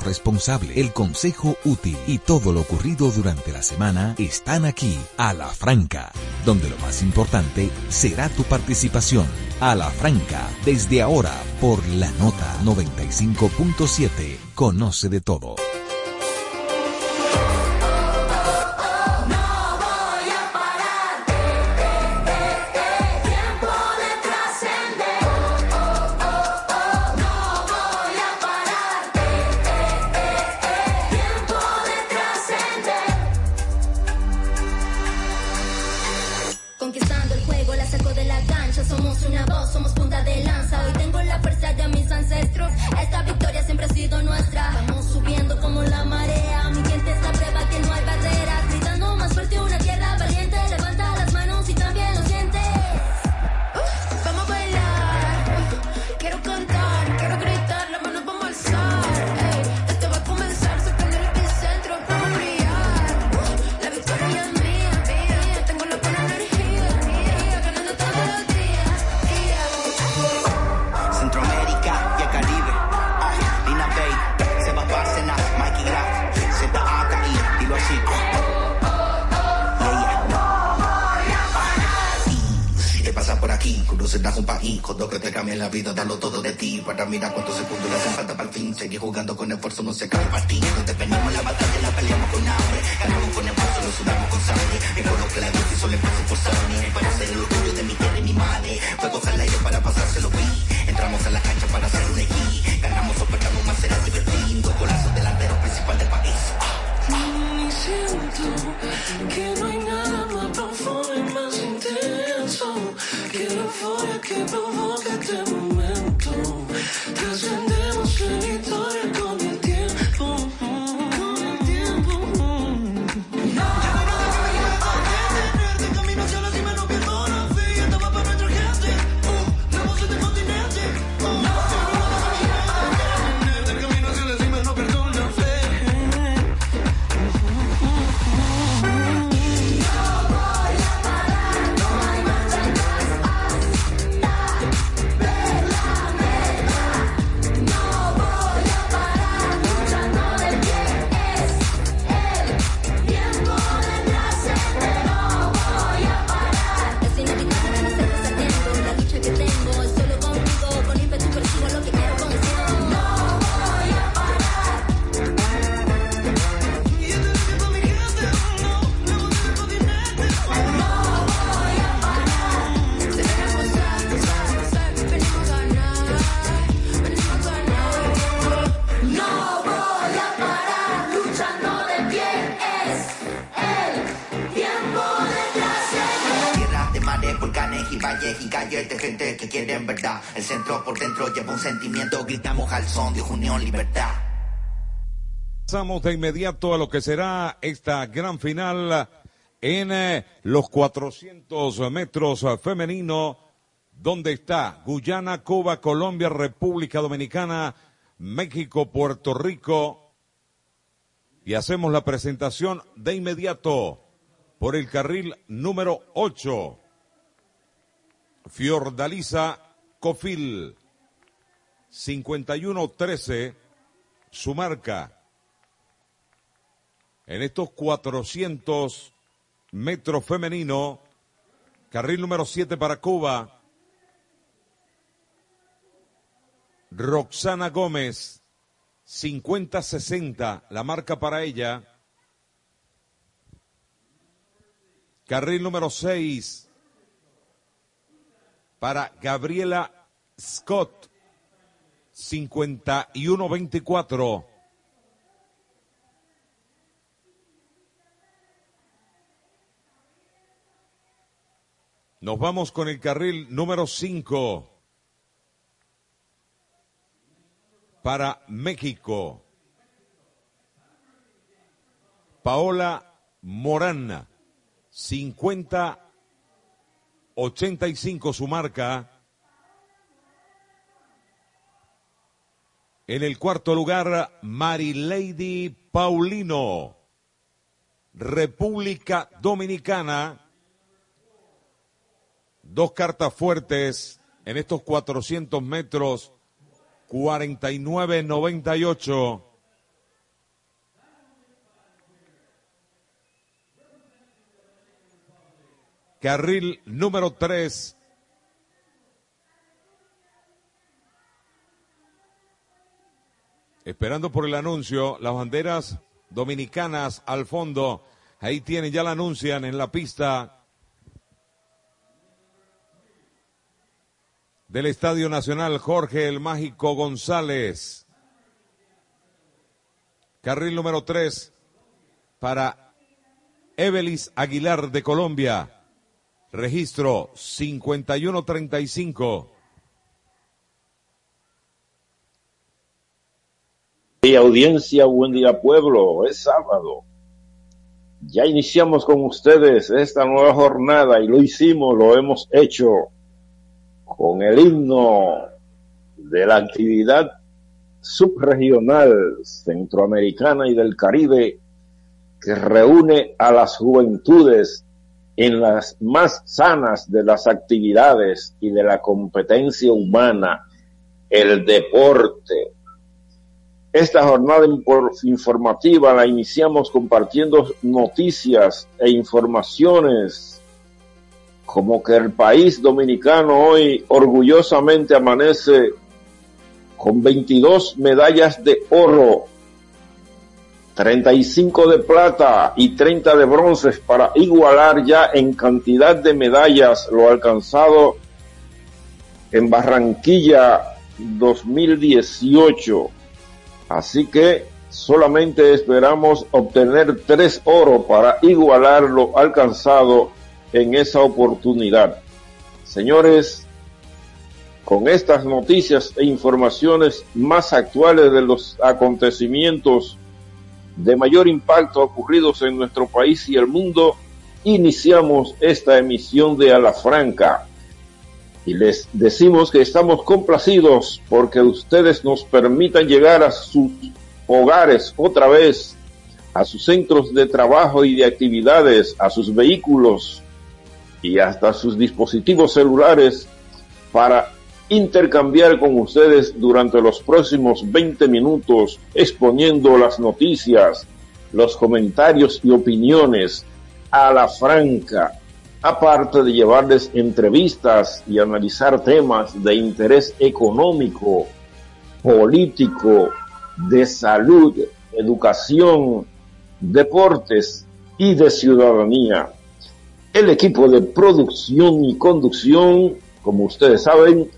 responsable, el consejo útil y todo lo ocurrido durante la semana están aquí, a la franca, donde lo más importante será tu participación. A la franca, desde ahora, por la nota 95.7, conoce de todo. Pasamos de inmediato a lo que será esta gran final en eh, los 400 metros femenino, donde está Guyana, Cuba, Colombia, República Dominicana, México, Puerto Rico. Y hacemos la presentación de inmediato por el carril número 8. Fiordaliza Cofil, 51-13, su marca en estos 400 metros femenino. Carril número 7 para Cuba. Roxana Gómez, 50-60, la marca para ella. Carril número 6 para Gabriela Scott, 51-24. Nos vamos con el carril número 5 para México. Paola Morana, 50-85 su marca. En el cuarto lugar, Marilady Paulino, República Dominicana. Dos cartas fuertes en estos 400 metros, 49-98. Carril número 3. Esperando por el anuncio, las banderas dominicanas al fondo. Ahí tienen, ya la anuncian en la pista del Estadio Nacional Jorge el Mágico González. Carril número 3 para Evelis Aguilar de Colombia. Registro 5135. día audiencia, buen día pueblo, es sábado. Ya iniciamos con ustedes esta nueva jornada y lo hicimos, lo hemos hecho con el himno de la actividad subregional centroamericana y del Caribe que reúne a las juventudes en las más sanas de las actividades y de la competencia humana, el deporte. Esta jornada informativa la iniciamos compartiendo noticias e informaciones como que el país dominicano hoy orgullosamente amanece con 22 medallas de oro 35 de plata y 30 de bronces para igualar ya en cantidad de medallas lo alcanzado en Barranquilla 2018. Así que solamente esperamos obtener tres oro para igualar lo alcanzado en esa oportunidad. Señores, con estas noticias e informaciones más actuales de los acontecimientos de mayor impacto ocurridos en nuestro país y el mundo, iniciamos esta emisión de A Franca. Y les decimos que estamos complacidos porque ustedes nos permitan llegar a sus hogares otra vez, a sus centros de trabajo y de actividades, a sus vehículos y hasta sus dispositivos celulares para intercambiar con ustedes durante los próximos 20 minutos exponiendo las noticias, los comentarios y opiniones a la franca, aparte de llevarles entrevistas y analizar temas de interés económico, político, de salud, educación, deportes y de ciudadanía. El equipo de producción y conducción, como ustedes saben,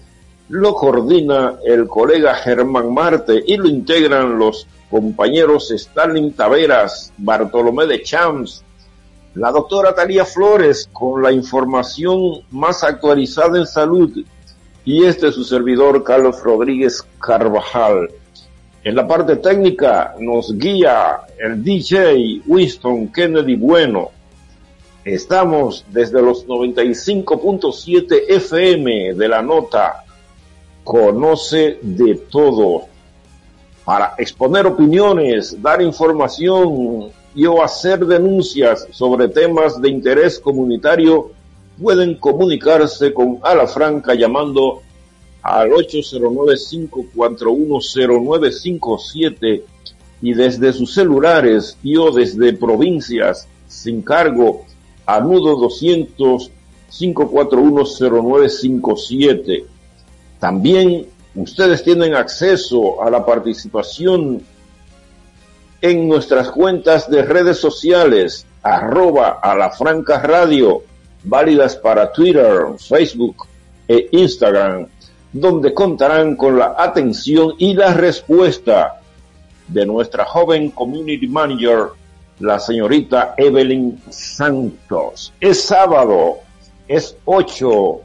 lo coordina el colega Germán Marte y lo integran los compañeros Stalin Taveras, Bartolomé de Champs, la doctora Talía Flores con la información más actualizada en salud y este es su servidor Carlos Rodríguez Carvajal. En la parte técnica nos guía el DJ Winston Kennedy Bueno. Estamos desde los 95.7 FM de la nota conoce de todo. Para exponer opiniones, dar información y o hacer denuncias sobre temas de interés comunitario, pueden comunicarse con Ala Franca llamando al 809-541-0957 y desde sus celulares y o desde provincias sin cargo a nudo 200 541-0957 también ustedes tienen acceso a la participación en nuestras cuentas de redes sociales, arroba a la franca radio, válidas para Twitter, Facebook e Instagram, donde contarán con la atención y la respuesta de nuestra joven community manager, la señorita Evelyn Santos. Es sábado, es 8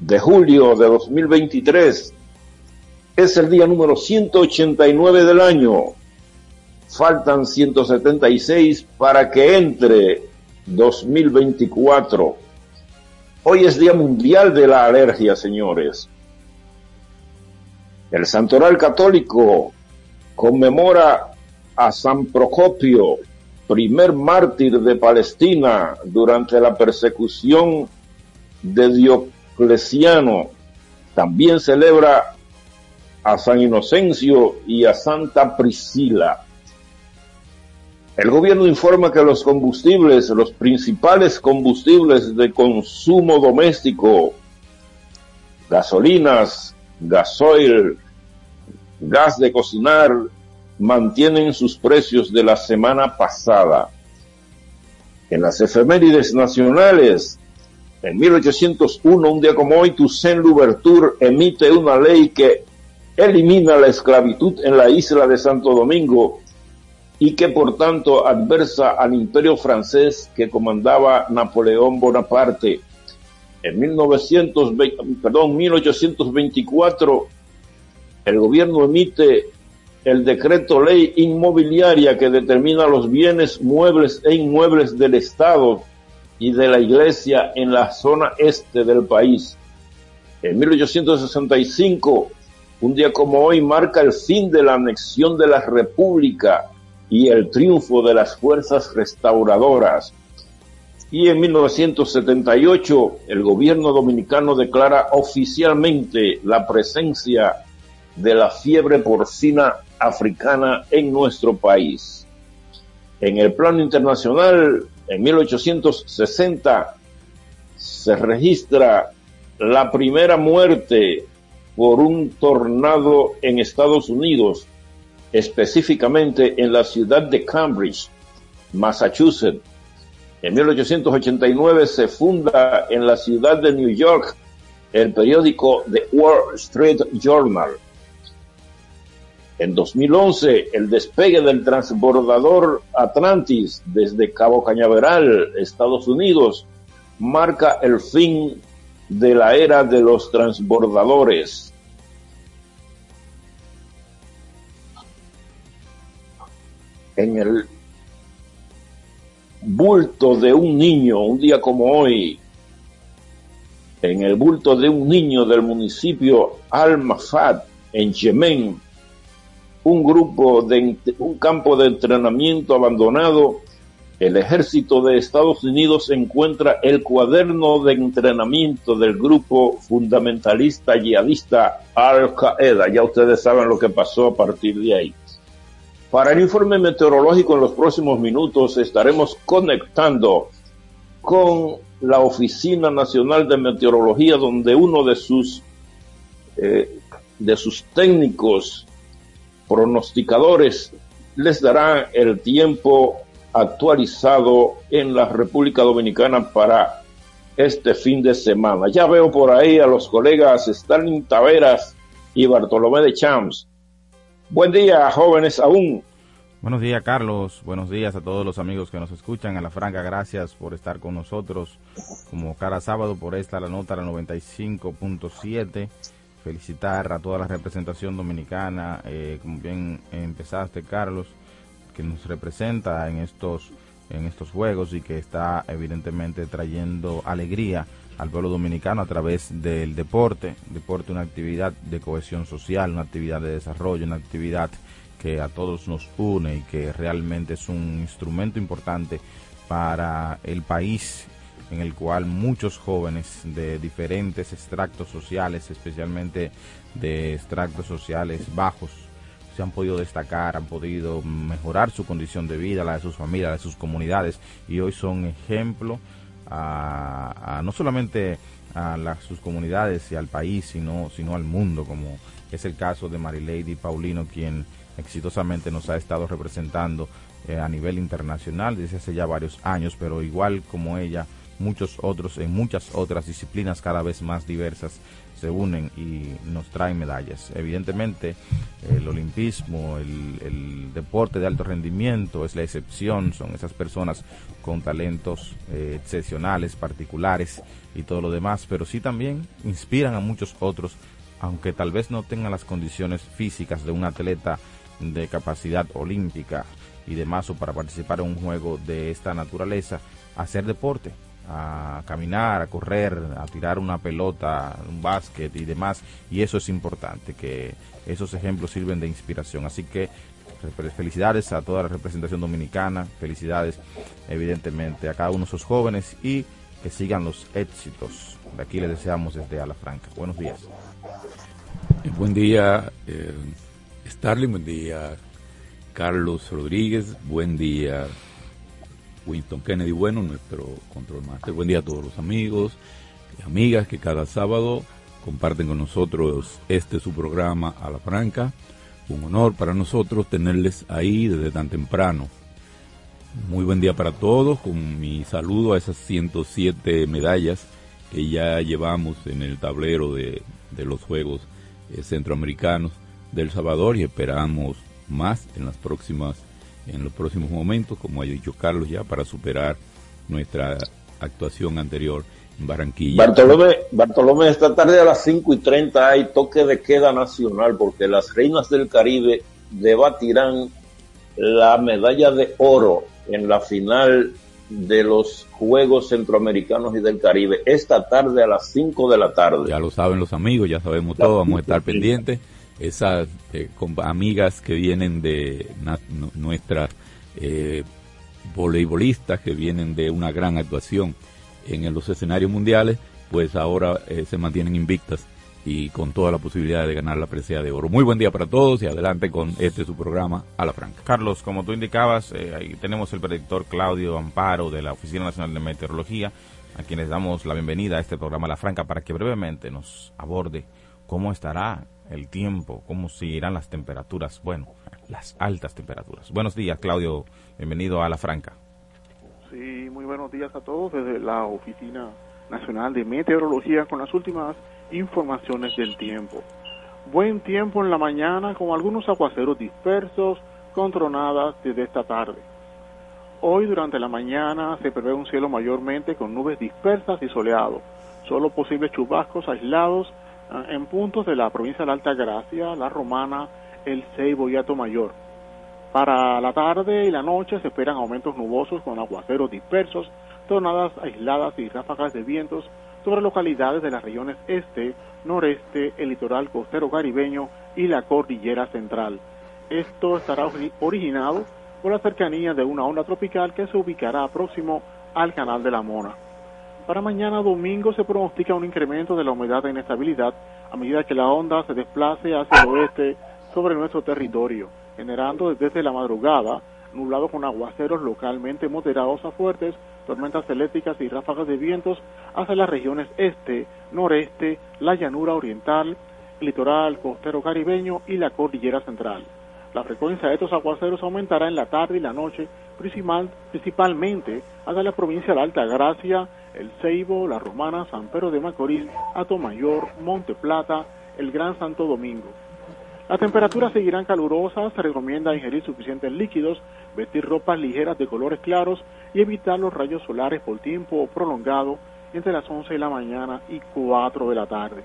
de julio de 2023. Es el día número 189 del año. Faltan 176 para que entre 2024. Hoy es Día Mundial de la Alergia, señores. El Santoral Católico conmemora a San Procopio, primer mártir de Palestina durante la persecución de Dios también celebra a San Inocencio y a Santa Priscila. El gobierno informa que los combustibles, los principales combustibles de consumo doméstico, gasolinas, gasoil, gas de cocinar, mantienen sus precios de la semana pasada. En las efemérides nacionales, en 1801, un día como hoy, Toussaint Louverture emite una ley que elimina la esclavitud en la isla de Santo Domingo y que por tanto adversa al imperio francés que comandaba Napoleón Bonaparte. En 1920, perdón, 1824 el gobierno emite el decreto ley inmobiliaria que determina los bienes muebles e inmuebles del Estado y de la Iglesia en la zona este del país. En 1865, un día como hoy, marca el fin de la anexión de la República y el triunfo de las fuerzas restauradoras. Y en 1978, el gobierno dominicano declara oficialmente la presencia de la fiebre porcina africana en nuestro país. En el plano internacional, en 1860 se registra la primera muerte por un tornado en Estados Unidos, específicamente en la ciudad de Cambridge, Massachusetts. En 1889 se funda en la ciudad de New York el periódico The Wall Street Journal. En 2011, el despegue del transbordador Atlantis desde Cabo Cañaveral, Estados Unidos, marca el fin de la era de los transbordadores. En el bulto de un niño, un día como hoy, en el bulto de un niño del municipio Al-Mafat, en Yemen, un grupo de un campo de entrenamiento abandonado, el ejército de Estados Unidos encuentra el cuaderno de entrenamiento del grupo fundamentalista yihadista Al Qaeda. Ya ustedes saben lo que pasó a partir de ahí. Para el informe meteorológico en los próximos minutos estaremos conectando con la Oficina Nacional de Meteorología donde uno de sus eh, de sus técnicos pronosticadores les darán el tiempo actualizado en la República Dominicana para este fin de semana. Ya veo por ahí a los colegas Stalin Taveras y Bartolomé de Champs. Buen día, jóvenes aún. Buenos días, Carlos. Buenos días a todos los amigos que nos escuchan. A la franca, gracias por estar con nosotros como cada sábado por esta la nota la 95.7 felicitar a toda la representación dominicana, eh, como bien empezaste Carlos, que nos representa en estos, en estos juegos y que está evidentemente trayendo alegría al pueblo dominicano a través del deporte, deporte una actividad de cohesión social, una actividad de desarrollo, una actividad que a todos nos une y que realmente es un instrumento importante para el país en el cual muchos jóvenes de diferentes extractos sociales, especialmente de extractos sociales bajos, se han podido destacar, han podido mejorar su condición de vida, la de sus familias, la de sus comunidades, y hoy son ejemplo a, no solamente a sus comunidades y al país, sino, sino al mundo, como es el caso de Marilady Paulino, quien exitosamente nos ha estado representando eh, a nivel internacional desde hace ya varios años, pero igual como ella, muchos otros en muchas otras disciplinas cada vez más diversas se unen y nos traen medallas. Evidentemente, el olimpismo, el, deporte de alto rendimiento es la excepción, son esas personas con talentos eh, excepcionales, particulares y todo lo demás, pero sí también inspiran a muchos otros, aunque tal vez no tengan las condiciones físicas de un atleta de capacidad olímpica y demás o para participar en un juego de esta naturaleza, hacer deporte, a caminar, a correr, a tirar una pelota, un básquet y demás. Y eso es importante, que esos ejemplos sirven de inspiración. Así que felicidades a toda la representación dominicana, felicidades evidentemente a cada uno de esos jóvenes y que sigan los éxitos. De aquí les deseamos desde Alafranca. Buenos días. Buen día, eh, Starling, buen día, Carlos Rodríguez, buen día Winston Kennedy Bueno, nuestro control master. Buen día a todos los amigos y amigas que cada sábado comparten con nosotros este su programa a la franca. Un honor para nosotros tenerles ahí desde tan temprano. Muy buen día para todos, con mi saludo a esas 107 medallas que ya llevamos en el tablero de, los Juegos eh, Centroamericanos del Salvador y esperamos más en las próximas en los próximos momentos, como ha dicho Carlos ya, para superar nuestra actuación anterior en Barranquilla. Bartolomé, Bartolomé, esta tarde a las 5 y 30 hay toque de queda nacional porque las reinas del Caribe debatirán la medalla de oro en la final de los Juegos Centroamericanos y del Caribe esta tarde a las 5 de la tarde. Ya lo saben los amigos, ya sabemos todo, vamos a estar pendientes esas eh, amigas que vienen de nuestras eh, voleibolistas, que vienen de una gran actuación en los escenarios mundiales, pues ahora eh, se mantienen invictas y con toda la posibilidad de ganar la presea de oro. Muy buen día para todos y adelante con este su programa a la franca. Carlos, como tú indicabas, eh, ahí tenemos el predictor Claudio Amparo de la Oficina Nacional de Meteorología, a quienes damos la bienvenida a este programa a la franca para que brevemente nos aborde cómo estará el tiempo, cómo seguirán las temperaturas, bueno, las altas temperaturas. Buenos días, Claudio, bienvenido a La Franca. Sí, muy buenos días a todos desde la Oficina Nacional de Meteorología con las últimas informaciones del tiempo. Buen tiempo en la mañana con algunos aguaceros dispersos con tronadas desde esta tarde. Hoy durante la mañana se prevé un cielo mayormente con nubes dispersas y soleado, solo posibles chubascos aislados en puntos de la provincia de la Alta Gracia, La Romana, El Ceibo y Mayor. Para la tarde y la noche se esperan aumentos nubosos con aguaceros dispersos, tornadas aisladas y ráfagas de vientos sobre localidades de las regiones este, noreste, el litoral costero caribeño y la cordillera central. Esto estará originado por la cercanía de una onda tropical que se ubicará próximo al canal de la Mona. Para mañana domingo se pronostica un incremento de la humedad e inestabilidad a medida que la onda se desplace hacia el oeste sobre nuestro territorio, generando desde la madrugada nublado con aguaceros localmente moderados a fuertes, tormentas eléctricas y ráfagas de vientos hacia las regiones este, noreste, la llanura oriental, litoral costero caribeño y la cordillera central. La frecuencia de estos aguaceros aumentará en la tarde y la noche, principalmente hacia la provincia de Alta Gracia, El Ceibo, La Romana, San Pedro de Macorís, Atomayor, Monte Plata, el Gran Santo Domingo. Las temperaturas seguirán calurosas, se recomienda ingerir suficientes líquidos, vestir ropas ligeras de colores claros y evitar los rayos solares por tiempo prolongado entre las 11 de la mañana y 4 de la tarde.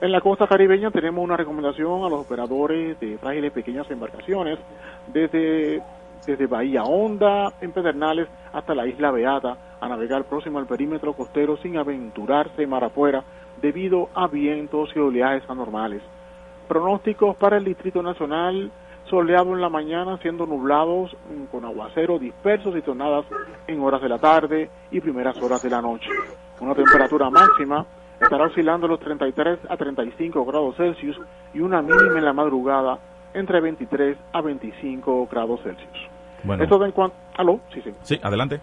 En la costa caribeña tenemos una recomendación a los operadores de frágiles pequeñas embarcaciones desde, desde Bahía Honda en Pedernales hasta la isla Beata a navegar próximo al perímetro costero sin aventurarse mar afuera debido a vientos y oleajes anormales. Pronósticos para el Distrito Nacional, soleado en la mañana, siendo nublados con aguaceros dispersos y tonadas en horas de la tarde y primeras horas de la noche. Una temperatura máxima estará oscilando los 33 a 35 grados Celsius y una mínima en la madrugada entre 23 a 25 grados Celsius. Bueno. Esto en cuanto... ¿Aló? Sí, sí. Sí, adelante.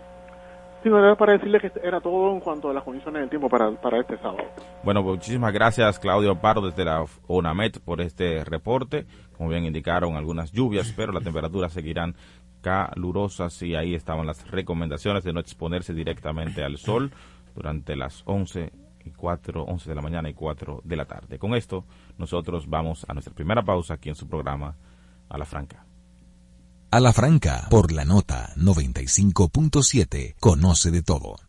Sí, era para decirle que era todo en cuanto a las condiciones del tiempo para, para este sábado. Bueno, pues muchísimas gracias Claudio Pardo desde la ONAMET por este reporte. Como bien indicaron, algunas lluvias, pero las temperaturas seguirán calurosas y ahí estaban las recomendaciones de no exponerse directamente al sol durante las 11 y 4, 11 de la mañana y 4 de la tarde. Con esto, nosotros vamos a nuestra primera pausa aquí en su programa A la Franca. A la Franca, por la nota 95.7, conoce de todo.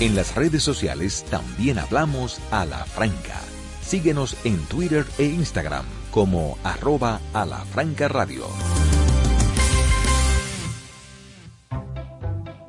En las redes sociales también hablamos a la franca. Síguenos en Twitter e Instagram como arroba a la franca radio.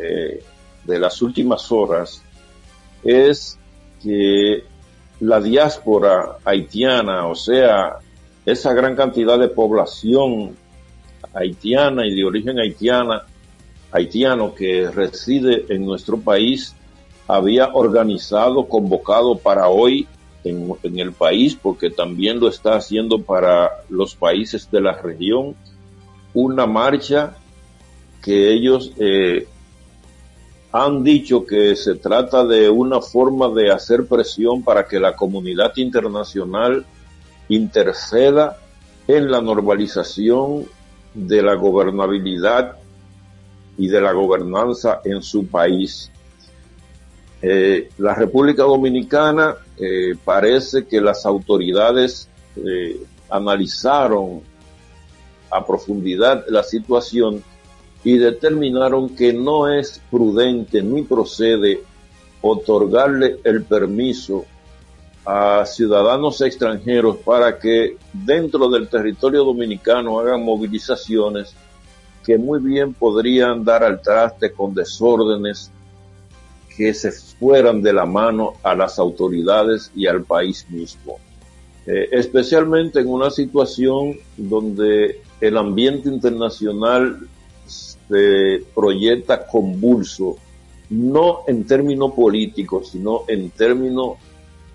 eh, de las últimas horas es que la diáspora haitiana, o sea, esa gran cantidad de población haitiana y de origen haitiana, haitiano que reside en nuestro país, había organizado, convocado para hoy en, el país, porque también lo está haciendo para los países de la región, una marcha que ellos eh, han dicho que se trata de una forma de hacer presión para que la comunidad internacional interceda en la normalización de la gobernabilidad y de la gobernanza en su país. Eh, la República Dominicana eh, parece que las autoridades eh, analizaron a profundidad la situación y determinaron que no es prudente ni procede otorgarle el permiso a ciudadanos extranjeros para que dentro del territorio dominicano hagan movilizaciones que muy bien podrían dar al traste con desórdenes que se fueran de la mano a las autoridades y al país mismo. Eh, especialmente en una situación donde el ambiente internacional se proyecta convulso, no en términos políticos, sino en términos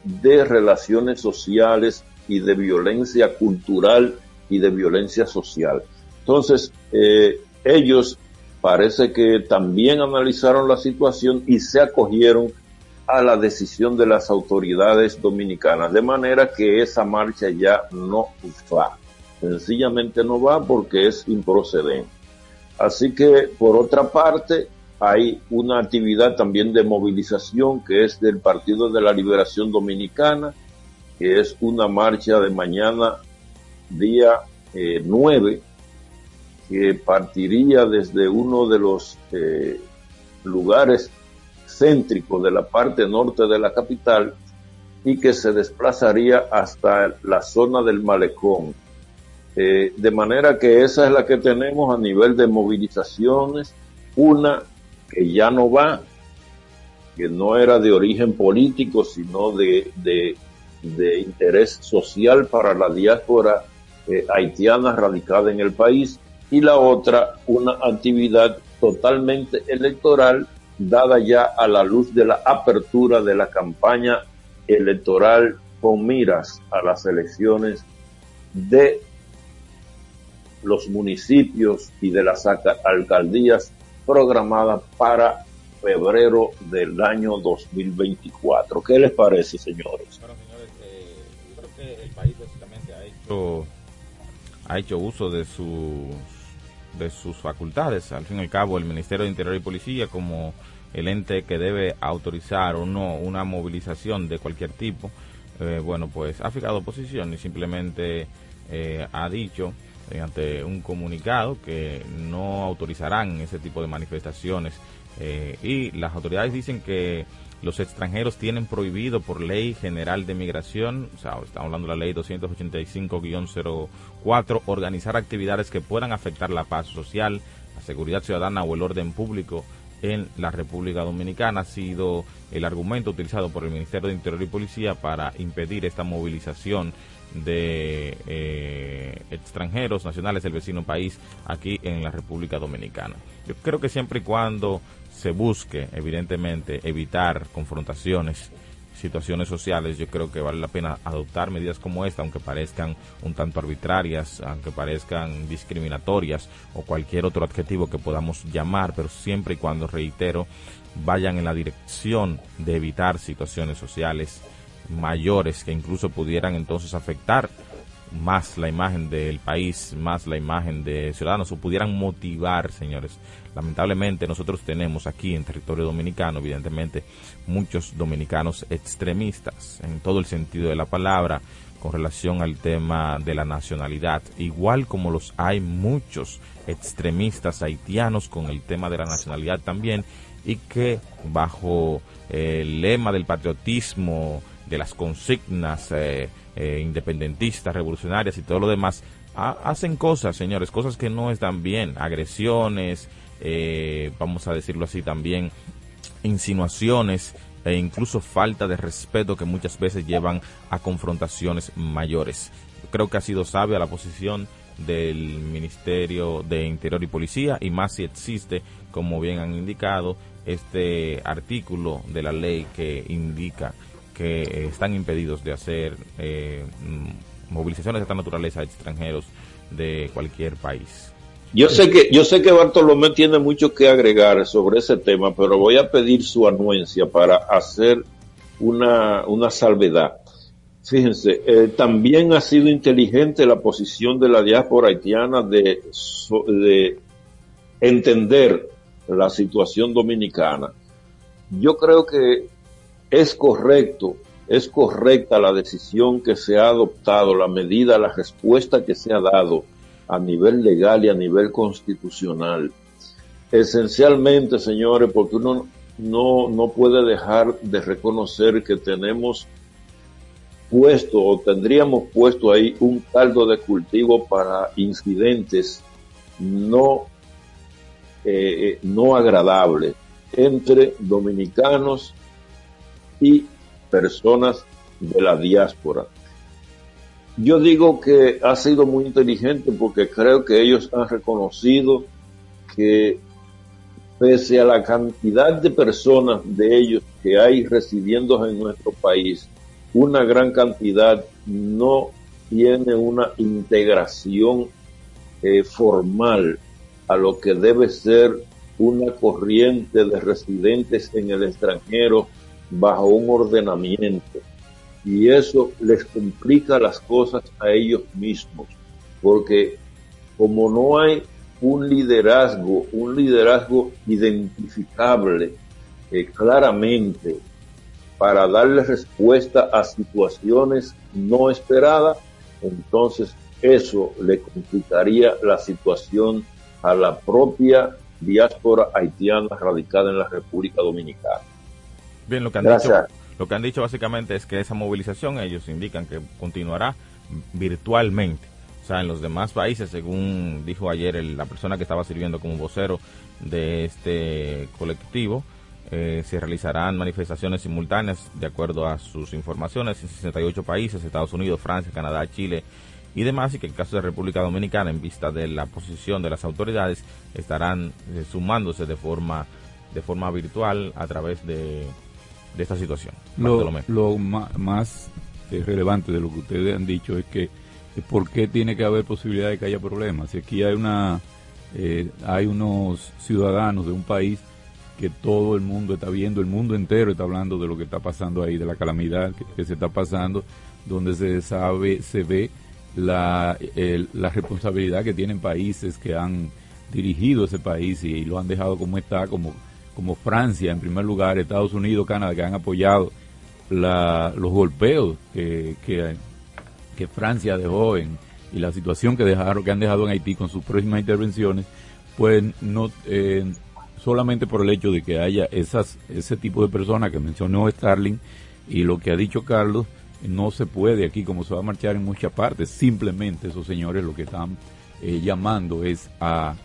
de relaciones sociales y de violencia cultural y de violencia social. Entonces, eh, ellos parece que también analizaron la situación y se acogieron a la decisión de las autoridades dominicanas, de manera que esa marcha ya no va. Sencillamente no va porque es improcedente. Así que, por otra parte, hay una actividad también de movilización que es del Partido de la Liberación Dominicana, que es una marcha de mañana, día 9, eh, que partiría desde uno de los eh, lugares céntricos de la parte norte de la capital y que se desplazaría hasta la zona del malecón eh, de manera que esa es la que tenemos a nivel de movilizaciones. Una que ya no va, que no era de origen político, sino de, de, interés social para la diáspora eh, haitiana radicada en el país. Y la otra, una actividad totalmente electoral, dada ya a la luz de la apertura de la campaña electoral con miras a las elecciones de los municipios y de las alcaldías programadas para febrero del año 2024. ¿Qué les parece, señores? Bueno, señores, eh, yo creo que el país básicamente ha hecho, ha hecho uso de sus, de sus facultades. Al fin y al cabo, el Ministerio de Interior y Policía, como el ente que debe autorizar o no una movilización de cualquier tipo, eh, bueno, pues ha fijado posición y simplemente eh, ha dicho mediante un comunicado que no autorizarán ese tipo de manifestaciones eh, y las autoridades dicen que los extranjeros tienen prohibido por ley general de migración, o sea, estamos hablando de la ley 285-04, organizar actividades que puedan afectar la paz social, la seguridad ciudadana o el orden público en la República Dominicana. Ha sido el argumento utilizado por el Ministerio de Interior y Policía para impedir esta movilización de eh, extranjeros nacionales del vecino país aquí en la República Dominicana. Yo creo que siempre y cuando se busque, evidentemente, evitar confrontaciones, situaciones sociales, yo creo que vale la pena adoptar medidas como esta, aunque parezcan un tanto arbitrarias, aunque parezcan discriminatorias o cualquier otro adjetivo que podamos llamar, pero siempre y cuando, reitero, vayan en la dirección de evitar situaciones sociales mayores que incluso pudieran entonces afectar más la imagen del país, más la imagen de ciudadanos o pudieran motivar, señores. Lamentablemente nosotros tenemos aquí en territorio dominicano, evidentemente, muchos dominicanos extremistas en todo el sentido de la palabra con relación al tema de la nacionalidad, igual como los hay muchos extremistas haitianos con el tema de la nacionalidad también y que bajo el lema del patriotismo, de las consignas eh, eh, independentistas, revolucionarias y todo lo demás, hacen cosas, señores, cosas que no están bien, agresiones, eh, vamos a decirlo así también, insinuaciones e incluso falta de respeto que muchas veces llevan a confrontaciones mayores. Creo que ha sido sabia la posición del Ministerio de Interior y Policía y más si existe, como bien han indicado, este artículo de la ley que indica que están impedidos de hacer eh, movilizaciones de esta naturaleza a extranjeros de cualquier país. Yo sé que yo sé que Bartolomé tiene mucho que agregar sobre ese tema, pero voy a pedir su anuencia para hacer una, una salvedad. Fíjense, eh, también ha sido inteligente la posición de la diáspora haitiana de, de entender la situación dominicana. Yo creo que es correcto, es correcta la decisión que se ha adoptado, la medida, la respuesta que se ha dado a nivel legal y a nivel constitucional. Esencialmente, señores, porque uno no, no puede dejar de reconocer que tenemos puesto o tendríamos puesto ahí un caldo de cultivo para incidentes no, eh, eh, no agradables entre dominicanos y personas de la diáspora. Yo digo que ha sido muy inteligente porque creo que ellos han reconocido que pese a la cantidad de personas de ellos que hay residiendo en nuestro país, una gran cantidad no tiene una integración eh, formal a lo que debe ser una corriente de residentes en el extranjero bajo un ordenamiento y eso les complica las cosas a ellos mismos porque como no hay un liderazgo, un liderazgo identificable eh, claramente para darle respuesta a situaciones no esperadas, entonces eso le complicaría la situación a la propia diáspora haitiana radicada en la República Dominicana. Bien, lo que han dicho, lo que han dicho básicamente es que esa movilización ellos indican que continuará virtualmente. O sea, en los demás países, según dijo ayer la persona que estaba sirviendo como vocero de este colectivo, eh, se realizarán manifestaciones simultáneas de acuerdo a sus informaciones en 68 países, Estados Unidos, Francia, Canadá, Chile y demás, y que en el caso de República Dominicana, en vista de la posición de las autoridades, estarán eh, sumándose de forma, de forma virtual a través de de esta situación. Lo, más, eh, relevante de lo que ustedes han dicho es que eh, por qué tiene que haber posibilidad de que haya problemas. Si aquí hay una eh, hay unos ciudadanos de un país que todo el mundo está viendo, el mundo entero está hablando de lo que está pasando ahí, de la calamidad que, se está pasando, donde se sabe, se ve la, la responsabilidad que tienen países que han dirigido ese país y lo han dejado como está, como como Francia en primer lugar, Estados Unidos, Canadá, que han apoyado los golpeos que, que, Francia dejó en, y la situación que dejaron que han dejado en Haití con sus próximas intervenciones, pues no eh, solamente por el hecho de que haya esas ese tipo de personas que mencionó Starling y lo que ha dicho Carlos, no se puede aquí como se va a marchar en muchas partes, simplemente esos señores lo que están eh, llamando es a,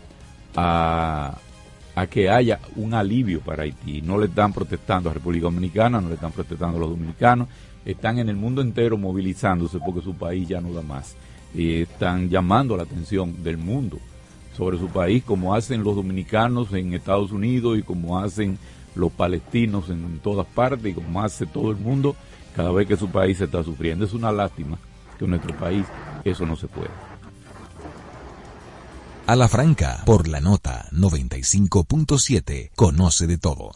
a a que haya un alivio para Haití. No le están protestando a República Dominicana, no le están protestando a los dominicanos, están en el mundo entero movilizándose porque su país ya no da más. Y están llamando la atención del mundo sobre su país, como hacen los dominicanos en Estados Unidos y como hacen los palestinos en todas partes y como hace todo el mundo cada vez que su país está sufriendo. Es una lástima que en nuestro país eso no se pueda. A la franca, por la nota 95.7, conoce de todo.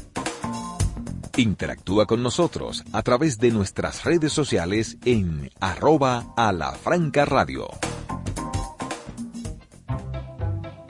Interactúa con nosotros a través de nuestras redes sociales en arroba a la franca radio.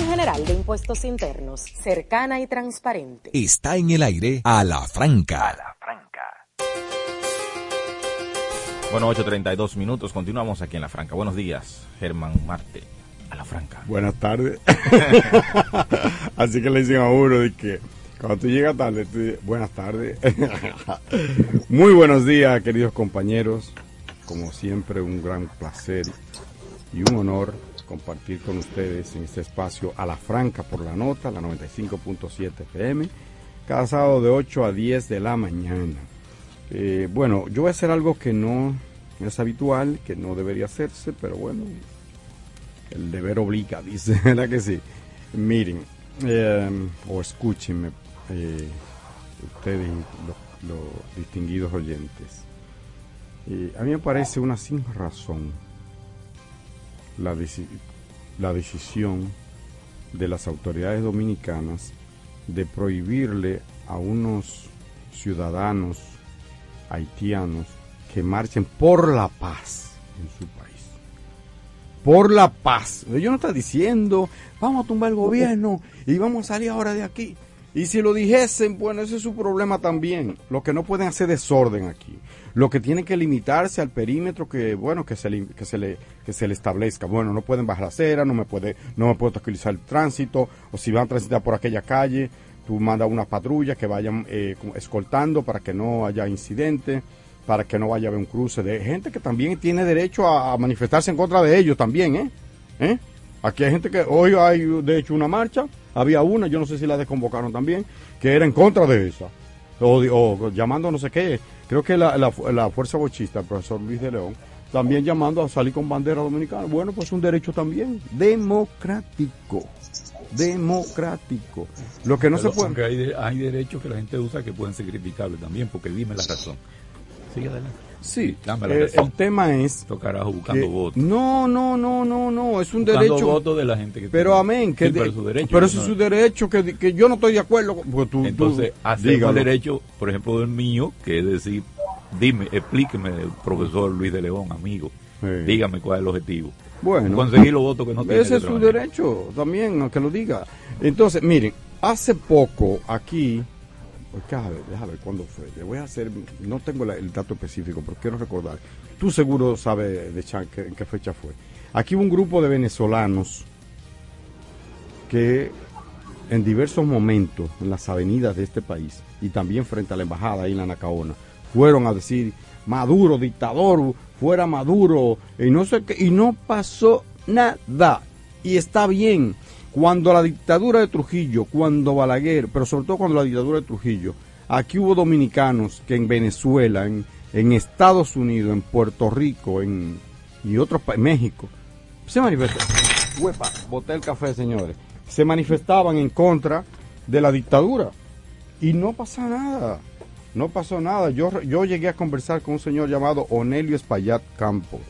General de Impuestos Internos, cercana y transparente. Está en el aire a la franca. Bueno, 8.32 minutos, continuamos aquí en La Franca. Buenos días, Germán Marte, a La Franca. Buenas tardes. Así que le dicen a uno de que cuando tú llegas tarde, tú dices, buenas tardes. Muy buenos días, queridos compañeros. Como siempre, un gran placer y un honor compartir con ustedes en este espacio a la franca por la nota, la 95.7 FM, cada sábado de 8 a 10 de la mañana. Eh, bueno, yo voy a hacer algo que no es habitual, que no debería hacerse, pero bueno, el deber obliga, dice, ¿verdad que sí? Miren, eh, o escúchenme, eh, ustedes, los, distinguidos oyentes. Eh, a mí me parece una sin razón la, deci- la decisión de las autoridades dominicanas de prohibirle a unos ciudadanos haitianos que marchen por la paz en su país. Por la paz. Yo no está diciendo, vamos a tumbar el gobierno y vamos a salir ahora de aquí. Y si lo dijesen, bueno, ese es su problema también. Lo que no pueden hacer desorden aquí. Lo que tienen que limitarse al perímetro que, bueno, que se le, que se le, que se le establezca. Bueno, no pueden bajar la acera, no me puede, no me puedo tranquilizar el tránsito, o si van a transitar por aquella calle, tú mandas una patrulla que vayan eh, escoltando para que no haya incidente, para que no vaya a haber un cruce de gente que también tiene derecho a, manifestarse en contra de ellos también, ¿eh? ¿Eh? Aquí hay gente que hoy hay de hecho una marcha, había una, yo no sé si la desconvocaron también, que era en contra de esa. O llamando no sé qué, creo que la, la, la fuerza bochista, el profesor Luis de León, también llamando a salir con bandera dominicana. Bueno, pues un derecho también, democrático. Democrático. Lo que no Pero se puede. hay, de- hay derechos que la gente usa que pueden ser criticables también, porque dime la razón. Sigue adelante. Sí, eh, el tema es. Estos carajos buscando votos. No, no, no, no, no, es un Buscando derecho. votos de la gente que Pero amén, que Sí, de- pero su derecho, pero yo ese no- es su derecho, que, que yo no estoy de acuerdo. con- Pues tú, tú- Entonces, hacemos dígalo. el derecho, por ejemplo, del mío, que es decir, dime, explíqueme, profesor Luis de León, amigo, Sí. dígame cuál es el objetivo. Bueno, Conseguir los votos que no tiene ese es su manera. derecho también, a que lo diga. Entonces, miren, hace poco aquí déjame ver, déjame ver cuándo fue. Le voy a hacer, no tengo el dato específico, pero quiero recordar. Tú seguro sabes de Chan en qué fecha fue. Aquí hubo un grupo de venezolanos que en diversos momentos en las avenidas de este país y también frente a la embajada ahí en la Nacaona fueron a decir Maduro, dictador, fuera Maduro y no sé qué y no pasó nada y está bien cuando la dictadura de Trujillo, cuando Balaguer, pero sobre todo cuando la dictadura de Trujillo, aquí hubo dominicanos que en Venezuela, en, en Estados Unidos, en Puerto Rico, en y otros países, México, se manifestaron. Huepa, boté el café, señores. Se manifestaban en contra de la dictadura. Y no pasa nada. No pasó nada. Yo, yo llegué a conversar con un señor llamado Onelio Espaillat Campo.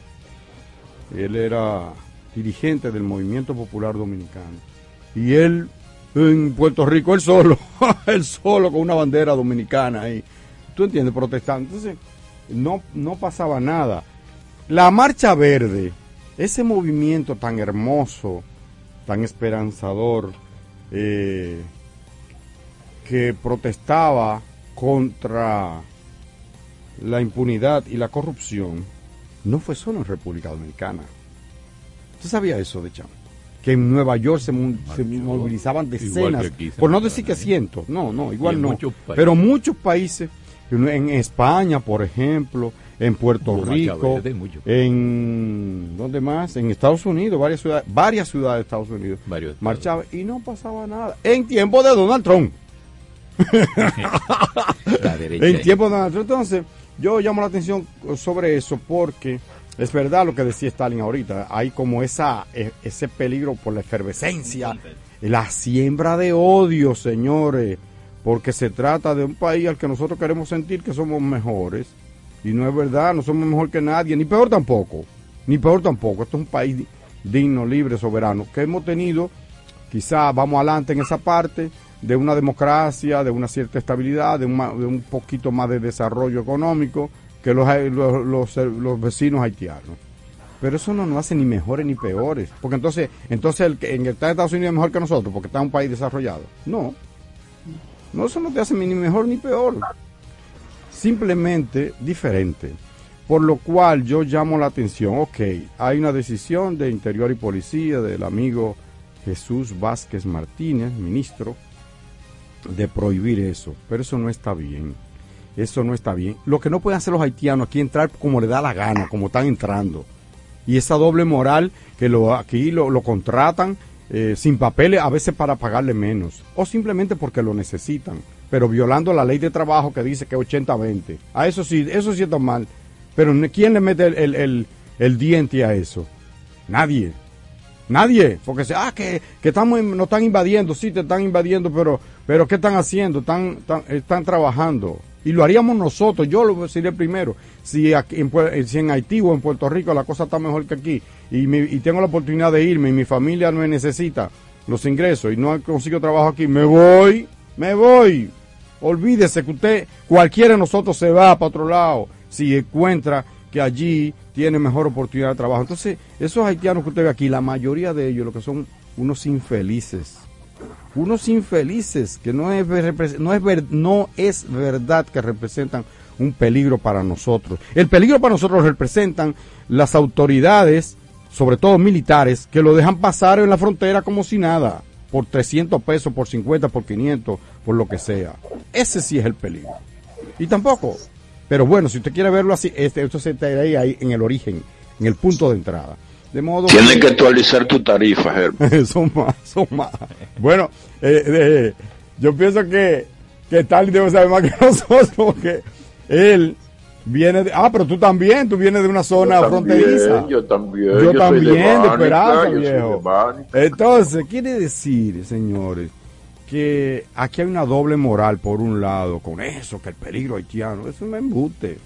Él era dirigente del Movimiento Popular Dominicano. Y él en Puerto Rico, él solo, él solo con una bandera dominicana ahí. ¿Tú entiendes? Protestando. Entonces, no, no pasaba nada. La Marcha Verde, ese movimiento tan hermoso, tan esperanzador, eh, que protestaba contra la impunidad y la corrupción, no fue solo en República Dominicana. ¿Usted sabía eso de Cham? Que en Nueva York se, movilizaban decenas, aquí por no decir que cientos, no, no, igual no. muchos. Pero muchos países, en España, por ejemplo, en Puerto Hubo Rico, en ¿dónde más? En Estados Unidos, varias ciudades, varias ciudades de Estados Unidos Varios estados. marchaba y no pasaba nada. En tiempo de Donald Trump. En tiempo de Donald Trump. Entonces, yo llamo la atención sobre eso porque es verdad lo que decía Stalin ahorita. Hay como esa e- ese peligro por la efervescencia, la siembra de odio, señores, porque se trata de un país al que nosotros queremos sentir que somos mejores. Y no es verdad, no somos mejor que nadie, ni peor tampoco. Ni peor tampoco. Esto es un país di- digno, libre, soberano, que hemos tenido quizá vamos adelante en esa parte de una democracia, de una cierta estabilidad, de un, de un poquito más de desarrollo económico que los, los, los- los vecinos haitianos. Pero eso no nos hace ni mejores ni peores. Porque entonces, entonces el que en está en Estados Unidos es mejor que nosotros, porque está en un país desarrollado. No. No, eso no te hace ni mejor ni peor. Simplemente diferente. Por lo cual yo llamo la atención, ok, hay una decisión de Interior y Policía del amigo Jesús Vázquez Martínez, ministro, de prohibir eso, pero eso no está bien. Eso no está bien. Lo que no pueden hacer los haitianos aquí entrar como le da la gana, como están entrando. Y esa doble moral que lo, aquí lo, contratan eh, sin papeles, a veces para pagarle menos, o simplemente porque lo necesitan, pero violando la ley de trabajo que dice que 80-20. A eso sí, eso sí está mal. Pero ¿quién le mete el, el- el- diente a eso? Nadie. Nadie, porque se, ah, que, que estamos, nos están invadiendo, sí, te están invadiendo, pero, pero ¿qué están haciendo? Están, están, están trabajando. Y lo haríamos nosotros, yo lo el primero. Si, aquí en, si en Haití o en Puerto Rico la cosa está mejor que aquí y, mi- y tengo la oportunidad de irme y mi familia no me necesita los ingresos y no consigo trabajo aquí, me voy, me voy. Olvídese que usted, cualquiera de nosotros se va para otro lado si encuentra que allí tiene mejor oportunidad de trabajo. Entonces, esos haitianos que usted ve aquí, la mayoría de ellos lo que son unos infelices. Unos infelices que no es, no es, no es verdad que representan un peligro para nosotros. El peligro para nosotros representan las autoridades, sobre todo militares, que lo dejan pasar en la frontera como si nada, por 300 pesos, por 50, por 500, por lo que sea. Ese sí es el peligro. Y tampoco. Pero bueno, si usted quiere verlo así, este, esto se ahí, ahí en el origen, en el punto de entrada. De modo Tienes que actualizar tu tarifa, Germán. son más, son más. Bueno, eh, eh, yo pienso que, que Stalin debe saber más que nosotros porque él viene de... Ah, pero tú también, tú vienes de una zona Yo también, fronteriza. yo también, Yo, yo soy de también, Esperanza, yo soy de viejo. Entonces, quiere decir, señores, que aquí hay una doble moral por un lado con eso, que el peligro haitiano, eso es embuste.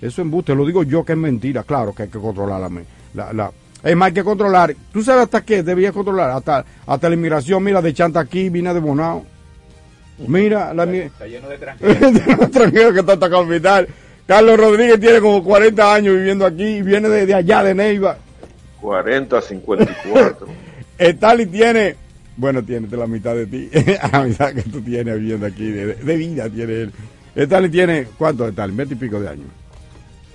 Eso es embuste, lo digo yo que es mentira, claro que hay que controlar la... la, la es más, hay que controlar. ¿Tú sabes hasta qué debería controlar? Hasta, hasta la inmigración, mira, de Chanta aquí, viene de Bonao. Mira, la, Está lleno de extranjeros. de los extranjeros que está hasta capital. Carlos Rodríguez tiene como 40 años viviendo aquí y viene de, de allá, de Neiva. 40, 54. Stalin tiene Bueno, tiene la mitad de ti, la mitad que tú tienes viviendo aquí, de, de vida tiene él. Stalin tiene, ¿cuánto Stalin? 20 y pico de años.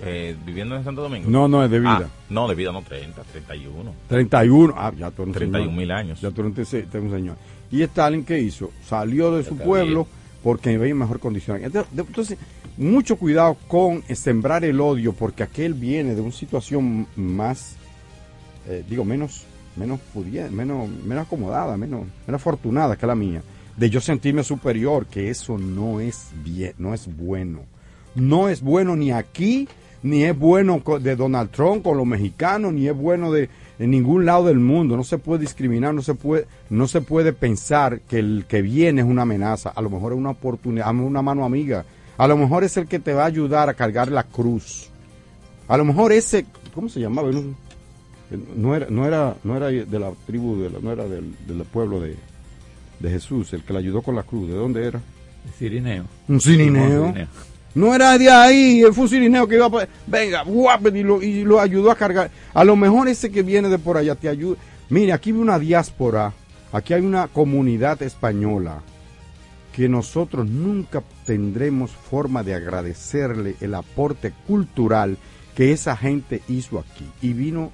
Eh, ¿Viviendo en Santo Domingo? No, no, es de vida. Ah, no, de vida no, 30, 31. 31, ah, ya tú eres un 31 señor. mil años. Ya tú eres un señor. ¿Y Stalin qué hizo? Salió de Ya su pueblo bien. porque veía en mejor condición. Entonces, entonces, mucho cuidado con sembrar el odio porque aquel viene de una situación más, eh, digo, menos menos pudiente, menos, menos acomodada, menos, menos afortunada que la mía. De yo sentirme superior, que eso no es bien, no es bueno. No es bueno ni aquí, ni es bueno de Donald Trump con los mexicanos, ni es bueno de en ningún lado del mundo. No se puede discriminar, no se puede, no se puede pensar que el que viene es una amenaza. A lo mejor es una oportunidad, una mano amiga. A lo mejor es el que te va a ayudar a cargar la cruz. A lo mejor ese, ¿cómo se llamaba? No, era, no era, no era de la tribu, de la- no era del, del pueblo de, de Jesús, el que le ayudó con la cruz. ¿De dónde era? Cirineo. Un cirineo. No era de ahí, un cirineo que iba a... Venga, guap, y lo, y lo ayudó a cargar. A lo mejor ese que viene de por allá te ayuda. Mire, aquí hay una diáspora, aquí hay una comunidad española que nosotros nunca tendremos forma de agradecerle el aporte cultural que esa gente hizo aquí. Y vino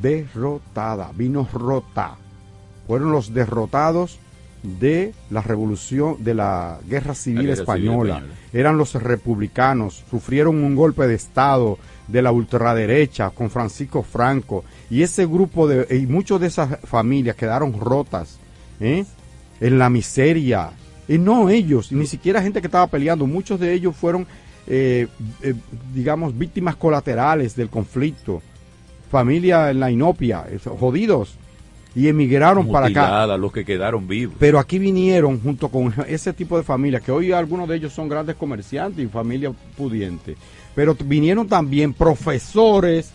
derrotada, vino rota. Fueron los derrotados de la revolución, de la guerra civil guerra civil española. Eran los republicanos, sufrieron un golpe de Estado de la ultraderecha con Francisco Franco. Y ese grupo de, y muchas de esas familias quedaron rotas, ¿eh? en la miseria. Y no ellos, ni siquiera gente que estaba peleando, muchos de ellos fueron, eh, eh, digamos, víctimas colaterales del conflicto. Familia en la inopia, jodidos. Y emigraron para acá. Los que quedaron vivos. Pero aquí vinieron junto con ese tipo de familias, que hoy algunos de ellos son grandes comerciantes y familias pudientes. Pero vinieron también profesores,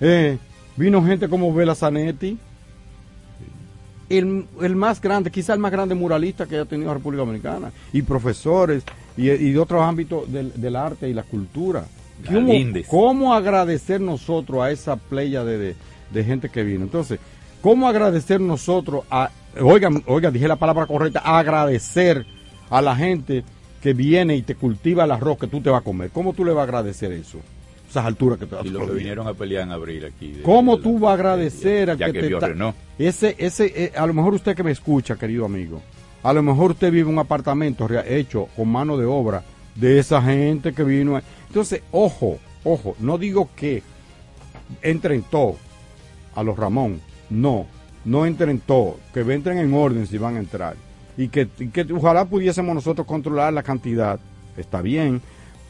eh, vino gente como Vela Zanetti, el, el más grande, quizá el más grande muralista que haya tenido la República Dominicana, y profesores, y, y de otros ámbitos del, del arte y la cultura. ¿Cómo, cómo agradecer nosotros a esa playa de, de- de gente que vino? Entonces, ¿cómo agradecer nosotros a, oiga, oiga, dije la palabra correcta, agradecer a la gente que viene y te cultiva el arroz que tú te vas a comer? ¿Cómo tú le vas a agradecer eso? Esas alturas que te vas Y a los que vinieron a pelear en abril aquí. de- ¿Cómo de tú vas a agradecer ya que, que te está-. Ese, ese, eh, a lo mejor usted que me escucha, querido amigo, a lo mejor usted vive en un apartamento hecho con mano de obra de esa gente que vino. a- Entonces, ojo, ojo, no digo que entren todos a los Ramón, no, no entren todos, que entren en orden si van a entrar. Y que, y que ojalá pudiésemos nosotros controlar la cantidad, está bien,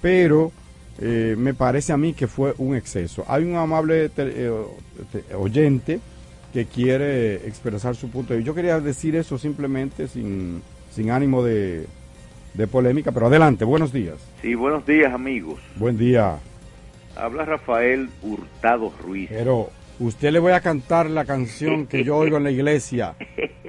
pero eh, me parece a mí que fue un exceso. Hay un amable te- eh, te- oyente que quiere expresar su punto de vista. Yo quería decir eso simplemente sin, sin ánimo de, de polémica, pero adelante, buenos días. Sí, buenos días amigos. Buen día. Habla Rafael Hurtado Ruiz. Pero usted le voy a cantar la canción que yo oigo en la iglesia,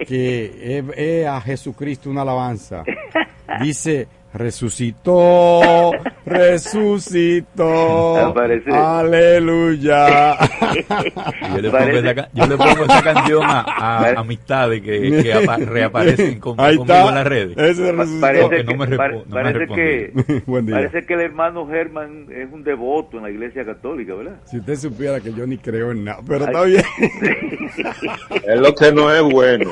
que es, a Jesucristo una alabanza. Dice, resucitó, resucitó, Aparece. aleluya. Yo le, pongo Parece- esa, ca- yo le pongo esa canción a, a amistades que, que apa- reaparecen con- conmigo en las redes. Ese resucitó. Parece que, no parece, que, Buen día. parece que el hermano Germán es un devoto en la iglesia católica, ¿verdad? Si usted supiera que yo ni creo en nada, pero está bien. Es lo que no es bueno.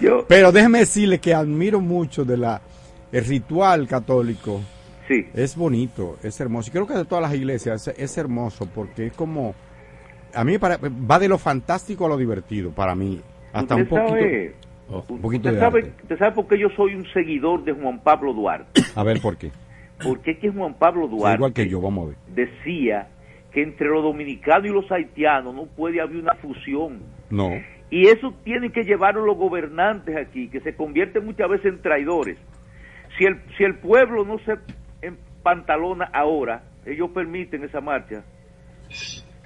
Yo, Pero déjeme decirle que admiro mucho de la el ritual católico. sí, Es bonito, es hermoso. Y creo que de todas las iglesias es, es hermoso porque es como a mí me pare- va de lo fantástico a lo divertido para mí. Hasta un poquito sabe, Oh, un poquito usted de sabe, arte. usted sabe por qué yo soy un seguidor de Juan Pablo Duarte. A ver por qué. Porque es que Juan Pablo Duarte Igual que yo, vamos a ver. decía que entre los dominicanos y los haitianos no puede haber una fusión. No. Y eso tienen que llevarlo los gobernantes aquí, que se convierten muchas veces en traidores. Si el, si el pueblo no se empantalona ahora, ellos permiten esa marcha.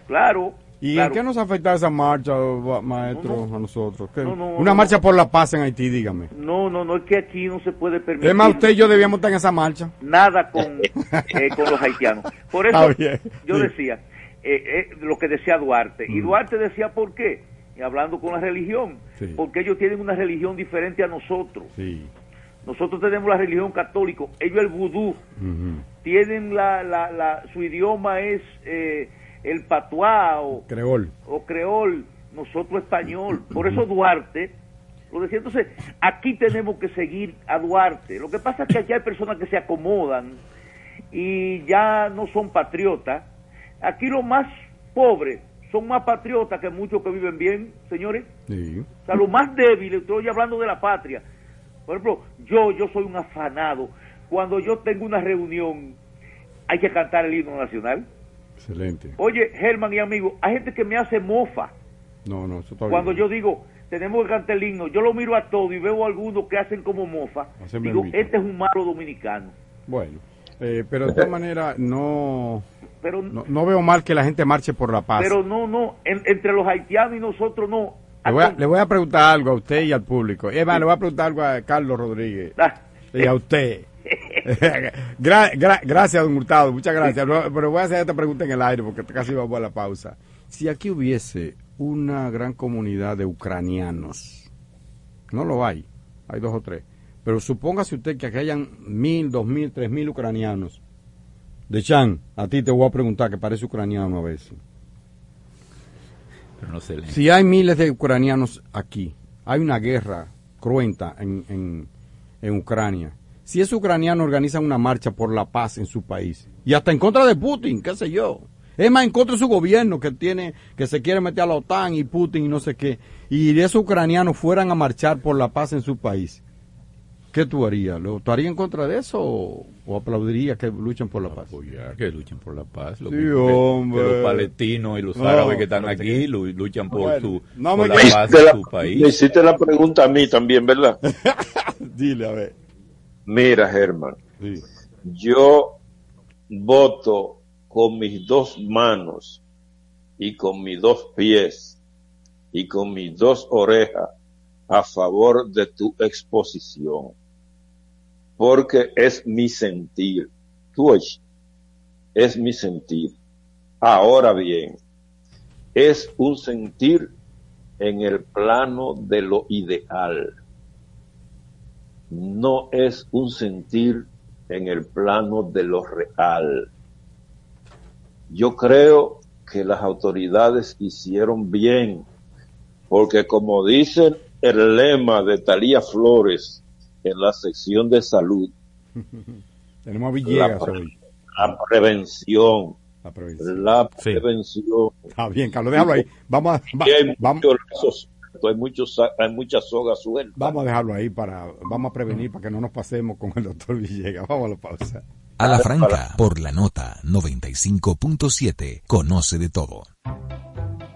Claro. ¿Y claro. en qué nos afecta esa marcha, ma- maestro, No, no. a nosotros? ¿Qué? No, no, Una marcha por la paz en Haití, dígame. No, no, no es que aquí no se puede permitir Es más, usted y yo debíamos estar en esa marcha. nada con, eh, con los haitianos. Por eso yo sí. decía, eh, eh, lo que decía Duarte. Y Mm. Duarte decía, ¿por qué? y hablando con la religión, porque ellos tienen una religión diferente a nosotros. Nosotros tenemos la religión católica, ellos el vudú, tienen la, la, la, su idioma es eh, el patuá o creol. o creol, nosotros español. Por eso Duarte lo decía. Entonces, aquí tenemos que seguir a Duarte. Lo que pasa es que aquí hay personas que se acomodan y ya no son patriotas. Aquí los más pobres son más patriotas que muchos que viven bien, señores. O sea, los más débiles, estoy hablando de la patria. Por ejemplo, yo, yo soy un afanado. Cuando yo tengo una reunión, hay que cantar el himno nacional. Excelente. Oye, Germán y amigos, hay gente que me hace mofa. No, no, eso Cuando yo digo, tenemos que cantar el himno, yo lo miro a todo y veo a algunos que hacen como mofa. digo, este es un malo dominicano. Bueno, eh, pero de todas maneras, no, pero, no, veo mal que la gente marche por la paz. Pero no, no, entre los haitianos y nosotros no. Le voy, a, preguntar algo a usted y al público. Es más, le voy a preguntar algo a Carlos Rodríguez ah. y a usted. gracias, don Hurtado, muchas gracias. pero voy a hacer esta pregunta en el aire porque casi vamos a la pausa. Si aquí hubiese una gran comunidad de ucranianos, no lo hay, hay dos o tres, pero supóngase usted que aquí hayan mil, dos mil, tres mil ucranianos de Chan, a ti te voy a preguntar, que parece ucraniano a veces. Si hay miles de ucranianos aquí, hay una guerra cruenta en, en, Ucrania. Si es ucraniano, organizan una marcha por la paz en su país. Y hasta en contra de Putin, qué sé yo. Es más, en contra de su gobierno que tiene, que se quiere meter a la OTAN y Putin y no sé qué. Y esos ucranianos fueran a marchar por la paz en su país. ¿Qué tú harías? ¿Lo, ¿Tú harías en contra de eso o, o aplaudirías que luchen por la paz? Apoyar que luchen por la paz. Lo sí, hombre. Que, los palestinos y los árabes que están aquí luchan por, su, la paz de su país. Me hiciste la pregunta a mí también, ¿verdad? Dile, a ver. Mira, Germán. Yo voto con mis dos manos y con mis dos pies y con mis dos orejas a favor de tu exposición porque es mi sentir. Twitch es mi sentir. Ahora bien, es un sentir en el plano de lo ideal. No es un sentir en el plano de lo real. Yo creo que las autoridades hicieron bien, porque como dice el lema de Talía Flores, en la sección de salud. Tenemos a Villegas la, hoy. La prevención. La prevención. La prevención. Está bien, Carlos, déjalo ahí. Vamos a. hay, vamos. Muchos, hay, muchos, hay muchas sogas sueltas. Vamos a dejarlo ahí para. Vamos a prevenir para que no nos pasemos con el doctor Villegas. Vamos a la pausa. A la franca, por la nota 95.7, conoce de todo.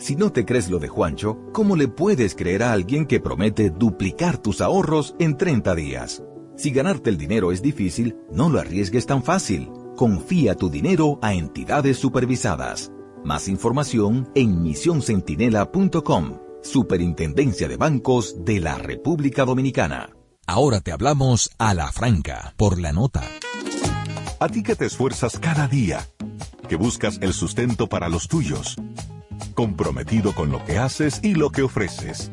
Si no te crees lo de Juancho, ¿cómo le puedes creer a alguien que promete duplicar tus ahorros en 30 días? Si ganarte el dinero es difícil, no lo arriesgues tan fácil. Confía tu dinero a entidades supervisadas. Más información en misioncentinela.com, Superintendencia de Bancos de la República Dominicana. Ahora te hablamos a la franca, por la nota. A ti que te esfuerzas cada día, que buscas el sustento para los tuyos comprometido con lo que haces y lo que ofreces.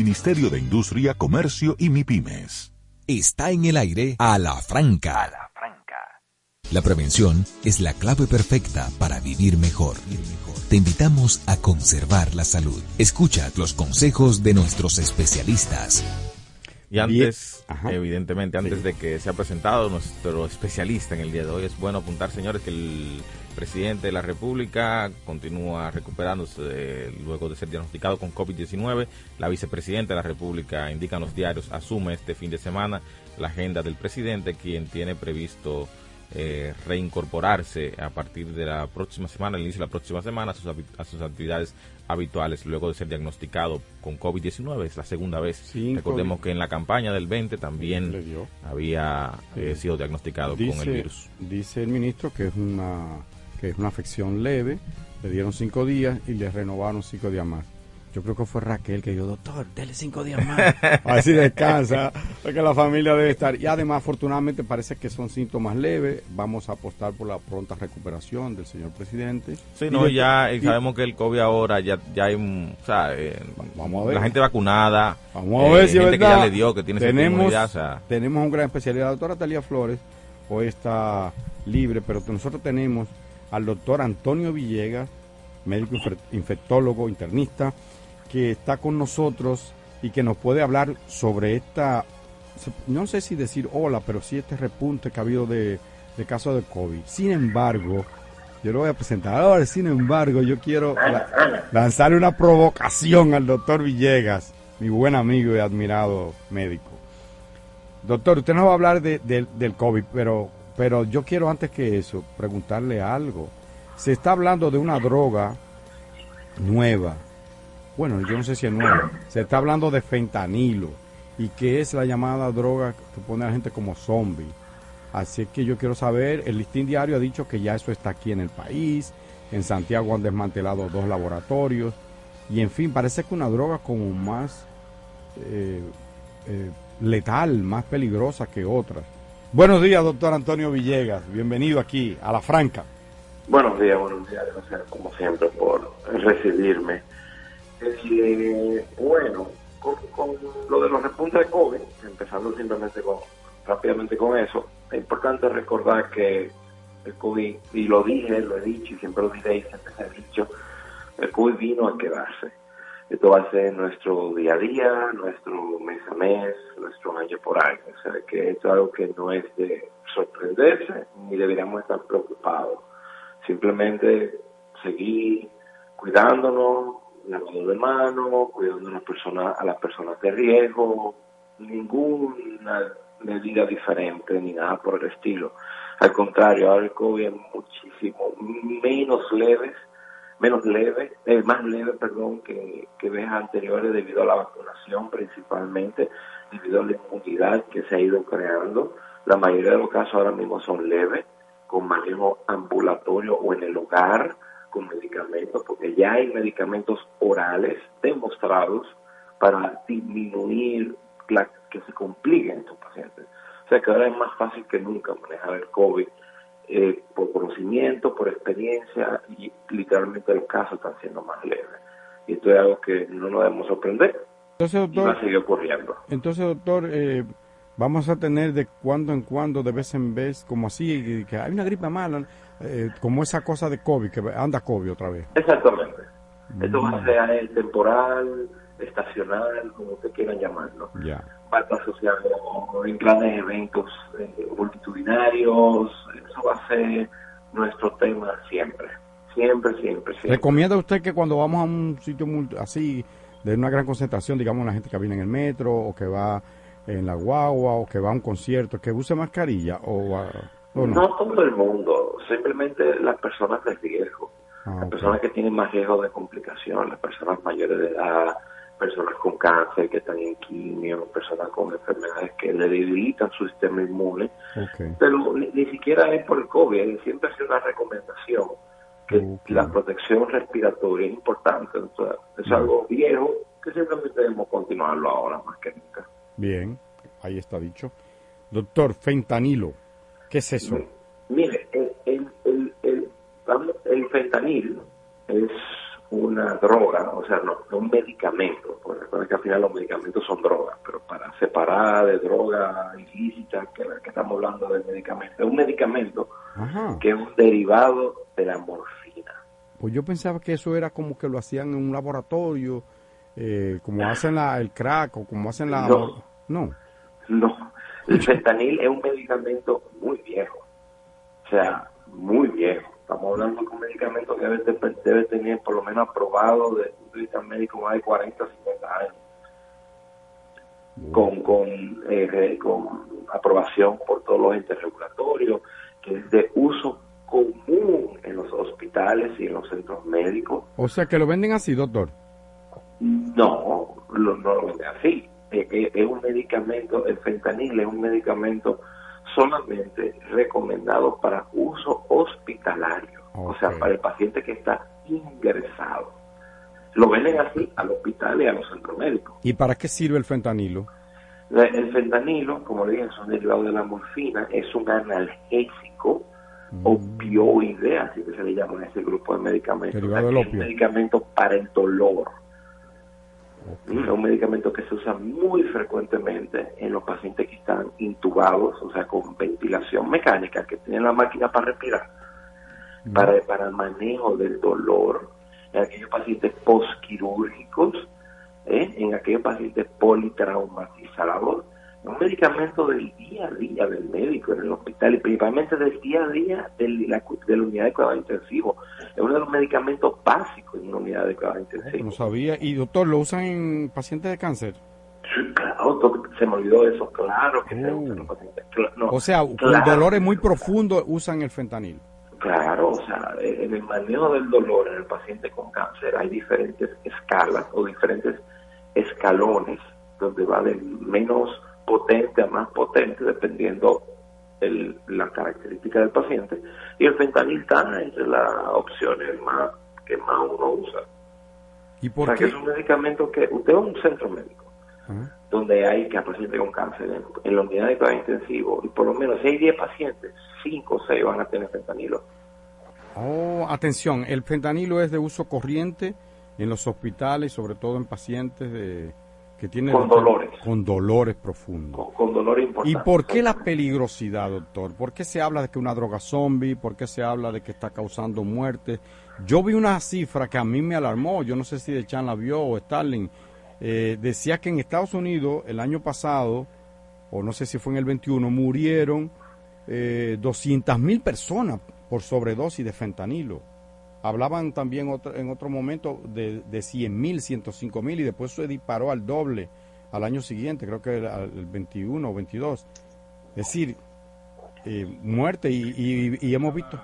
de Industria, Comercio y MIPIMES está en el aire a la franca. A la franca. La prevención es la clave perfecta para vivir mejor. Te invitamos a conservar la salud. Escucha los consejos de nuestros especialistas. Y antes, evidentemente, antes de que sea presentado nuestro especialista en el día de hoy, es bueno apuntar, señores, que el presidente de la República continúa recuperándose luego de ser diagnosticado con COVID-19. La vicepresidenta de la República, indican los diarios, asume este fin de semana la agenda del presidente, quien tiene previsto eh, reincorporarse a partir de la próxima semana, el inicio de la próxima semana, a sus, a sus actividades habituales luego de ser diagnosticado con COVID-19. Es la segunda vez. Recordemos que en la campaña del 20 también había eh, sido diagnosticado con el virus. Dice el ministro que es una que es una afección leve. Le dieron cinco días y le renovaron cinco días más. Yo creo que fue Raquel que dijo, doctor, dele cinco días más. Así descansa, porque la familia debe estar. Y además, afortunadamente, parece que son síntomas leves. Vamos a apostar por la pronta recuperación del señor presidente. Sí, no, ya sabemos que el COVID ahora ya, ya hay un. O sea, eh, vamos a ver. La gente vacunada. Vamos a ver eh, si gente que ya le dio, que tiene tenemos, tenemos un gran especialista. La doctora Talía Flores hoy está libre, pero nosotros tenemos al doctor Antonio Villegas, médico infectólogo, internista que está con nosotros y que nos puede hablar sobre esta, no sé si decir hola, pero sí este repunte que ha habido de, de casos de COVID. Sin embargo, yo lo voy a presentar ahora, sin embargo, yo quiero lanzar una provocación al doctor Villegas, mi buen amigo y admirado médico. Doctor, usted nos va a hablar de, del COVID, pero, pero yo quiero antes que eso preguntarle algo. Se está hablando de una droga nueva bueno, yo no sé si es nuevo, se está hablando de fentanilo y que es la llamada droga que pone a la gente como zombie. Así que yo quiero saber, el listín diario ha dicho que ya eso está aquí en el país, en Santiago han desmantelado dos laboratorios y en fin, parece que una droga como más eh, eh, letal, más peligrosa que otras. Buenos días, doctor Antonio Villegas, bienvenido aquí a La Franca. Buenos días, buenos días, gracias como siempre por recibirme. Eh, bueno, con, lo de los repuntes de COVID, empezando simplemente con, rápidamente con eso, es importante recordar que el COVID, y lo dije, lo he dicho y siempre lo diré y siempre se ha dicho, el COVID vino a quedarse. Esto va a ser nuestro día a día, nuestro mes a mes, nuestro año por año. O sea, que esto es algo que no es de sorprenderse ni deberíamos estar preocupados. Simplemente seguir cuidándonos, lavado de manos, cuidando a las personas, a las personas de riesgo, ninguna medida diferente ni nada por el estilo. Al contrario, ahora el COVID es muchísimo menos leves, menos leve, eh, más leve, perdón, que, que veces anteriores debido a la vacunación principalmente, debido a la inmunidad que se ha ido creando. La mayoría de los casos ahora mismo son leves, con manejo ambulatorio o en el hogar, con medicamentos, porque ya hay medicamentos orales demostrados para disminuir la que se compliquen estos pacientes. O sea que ahora es más fácil que nunca manejar el COVID eh, por conocimiento, por experiencia y literalmente los casos están siendo más leves. Y esto es algo que no nos debemos sorprender. Entonces, doctor, y va a seguir ocurriendo. Entonces, doctor, eh, vamos a tener de cuando en cuando, de vez en vez, como así, que hay una gripe mala, eh, como esa cosa de COVID, que anda COVID otra vez. Exactamente. Esto va a ser temporal, estacional, como ustedes quieran llamarlo. Ya. Estar asociado en grandes eventos eh, multitudinarios. Eso va a ser nuestro tema siempre. Siempre, siempre, siempre. ¿Recomienda usted que cuando vamos a un sitio así, de una gran concentración, digamos, la gente que viene en el metro o que va en la guagua o que va a un concierto, que use mascarilla o, no? todo el mundo, simplemente las personas de riesgo, ah, las personas que tienen más riesgo de complicación, las personas mayores de edad, personas con cáncer que están en quimio, personas con enfermedades que le debilitan su sistema inmune, pero ni, siquiera es por el COVID, siempre ha sido una recomendación que la protección respiratoria es importante, es algo viejo que simplemente debemos continuarlo ahora más que nunca. Bien, ahí está dicho. Doctor, fentanilo, ¿qué es eso? Mire, el, el, el, el fentanil es una droga, o sea, no, un medicamento, porque recuerden que al final los medicamentos son drogas, pero para separar de droga ilícita, que, que estamos hablando del medicamento, es un medicamento que es un derivado de la morfina. Pues yo pensaba que eso era como que lo hacían en un laboratorio, eh, como hacen la, el crack o como hacen la... No, No. No, el fentanil es un medicamento muy viejo, o sea, muy viejo. Estamos hablando de un medicamento que debe, debe tener por lo menos aprobado desde el punto de vista médico más de 40 o 50 años, con, con, eh, con aprobación por todos los entes regulatorios, que es de uso común en los hospitales y en los centros médicos. O sea, que lo venden así, doctor. No, lo- no lo venden así. Eh, eh, es un medicamento, el fentanil es un medicamento solamente recomendado para uso hospitalario, o sea, para el paciente que está ingresado. Lo venden así al hospital y a los centros médicos. ¿Y para qué sirve el fentanilo? El fentanilo, como le dije, es un derivado de la morfina, es un analgésico opioide, así que se le llama a ese grupo de medicamentos. Derivado del Es un medicamento para el dolor. Mm, Es un medicamento que se usa muy frecuentemente en los pacientes que están intubados, o sea, con ventilación mecánica, que tienen la máquina para respirar, para, para el manejo del dolor, en aquellos pacientes postquirúrgicos, ¿eh? en aquellos pacientes politraumatizados. Un medicamento del día a día del médico en el hospital y principalmente del día a día de la, de la unidad de cuidado intensivo. Es uno de los medicamentos básicos en una unidad de cuidado intensivo. No sabía. ¿Y doctor, lo usan en pacientes de cáncer? Sí, Claro, se me olvidó eso, claro que se usa en los pacientes. Cla- no, o sea, con claro. dolores muy profundos usan el fentanil. Claro, o sea, eh, en el manejo del dolor en el paciente con cáncer hay diferentes escalas o diferentes escalones donde va de menos potente a más potente dependiendo el, la característica del paciente y el fentanil está entre las opciones más que más uno usa. ¿Y O por que qué? es un medicamento que usted va a un centro médico donde hay que paciente con cáncer en, en la unidad de cuidado intensivo y por lo menos si hay 10 pacientes, 5 o 6 van a tener fentanilo. Oh, atención, el fentanilo es de uso corriente en los hospitales, sobre todo en pacientes de, que Con dolores. con dolores profundos. con dolor importante. ¿Y por qué la peligrosidad, doctor? ¿Por qué se habla de que una droga zombie? ¿Por qué se habla de que está causando muerte? Yo vi una cifra que a mí me alarmó, yo no sé si de Chan la vio o Starling, eh, decía que en Estados Unidos el año pasado, o no sé si fue en el 21, murieron eh, 200 mil personas por sobredosis de fentanilo. Hablaban también otro- en otro momento de, de 100 mil, 105 mil y después se disparó al doble al año siguiente, creo que el 21 o 22. Es decir, eh, muerte y, y- y hemos visto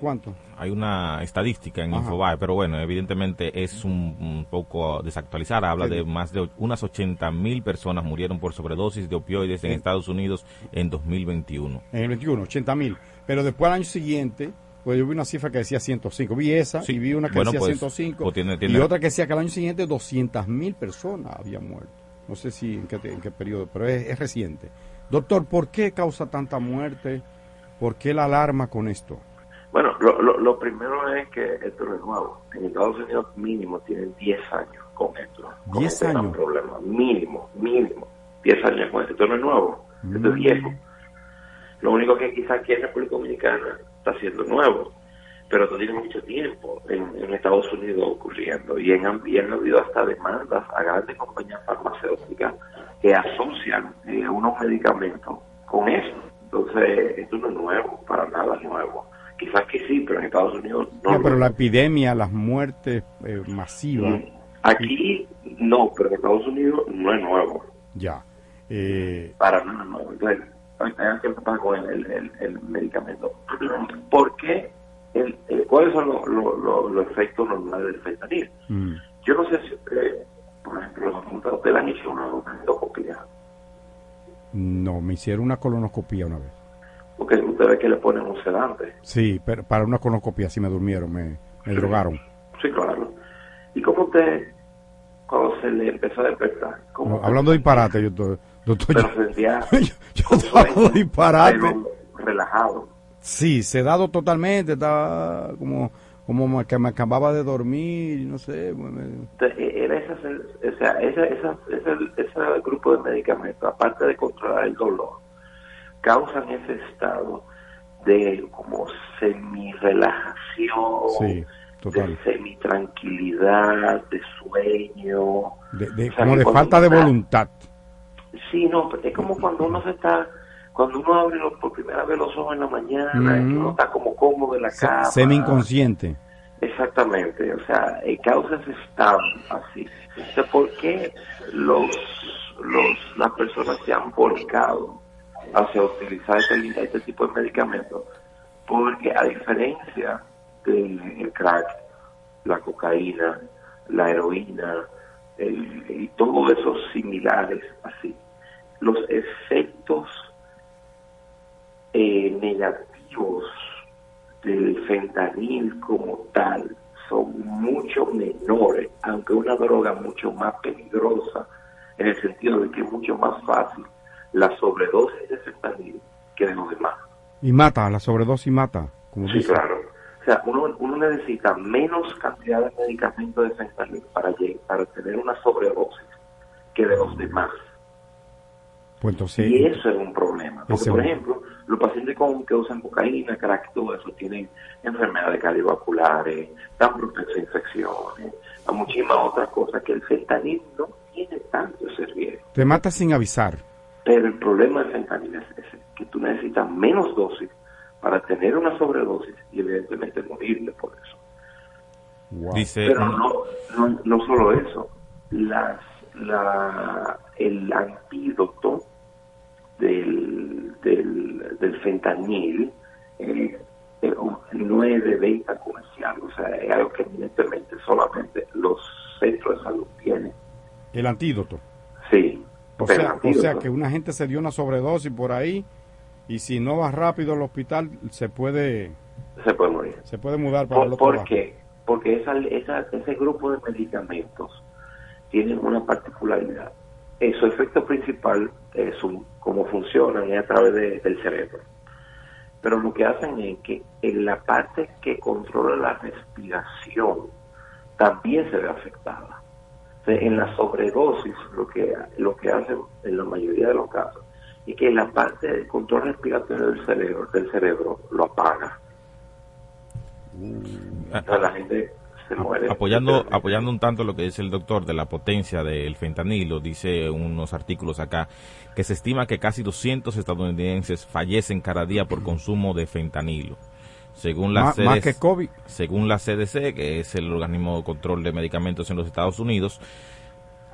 cuánto. Hay una estadística en Ajá. Infobae, pero bueno, evidentemente es un, un poco desactualizada. Habla Sí. de más de unas 80 mil personas murieron por sobredosis de opioides en. Estados Unidos en 2021. En el 21, 80 mil. Pero después al año siguiente, pues yo vi una cifra que decía 105. Vi esa y vi una que Bueno, decía pues, 105 pues tiene- y otra que decía que al año siguiente 200 mil personas habían muerto. No sé si en qué, en qué periodo, pero es, es reciente. Doctor, ¿por qué causa tanta muerte? ¿Por qué la alarma con esto? Bueno, lo, lo, lo primero es que esto no es nuevo. En Estados Unidos mínimo tienen 10 años con esto. con 10 este gran años. problema. Mínimo, mínimo. 10 años con esto. Esto no es nuevo. Esto es Mm. viejo. Lo único que quizás aquí en República Dominicana está siendo nuevo. Pero esto tiene mucho tiempo en, en Estados Unidos ocurriendo. Y, en, y han habido hasta demandas a grandes compañías farmacéuticas que asocian eh, unos medicamentos con eso. Entonces, esto no es nuevo, para nada nuevo. Quizás que sí, pero en Estados Unidos no. Pero es. la epidemia, las muertes eh, masivas, Aquí no, pero en Estados Unidos no es nuevo, ya. Eh, para nada nuevo. Entonces, que con el, el, el- medicamento. ¿Por qué? El, el- ¿Cuáles son los, los, los- efectos normales del fentanil? mm, Yo no sé si usted, por ejemplo, los apuntados de han hecho una endoscopia, no, me hicieron una colonoscopia una vez. porque usted ve que le ponen un sedante. Sí, pero para una colonoscopia sí me durmieron, me, me drogaron. Sí, claro. ¿Y cómo usted, cuando se le empezó a despertar, cómo Hablando de disparate, yo, doctor, pero yo- sentía yo de disparate. pero relajado? Sí, sedado totalmente, estaba como, como que me acababa de dormir, no sé. Entonces, e- era esa, o sea, esa, esa, ese, ese grupo de medicamentos, aparte de controlar el dolor, causan ese estado de como semi-relajación, Sí, total. de semi-tranquilidad, de sueño. De, de- O sea, como de falta de voluntad. Sí, no, es como cuando uno se está, cuando uno abre los- por primera vez los ojos en la mañana, y uno está como cómodo en la Se- cama. Semi-inconsciente. Exactamente, o sea, causas están así. O sea, ¿por qué los, los, las personas se han volcado hacia utilizar este, este tipo de medicamentos? Porque a diferencia del crack, la cocaína, la heroína el- y todos esos similares así, los efectos eh, negativos del fentanil como tal son mucho menores, aunque una droga mucho más peligrosa, en el sentido de que es mucho más fácil la sobredosis de fentanil que de los demás. Y mata, la sobredosis mata. Como Sí, dice. claro. O sea, uno, uno necesita menos cantidad de medicamentos de fentanil para, para tener una sobredosis que de los demás. Pues entonces, Y eso es un problema. Porque, por ejemplo, los pacientes con, que usan cocaína, crack, todo eso, tienen enfermedades cardiovasculares, están propensos a infecciones, a muchísimas otras cosas que el fentanil no tiene tanto ese riesgo. te mata sin avisar. Pero el problema del fentanil es ese, que tú necesitas menos dosis para tener una sobredosis y evidentemente morirle por eso. Dice, Pero no, no, no solo eso, las, la, el antídoto del, del, del fentanil eh, eh, no es de venta comercial, o sea, es algo que evidentemente solamente los centros de salud tienen. El antídoto. Sí. O sea, o sea que una gente se dio una sobredosis por ahí y si no va rápido al hospital se puede se puede morir. se puede mudar para el ¿Por, otro por qué? Porque esa, esa, ese grupo de medicamentos tienen una particularidad. Eh, su efecto principal, es su, cómo funcionan, es a través de- del cerebro. Pero lo que hacen es que en la parte que controla la respiración también se ve afectada. O sea, en la sobredosis, lo que, lo que hacen en la mayoría de los casos es que la parte de control respiratorio del cerebro, del cerebro lo apaga. Entonces la gente se muere. apoyando apoyando un tanto lo que dice el doctor de la potencia del fentanilo, dice unos artículos acá que se estima que casi 200 estadounidenses fallecen cada día por consumo de fentanilo. Según la Más- más CDC que COVID. según la CDC, que es el organismo de control de medicamentos en los Estados Unidos,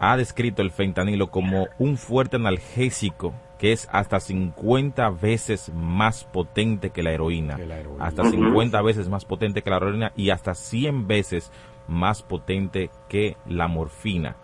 ha descrito el fentanilo como un fuerte analgésico que es hasta 50 veces más potente que la heroína. Hasta Ujú. 50 veces más potente que la heroína y hasta 100 veces más potente que la morfina.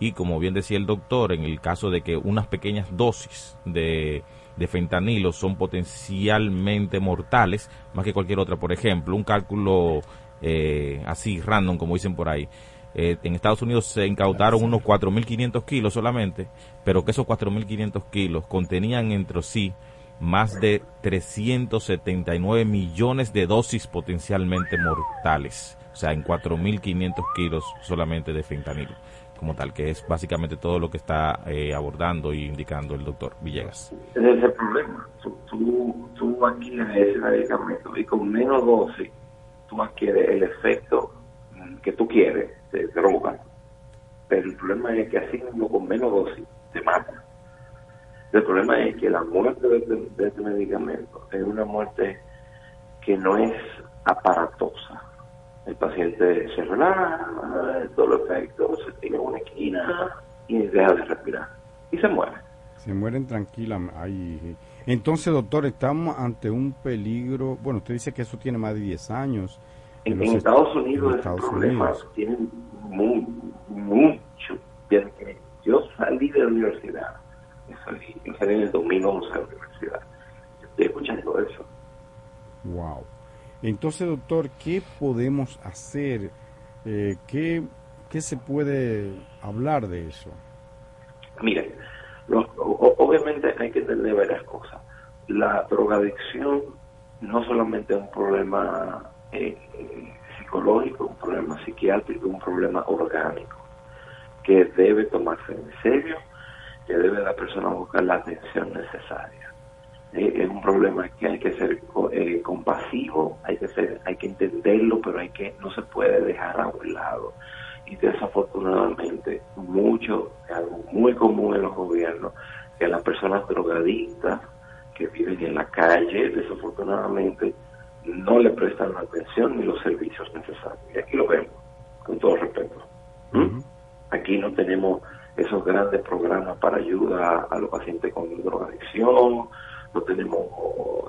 Y como bien decía el doctor, en el caso de que unas pequeñas dosis de, de fentanilo son potencialmente mortales, más que cualquier otra, por ejemplo, un cálculo eh, así random, como dicen por ahí. Eh, en Estados Unidos se incautaron unos 4.500 kilos solamente, pero que esos 4.500 kilos contenían entre sí más de 379 millones de dosis potencialmente mortales. O sea, en 4.500 kilos solamente de fentanilo, como tal, que es básicamente todo lo que está eh, abordando y indicando el doctor Villegas. Ese es el problema. Tú, tú, tú adquieres ese medicamento y con menos dosis tú adquieres el efecto que tú quieres de droga. Pero el problema es que así mismo con menos dosis te mata. El problema es que la muerte de este, de este medicamento es una muerte que no es aparatosa. El paciente se relaja, todo los efectos, se tira en una esquina y deja de respirar. Y se muere. Se mueren tranquilamente. Ay, Entonces, doctor, estamos ante un peligro. Bueno, usted dice que eso tiene más de 10 años. En, los en est- Estados Unidos en Estados problema Unidos. tiene mu- mucho. Desde que yo salí de la universidad, salí, yo salí en el 2011 de la universidad, estoy escuchando eso. Wow. Entonces, doctor, ¿qué podemos hacer? Eh, ¿qué, ¿Qué se puede hablar de eso? Miren, lo- o- obviamente hay que entender varias cosas. La drogadicción no solamente es un problema eh, eh, psicológico, un problema psiquiátrico, un problema orgánico, que debe tomarse en serio, que debe la persona buscar la atención necesaria. Eh, es un problema que hay que ser co- compasivo, hay que ser, hay que entenderlo, pero hay que no se puede dejar a un lado. Y desafortunadamente, mucho, algo muy común en los gobiernos, que las personas drogadictas que viven en la calle, desafortunadamente, no le prestan la atención ni los servicios necesarios. Y aquí lo vemos, con todo respeto. ¿Mm? Aquí no tenemos esos grandes programas para ayuda a los pacientes con drogadicción, no tenemos...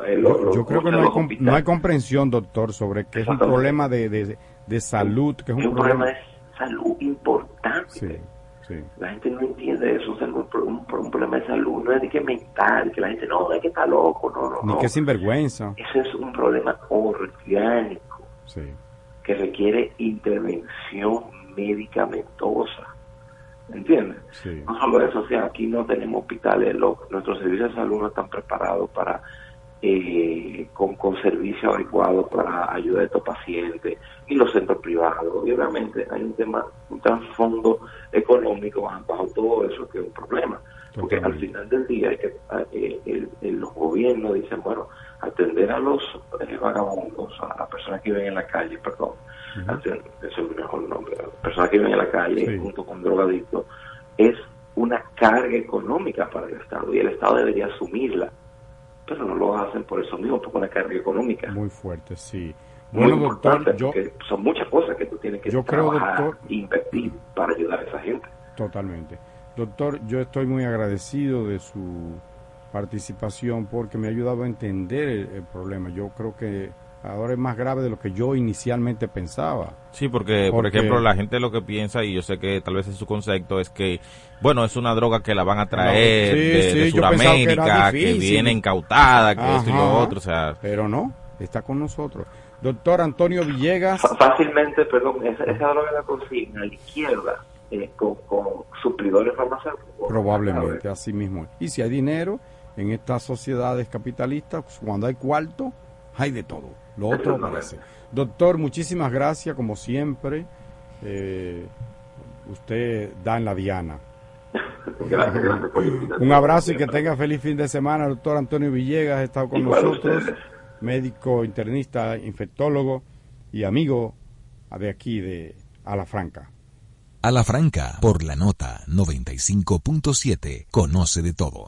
eh, lo- Yo, creo que los no hay, com- hospitales. no hay comprensión, doctor, sobre que es un problema de, de, de salud, que es un, problema de salud importante. Sí, sí. La gente no entiende eso, es un, un- un problema de salud, no es de que mental, que la gente no, es que está loco, no, no, Ni no. que sinvergüenza. Eso es un problema orgánico Sí. que requiere intervención medicamentosa. ¿Entiendes? Sí. No solo eso, o sea, aquí no tenemos hospitales, lo- nuestros servicios de salud no están preparados para, eh, con, con servicios adecuados para ayudar a estos pacientes, y los centros privados. Y obviamente hay un tema, un trasfondo económico bajo todo eso que es un problema. Porque al final del día hay que, eh, el- el- los gobiernos dicen, bueno, atender a los eh, vagabundos, a las personas que viven en la calle, perdón, atender- ese es el mejor nombre, las personas que viven en la calle Sí. junto con drogadictos, es una carga económica para el Estado y el Estado debería asumirla. Pero no lo hacen por eso mismo, es una carga económica. Muy fuerte, sí. Muy Bueno, doctor, importante, yo porque son muchas cosas que tú tienes que yo creo, trabajar doctor- invertir para ayudar a esa gente. totalmente. Doctor, yo estoy muy agradecido de su participación porque me ha ayudado a entender el, el problema. Yo creo que ahora es más grave de lo que yo inicialmente pensaba. Sí, porque, por ejemplo, la gente lo que piensa, y yo sé que tal vez es su concepto, es que, bueno, es una droga que la van a traer Sí, de, sí, de que Sudamérica, que, viene incautada, que esto y lo Ajá. otro, o sea... Pero no, está con nosotros. Doctor Antonio Villegas. Fácilmente, perdón, esa, esa droga la consigna a la izquierda eh, con, con suplidores farmacéuticos. Probablemente, así mismo. Y si hay dinero en estas sociedades capitalistas, cuando hay cuarto, hay de todo. Lo otro aparece. Doctor, muchísimas gracias, como siempre. Eh, usted da en la diana. Gracias, gracias por la invitación. Un abrazo y que tenga feliz fin de semana. Doctor Antonio Villegas ha estado con Igual nosotros, ustedes. médico, internista, infectólogo y amigo de aquí de Alafranca. A la franca, por la nota 95.7, conoce de todo.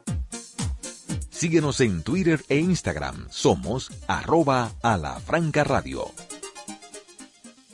Síguenos en Twitter e Instagram. Somos arroba a la franca radio.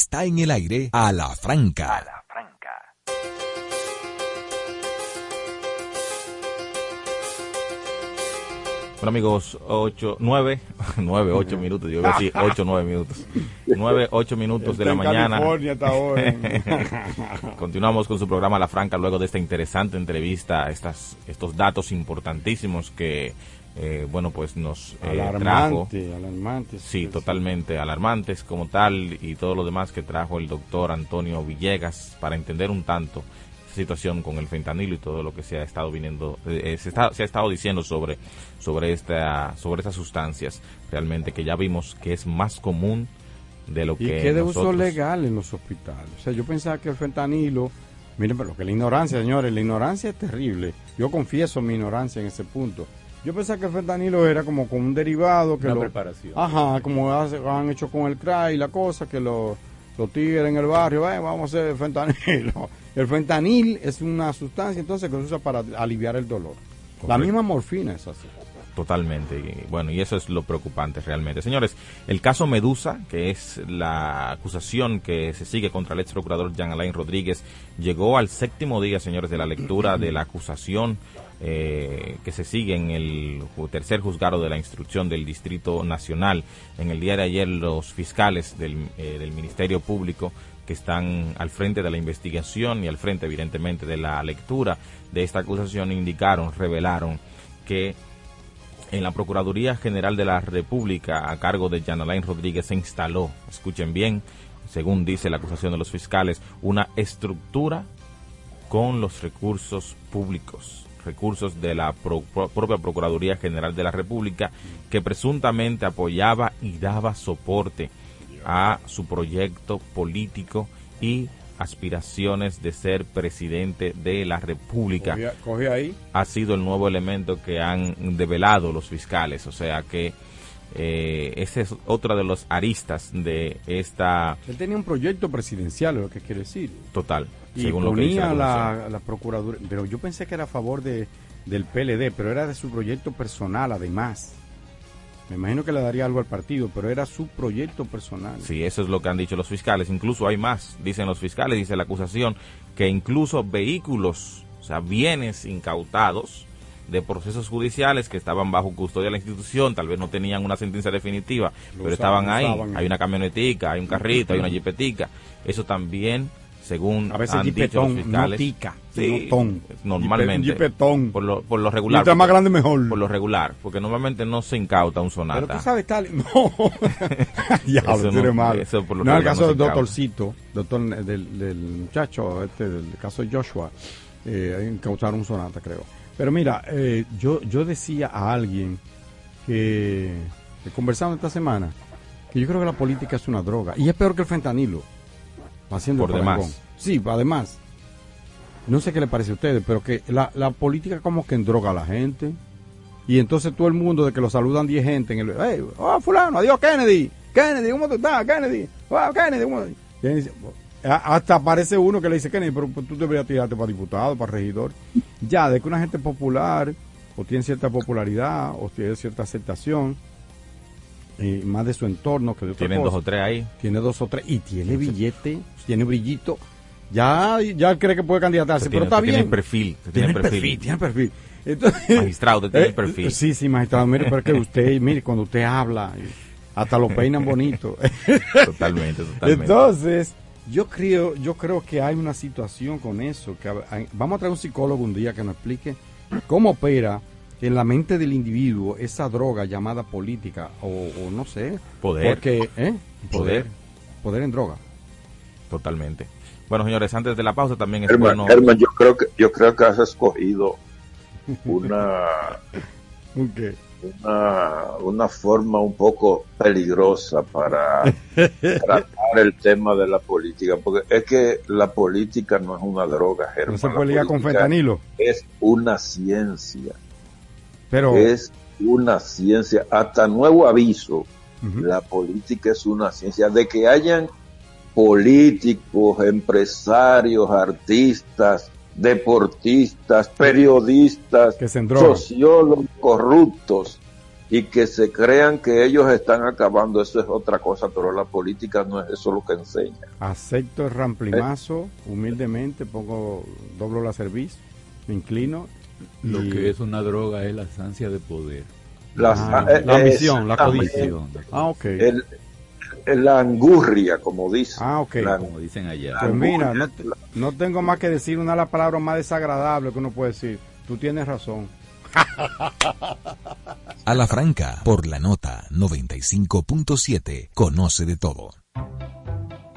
Está en el aire a la franca. Bueno amigos, 8, 9, 9, 8 minutos, yo iba a decir 8, 9 minutos. 9, 8 minutos de la mañana. California hasta ahora. Continuamos con su programa La Franca luego de esta interesante entrevista, estas, estos datos importantísimos que, eh, bueno, pues nos eh, trajo. Alarmante, alarmante. Sí, totalmente alarmantes como tal y todo lo demás que trajo el doctor Antonio Villegas para entender un tanto situación con el fentanilo y todo lo que se ha estado viniendo, eh, se, está- se ha estado diciendo sobre, sobre, esta, sobre estas sustancias realmente que ya vimos que es más común de lo Y que que de uso legal en los hospitales. O sea, yo pensaba que el fentanilo, miren, pero que la ignorancia, señores, la ignorancia es terrible. Yo confieso mi ignorancia en ese punto. Yo pensaba que el fentanilo era como con un derivado que Una lo, preparación. Ajá, como hace- han hecho con el crack y la cosa que los los tigres en el barrio, "Eh, vamos a hacer fentanilo. El fentanil es una sustancia entonces que se usa para aliviar el dolor. La misma morfina es así. Totalmente. Y, bueno, y eso es lo preocupante realmente. Señores, el caso Medusa, que es la acusación que se sigue contra el ex procurador Jean Alain Rodríguez, llegó al séptimo día, señores, de la lectura de la acusación eh, que se sigue en el tercer juzgado de la instrucción del Distrito Nacional. En el día de ayer, los fiscales del, eh, del Ministerio Público que están al frente de la investigación y al frente, evidentemente, de la lectura de esta acusación indicaron, revelaron que en la Procuraduría General de la República, a cargo de Jan Alain Rodríguez, se instaló, escuchen bien, según dice la acusación de los fiscales, una estructura con los recursos públicos, recursos de la propia Procuraduría General de la República, que presuntamente apoyaba y daba soporte a su proyecto político y aspiraciones de ser presidente de la República. Coge, ahí. Ha sido el nuevo elemento que han develado los fiscales, o sea que eh, ese es otro de los aristas de esta... Él tenía un proyecto presidencial, lo que quiere decir. Total. Y según lo que dice la, la, Procuraduría, pero yo pensé que era a favor de, del PLD, pero era de su proyecto personal además. Me imagino que le daría algo al partido, pero era su proyecto personal. Sí, eso es lo que han dicho los fiscales. Incluso hay más, dicen los fiscales, dice la acusación, que incluso vehículos, o sea, bienes incautados de procesos judiciales que estaban bajo custodia de la institución, tal vez no tenían una sentencia definitiva, pero estaban ahí. Hay una camionetica, hay un carrito, hay una jipetica. Eso también según a veces han dicho los fiscales. No tica, sí, ton. normalmente. Por lo, por lo regular. Mientras más grande mejor. Por lo regular, porque normalmente no se incauta un sonata. Pero tú sabes tal, no. Diablo, eso no, mal. Eso por lo no, el caso no del doctorcito, doctor del, del, muchacho, este, del caso de Joshua, eh, incautaron un sonata, creo. Pero mira, eh, yo, yo decía a alguien que, que esta semana, que yo creo que la política es una droga, y es peor que el fentanilo haciendo por demás. Sí, además. No sé qué le parece a ustedes, pero que la, la política como que endroga a la gente. Y entonces todo el mundo de que lo saludan 10 gente en el... Hey, oh, fulano, adiós Kennedy. Kennedy, ¿cómo tú estás? Kennedy. Oh, Kennedy, ¿cómo? hasta aparece uno que le dice, Kennedy, pero tú deberías tirarte para diputado, para regidor. Ya, de que una gente popular, o tiene cierta popularidad, o tiene cierta aceptación, eh, más de su entorno que de otra Tienen dos o tres ahí. Tiene dos o tres. Y tiene billete, tiene brillito. Ya, ya cree que puede candidatarse, pero está bien. Tiene perfil. Tiene, perfil. Tiene perfil. magistrado, tiene eh, perfil. Sí, sí, magistrado. Mire, pero que usted, mire, cuando usted habla, hasta lo peinan bonito. totalmente, totalmente. Entonces, yo creo, yo creo que hay una situación con eso. que Vamos a traer un psicólogo un día que nos explique cómo opera en la mente del individuo esa droga llamada política o, no sé. Poder. Porque, ¿eh? Poder. Poder en droga. Totalmente. Bueno, señores, antes de la pausa también es Herman, bueno... Herman, yo creo que, yo creo que has escogido una... Una, una forma un poco peligrosa para tratar el tema de la política, porque es que la política no es una droga, Germán. No se puede ligar con fentanilo. Es una ciencia. Es una ciencia, hasta nuevo aviso, la política es una ciencia, de que hayan políticos, empresarios, artistas, deportistas, periodistas, sociólogos corruptos y que se crean que ellos están acabando, eso es otra cosa, pero la política no es eso lo que enseña. Acepto el ramplimazo, humildemente, pongo, doblo la cerviz, me inclino lo que es una droga es la ansia de poder. La, ah, la ambición, la codicia. Ah, ok. El, la angurria, como dicen. Ah, ok. como dicen allá. Pues mira, no, no, tengo más que decir una de las palabras más desagradables que uno puede decir. Tú tienes razón. A la franca, por la nota 95.7, conoce de todo.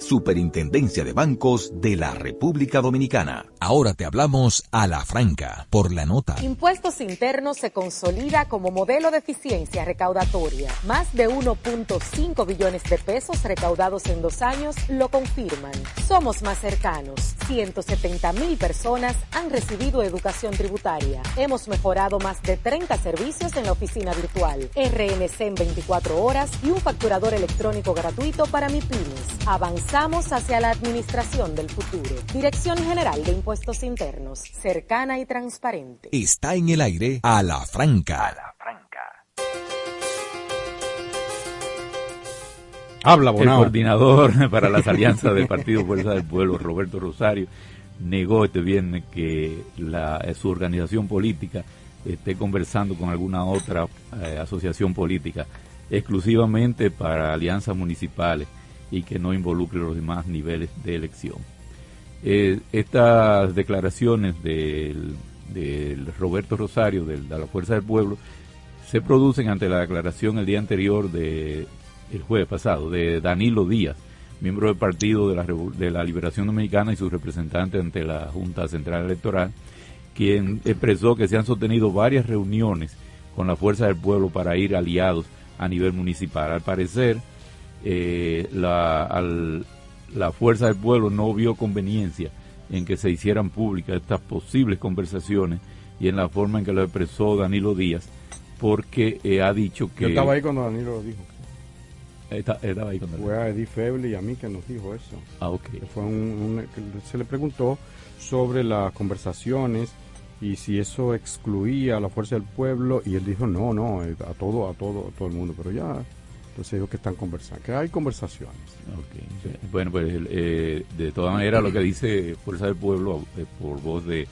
Superintendencia de Bancos de la República Dominicana. Ahora te hablamos a la franca por la nota. Impuestos Internos se consolida como modelo de eficiencia recaudatoria. Más de 1.5 billones de pesos recaudados en dos años lo confirman. Somos más cercanos. 170 mil personas han recibido educación tributaria. Hemos mejorado más de 30 servicios en la oficina virtual. RNC en 24 horas y un facturador electrónico gratuito para MIPIMES. Avanzamos hacia la administración del futuro. Dirección General de Impuestos Internos, cercana y transparente. Está en el aire a la franca. A la franca. Habla, El Bonao. coordinador para las alianzas del Partido Fuerza del Pueblo, Roberto Rosario, negó este viernes que la, su organización política esté conversando con alguna otra eh, asociación política exclusivamente para alianzas municipales y que no involucre los demás niveles de elección. Eh, estas declaraciones del, Roberto Rosario, del- de la Fuerza del Pueblo, se producen ante la declaración el día anterior de el jueves pasado de Danilo Díaz, miembro del Partido de la, de la Liberación Dominicana y su representante ante la Junta Central Electoral, quien expresó que se han sostenido varias reuniones con la Fuerza del Pueblo para ir aliados a nivel municipal. Al parecer, eh, la, al- la Fuerza del Pueblo no vio conveniencia en que se hicieran públicas estas posibles conversaciones y en la forma en que lo expresó Danilo Díaz, porque eh, ha dicho que... Yo estaba ahí cuando Danilo lo dijo. Está- estaba ahí cuando- Fue a Edith Feble y a mí que nos dijo eso. Ah, ok. Fue un, un- se le preguntó sobre las conversaciones y si eso excluía a la fuerza del pueblo y él dijo no, no, eh, a todo, a todo, a todo el mundo, pero ya, entonces dijo que están conversando, que hay conversaciones. Bueno, pues eh, de todas maneras lo que dice Fuerza del Pueblo eh, por voz de,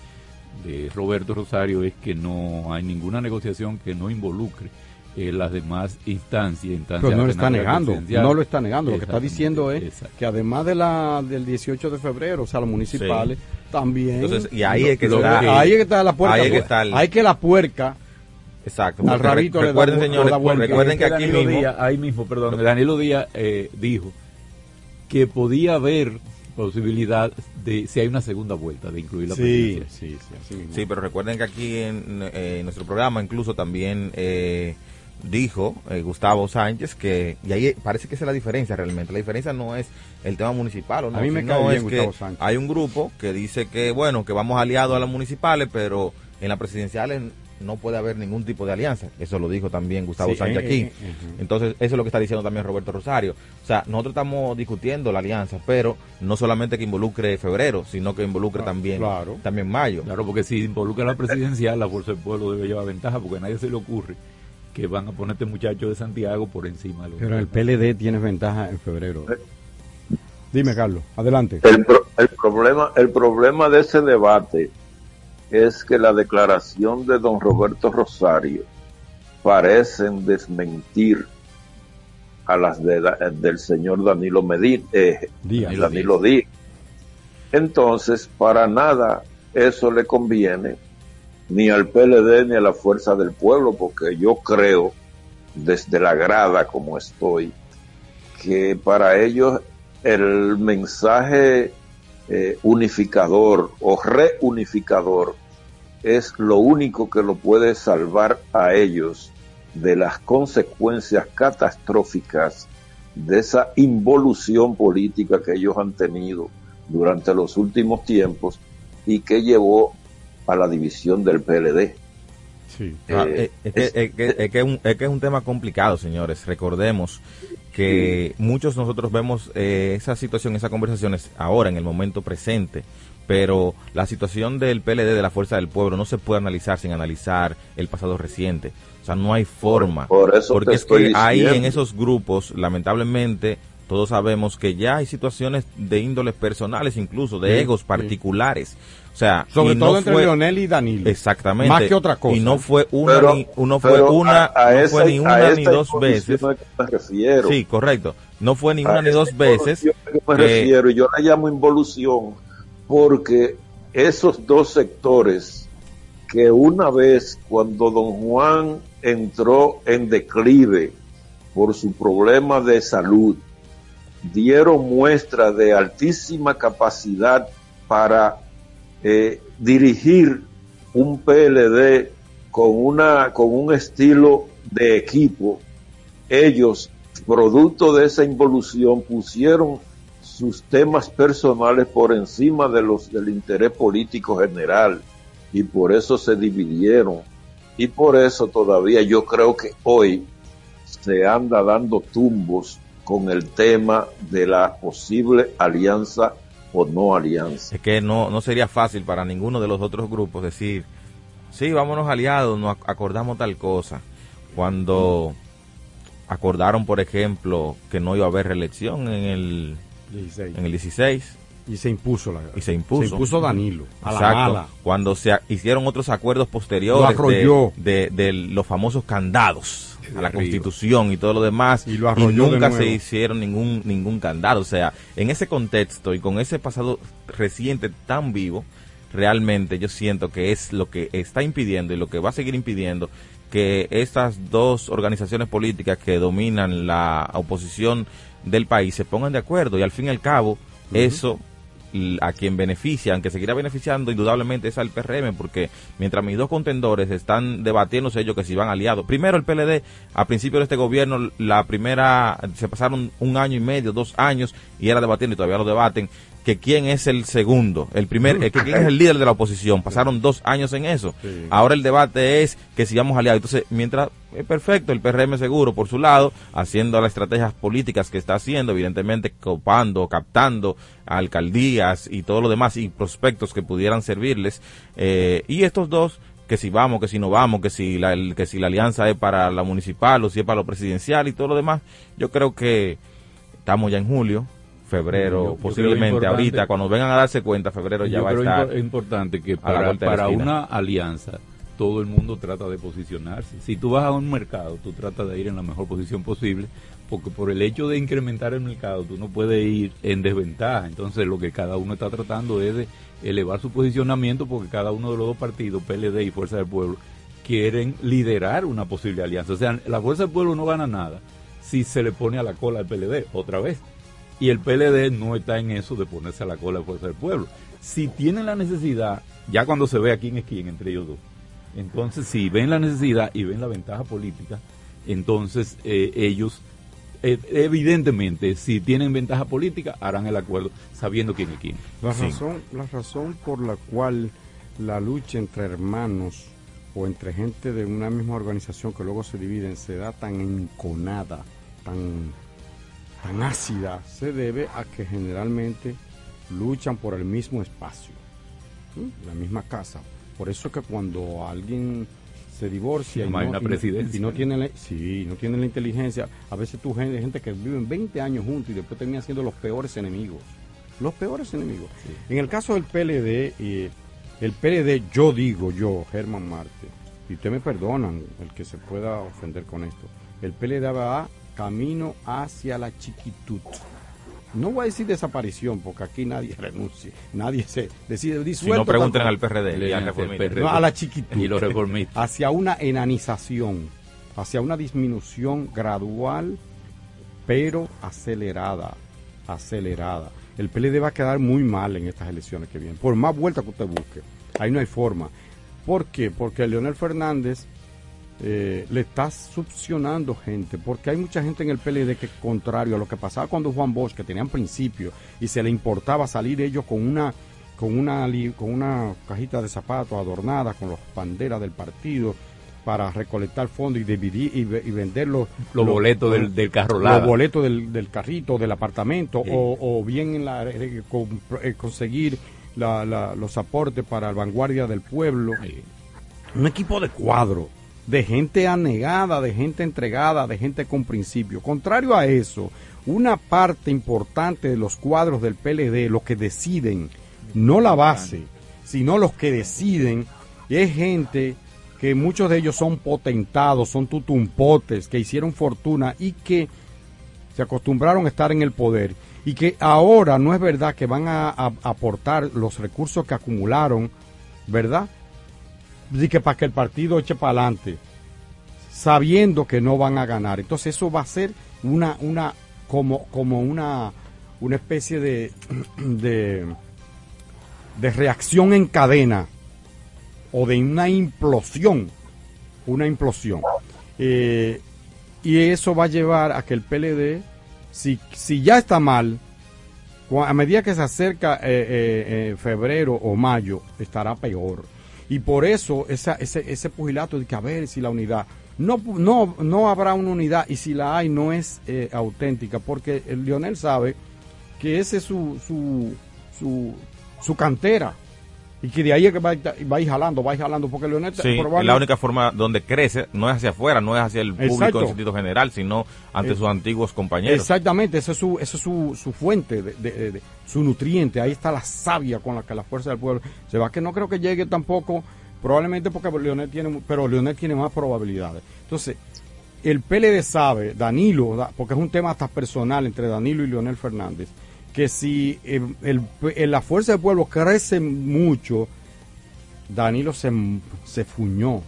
de Roberto Rosario es que no hay ninguna negociación que no involucre eh, las demás instancias. instancias Pero no lo está negando, no lo está negando. Lo que está diciendo es que además de la del 18 de febrero, o sea, los municipales, también. Entonces, y ahí es que lo- está- ahí es que está la puerca. ahí es que está el- Hay que la puerca. Exacto. Al rabito le recuerden, señores, le da vuelta. recuerden que aquí Danilo mismo Díaz, ahí mismo, perdón, Danilo Díaz eh, dijo que podía haber posibilidad de, si hay una segunda vuelta, de incluir la Sí, presidencia. sí, sí, mismo. Sí, pero recuerden que aquí en, eh, nuestro programa incluso también eh, dijo eh, Gustavo Sánchez que, y ahí parece que esa es la diferencia realmente, la diferencia no es el tema municipal, ¿o no? A mí me sino cae bien es Gustavo que Sánchez. hay un grupo que dice que, bueno, que vamos aliados a las municipales, pero en las presidenciales no puede haber ningún tipo de alianza. Eso lo dijo también Gustavo Sí, Sánchez eh, aquí. eh, eh. Entonces, eso es lo que está diciendo también Roberto Rosario. O sea, nosotros estamos discutiendo la alianza, pero no solamente que involucre febrero, sino que involucre también, también mayo. Claro, porque si involucra la presidencial, la Fuerza del Pueblo debe llevar ventaja, porque a nadie se le ocurre que van a ponerte muchachos de Santiago por encima de los Pero el PLD tiene ventaja en febrero. Dime, Carlos, adelante. El, pro- el problema, el problema de ese debate es que la declaración de don Roberto Rosario parecen desmentir a las de, da- del señor Danilo Medina, eh, Díaz. Danilo Díaz. Entonces, para nada eso le conviene ni al PLD ni a la Fuerza del Pueblo, porque yo creo, desde la grada como estoy, que para ellos el mensaje eh, unificador o reunificador es lo único que lo puede salvar a ellos de las consecuencias catastróficas de esa involución política que ellos han tenido durante los últimos tiempos y que llevó a la división del PLD. Sí. Eh, es, que, es que- es que es un, es que es un tema complicado, señores. Recordemos que muchos nosotros vemos eh, esa situación, esas conversaciones ahora, en el momento presente, pero la situación del PLD, de la Fuerza del Pueblo, no se puede analizar sin analizar el pasado reciente. O sea, no hay forma. Por- por eso porque es que ahí en esos grupos, lamentablemente, todos sabemos que ya hay situaciones de índoles personales, incluso de Sí, egos sí. particulares. Sea, Sobre no todo entre fue- Leonel y Danilo. Exactamente. Más que otra cosa. Y no fue una Pero- ni, fue una, a- a no esa- fue ni una dos veces. Sí, correcto. No fue ni A una ni dos veces. me refiero, y yo la llamo involución porque esos dos sectores que una vez cuando don Juan entró en declive por su problema de salud, dieron muestra de altísima capacidad para eh, dirigir un PLD con, una, con un estilo de equipo. Ellos, producto de esa involución, pusieron sus temas personales por encima de los del interés político general y por eso se dividieron y por eso todavía yo creo que hoy se anda dando tumbos con el tema de la posible alianza o no alianza. Es que no, no sería fácil para ninguno de los otros grupos decir, sí, vámonos aliados, nos acordamos tal cosa. Cuando acordaron, por ejemplo, que no iba a haber reelección en el 16. En el 16 y se impuso la y se impuso, se impuso Danilo a la mala. cuando se hicieron otros acuerdos posteriores de, de, de, los famosos candados a la constitución y todo lo demás y, lo y nunca se hicieron ningún ningún candado. O sea en ese contexto y con ese pasado reciente tan vivo realmente yo siento que es lo que está impidiendo y lo que va a seguir impidiendo que estas dos organizaciones políticas que dominan la oposición del país se pongan de acuerdo. Y al fin y al cabo eso a quien beneficia, aunque seguirá beneficiando indudablemente es al PRM, porque mientras mis dos contendores están debatiéndose ellos que si van aliados. Primero el PLD, a principio de este gobierno, la primera, se pasaron un año y medio, dos años, y era debatiendo y todavía lo debaten, que quién es el segundo, el primer, eh, que quién es el líder de la oposición. Pasaron dos años en eso. Ahora el debate es que si vamos aliados. Entonces, mientras es perfecto, el PRM seguro por su lado, haciendo las estrategias políticas que está haciendo, evidentemente copando, captando alcaldías y todo lo demás y prospectos que pudieran servirles. Eh, y estos dos que si vamos, que si no vamos, que si la, que si la alianza es para la municipal o si es para lo presidencial y todo lo demás, yo creo que estamos ya en julio, febrero, posiblemente ahorita, cuando vengan a darse cuenta, febrero ya va a estar. Es importante que para, para una alianza todo el mundo trata de posicionarse. Si tú vas a un mercado, tú tratas de ir en la mejor posición posible, porque por el hecho de incrementar el mercado, tú no puedes ir en desventaja. Entonces, lo que cada uno está tratando es de elevar su posicionamiento, porque cada uno de los dos partidos, PLD y Fuerza del Pueblo, quieren liderar una posible alianza. O sea, la Fuerza del Pueblo no gana nada si se le pone a la cola al PLD otra vez. Y el PLD no está en eso de ponerse a la cola de Fuerza del Pueblo. Si tienen la necesidad, ya cuando se ve a quién es quién entre ellos dos, entonces si ven la necesidad y ven la ventaja política, entonces eh, ellos, eh, evidentemente, si tienen ventaja política, harán el acuerdo sabiendo quién es quién. La, razón, la razón por la cual la lucha entre hermanos o entre gente de una misma organización que luego se dividen se da tan enconada, tan tan ácida se debe a que generalmente luchan por el mismo espacio, la misma casa. Por eso que cuando alguien se divorcia y, no, y, no, tiene la, sí, no tiene la inteligencia, a veces tú gente, gente que viven 20 años juntos y después terminan siendo los peores enemigos. Los peores enemigos. En el caso del PLD, eh, el PLD, yo digo yo, Germán Marte, y ustedes me perdonan el que se pueda ofender con esto, el PLD va camino hacia la chiquitud. No voy a decir desaparición, porque aquí nadie renuncia, nadie se decide disuelto. Si no pregunten al PRD, a la chiquitud. Y los Hacia una enanización, hacia una disminución gradual, pero acelerada, acelerada. El PLD va a quedar muy mal en estas elecciones que vienen, por más vueltas que usted busque. Ahí no hay forma. ¿Por qué? Porque Leonel Fernández eh, le está succionando gente, porque hay mucha gente en el PLD que, contrario a lo que pasaba cuando Juan Bosch, que tenían principio y se le importaba salir ellos con una con una con una cajita de zapatos adornada con las banderas del partido para recolectar fondos y dividir y, vender los, boletos del, carro los boletos del, carrito del apartamento o, bien en la, eh, eh, conseguir los aportes para la vanguardia del pueblo. Un equipo de cuadro de gente anegada, de gente entregada, de gente con principio. Contrario a eso, una parte importante de los cuadros del PLD, los que deciden, no la base, sino los que deciden, es gente que muchos de ellos son potentados, son tutumpotes, que hicieron fortuna y que se acostumbraron a estar en el poder y que ahora no es verdad que van a, aportar los recursos que acumularon, ¿verdad? Que para que el partido eche para adelante. sabiendo que no van a ganar. Entonces eso va a ser una, una, como, como una, una especie de, de, reacción en cadena o de una implosión, una implosión. Eh, y eso va a llevar a que el PLD, si, si ya está mal, a medida que se acerca eh, eh, eh, febrero o mayo, estará peor. Y por eso esa, ese, ese pugilato de que a ver si la unidad, no, no, no habrá una unidad y si la hay no es eh, auténtica, porque el Lionel sabe que ese es su, su, su, su cantera. Y que de ahí es que va, a ir- va jalando, va a ir jalando, porque Leonel Sí, la única forma donde crece no es hacia afuera, no es hacia el público Exacto. en sentido general, sino ante Eh, sus antiguos compañeros. Exactamente, esa es su, esa es su, su fuente, de, de- de- su nutriente. Ahí está la savia con la que la fuerza del pueblo se va. Que no creo que llegue tampoco, probablemente porque Leonel tiene, pero Leonel tiene más probabilidades. Entonces, el PLD sabe, Danilo, da- porque es un tema hasta personal entre Danilo y Leonel Fernández, que si eh, el- el- la fuerza del pueblo crece mucho, Danilo se, se fuñó,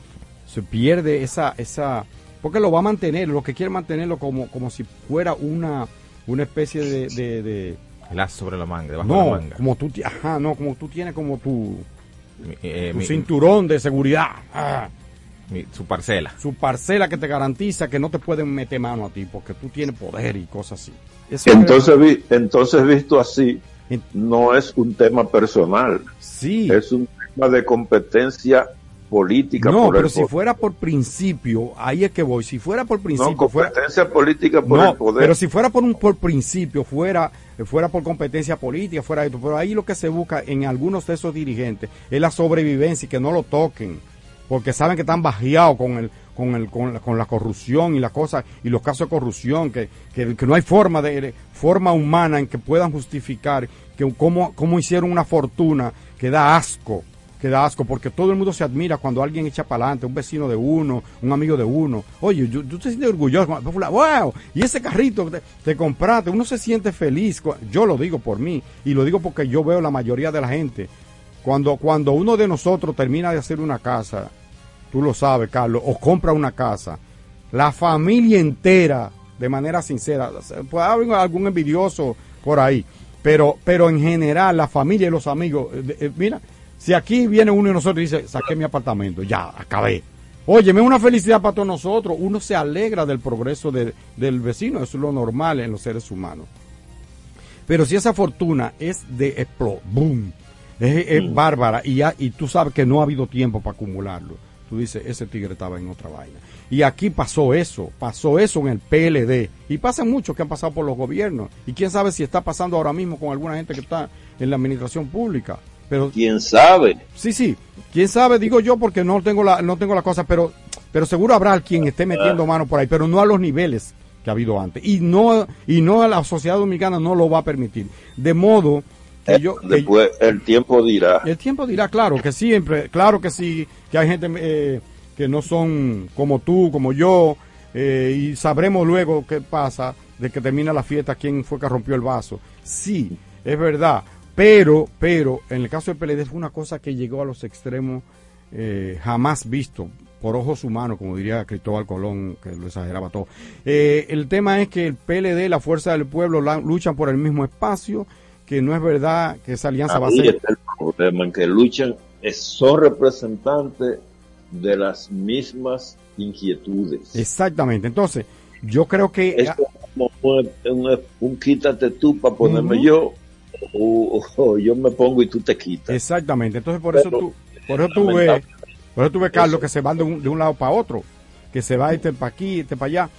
se pierde esa, esa, porque lo va a mantener, lo que quiere mantenerlo como, como si fuera una, una especie de, de, de- El as sobre la manga, debajo de no, la manga. como tú, ajá, no, como tú tienes como tu, eh, tu mi- cinturón de seguridad, ah, mi- su parcela. su parcela que te garantiza que no te pueden meter mano a ti, porque tú tienes poder y cosas así. Eso Entonces, vi- entonces visto así, no es un tema personal. Sí. Es un tema de competencia política. no, por pero el si poder. fuera por principio, ahí es que voy. Si fuera por principio, No, fuera- competencia política por no, el poder. pero si fuera por un por principio, fuera fuera por competencia política, fuera esto, pero ahí lo que se busca en algunos de esos dirigentes es la sobrevivencia y que no lo toquen, porque saben que están bajeados con el con el con la, con la corrupción y la cosa y los casos de corrupción que, que, que no hay forma de, forma humana en que puedan justificar que cómo, cómo hicieron una fortuna que da asco que da asco, porque todo el mundo se admira cuando alguien echa para adelante, un vecino de uno, un amigo de uno. Oye, yo- tú te sientes orgulloso, wow, y ese carrito que te, te compraste, uno se siente feliz. Yo lo digo por mí, y lo digo porque yo veo la mayoría de la gente. Cuando, cuando uno de nosotros termina de hacer una casa, tú lo sabes, Carlos, o compra una casa, la familia entera, de manera sincera, puede haber algún envidioso por ahí, pero, pero en general la familia y los amigos, eh, eh, mira, si aquí viene uno y nosotros dice, saqué mi apartamento, ya, acabé. Óyeme, una felicidad para todos nosotros. Uno se alegra del progreso de- del vecino, eso es lo normal en los seres humanos. Pero si esa fortuna es de explo, boom, es, es bárbara y, ya, y tú sabes que no ha habido tiempo para acumularlo, tú dices, ese tigre estaba en otra vaina. Y aquí pasó eso, pasó eso en el PLD. Y pasa mucho que han pasado por los gobiernos. Y quién sabe si está pasando ahora mismo con alguna gente que está en la administración pública. Pero quién sabe. Sí, sí. Quién sabe, digo yo, porque no tengo la, no tengo la cosa, pero, pero seguro habrá quien esté metiendo mano por ahí, pero no a los niveles que ha habido antes. Y no, y no a la sociedad dominicana no lo va a permitir. De modo que yo, que Después el tiempo dirá. el tiempo dirá, claro, que siempre, claro que sí, que hay gente eh, que no son como tú, como yo, eh, y sabremos luego qué pasa de que termina la fiesta, quién fue que rompió el vaso. Sí, es verdad, pero, pero, en el caso del PLD fue una cosa que llegó a los extremos eh, jamás visto por ojos humanos, como diría Cristóbal Colón, que lo exageraba todo. Eh, el tema es que el PLD, la Fuerza del Pueblo, luchan por el mismo espacio, que no es verdad que esa alianza va a ser... está el problema en que luchan, son representantes de las mismas inquietudes. Exactamente. Entonces, yo creo que es como un, un- un quítate tú para ponerme yo, o, o yo me pongo y tú te quitas. Exactamente. Entonces, por eso tú, por eso tú ves, por eso tú ves, Carlos, que se van de un, de un lado para otro, que se va este para aquí, este para allá.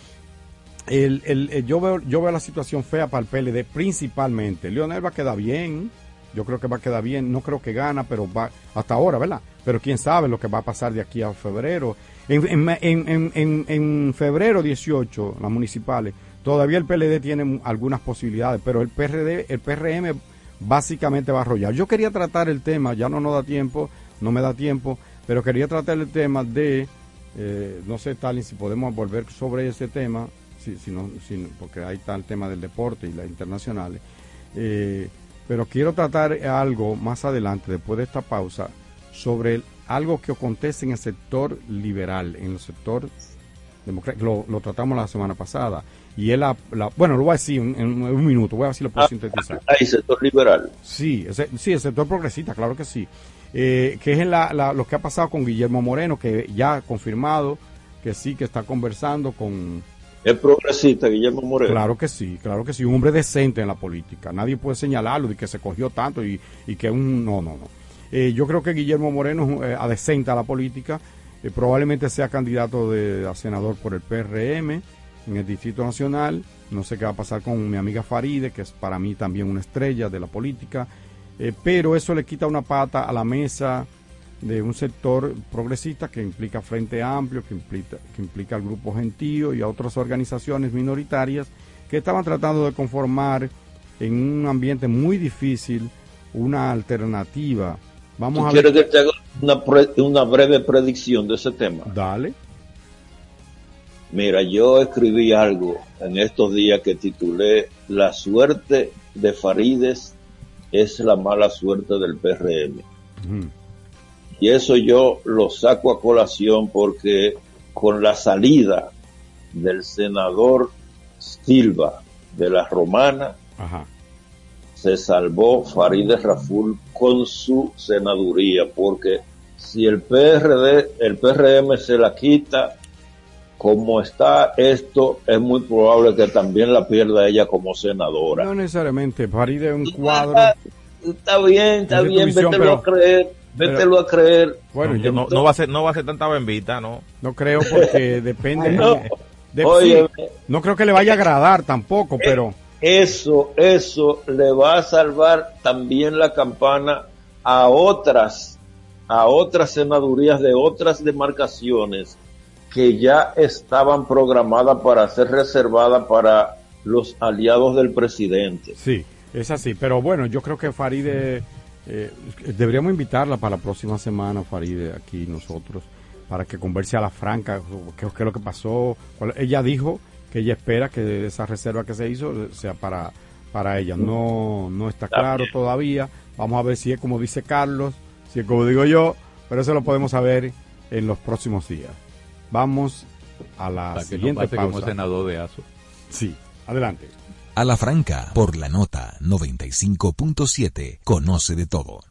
El, el- yo veo, yo veo la situación fea para el PLD principalmente. Leonel va a quedar bien, yo creo que va a quedar bien, no creo que gana, pero va hasta ahora, ¿verdad? Pero quién sabe lo que va a pasar de aquí a febrero. En, en, en, en- febrero 18, las municipales, todavía el PLD tiene algunas posibilidades, pero el PRD, el PRM básicamente va a arrollar. Yo quería tratar el tema, ya no nos da tiempo, no me da tiempo, pero quería tratar el tema de, eh, no sé, Stalin, si podemos volver sobre ese tema, si, si no, si- porque ahí está el tema del deporte y las internacionales. Eh, pero quiero tratar algo más adelante, después de esta pausa, sobre el- algo que acontece en el sector liberal, en el sector Lo, lo, tratamos la semana pasada. Y él, la, bueno, lo voy a decir en, un minuto, voy a ver si lo puedo ah, sintetizar. ¿Hay sector liberal? Sí, sí, el sector progresista, claro que sí. Eh, que es la, lo que ha pasado con Guillermo Moreno, que ya ha confirmado que sí, que está conversando con... ¿Es progresista Guillermo Moreno? Claro que sí, claro que sí, un hombre decente en la política. Nadie puede señalarlo de que se cogió tanto y, y que un... No, no, no. Eh, yo creo que Guillermo Moreno eh, adecente a la política, probablemente sea candidato de, a senador por el PRM en el Distrito Nacional. No sé qué va a pasar con mi amiga Faride, que es para mí también una estrella de la política. Eh, pero eso le quita una pata a la mesa de un sector progresista que implica Frente Amplio, que implica, que implica al Grupo Gentío y a otras organizaciones minoritarias que estaban tratando de conformar en un ambiente muy difícil una alternativa. Vamos a ver. que te haga una, una breve predicción de ese tema? Dale. Mira, yo escribí algo en estos días que titulé La suerte de Farides es la mala suerte del PRM. Y eso yo lo saco a colación porque con la salida del senador Silva de la Romana, se salvó Farideh Raful con su senaduría, porque si el PRD, el PRM se la quita, como está esto, es muy probable que también la pierda ella como senadora. No necesariamente, Faride un cuadro. Está, bien, está bien, vételo a creer. Vételo a creer. Bueno, yo, no, no, va a ser, no va a ser tanta bembita, ¿no? No creo porque depende. no, de, no creo que le vaya a agradar tampoco, eh, pero. Eso, eso le va a salvar también la campana a otras, a otras senadurías de otras demarcaciones que ya estaban programadas para ser reservadas para los aliados del presidente. Sí, es así. Pero bueno, yo creo que Faride, eh, deberíamos invitarla para la próxima semana, Faride, aquí nosotros, para que converse a la franca, qué es lo que pasó. Ella dijo que ella espera que esa reserva que se hizo sea para, para ella. No, no está claro todavía. Vamos a ver si es como dice Carlos, si es como digo yo, pero eso lo podemos saber en los próximos días. Vamos a la siguiente pausa. como senador de ASO. Sí, adelante. A la franca, por la nota 95.7, conoce de todo.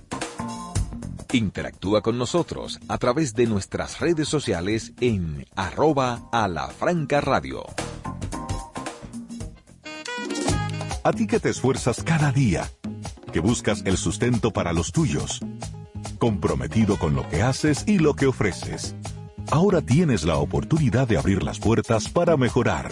Interactúa con nosotros a través de nuestras redes sociales en arroba a la franca radio. A ti que te esfuerzas cada día, que buscas el sustento para los tuyos, comprometido con lo que haces y lo que ofreces. Ahora tienes la oportunidad de abrir las puertas para mejorar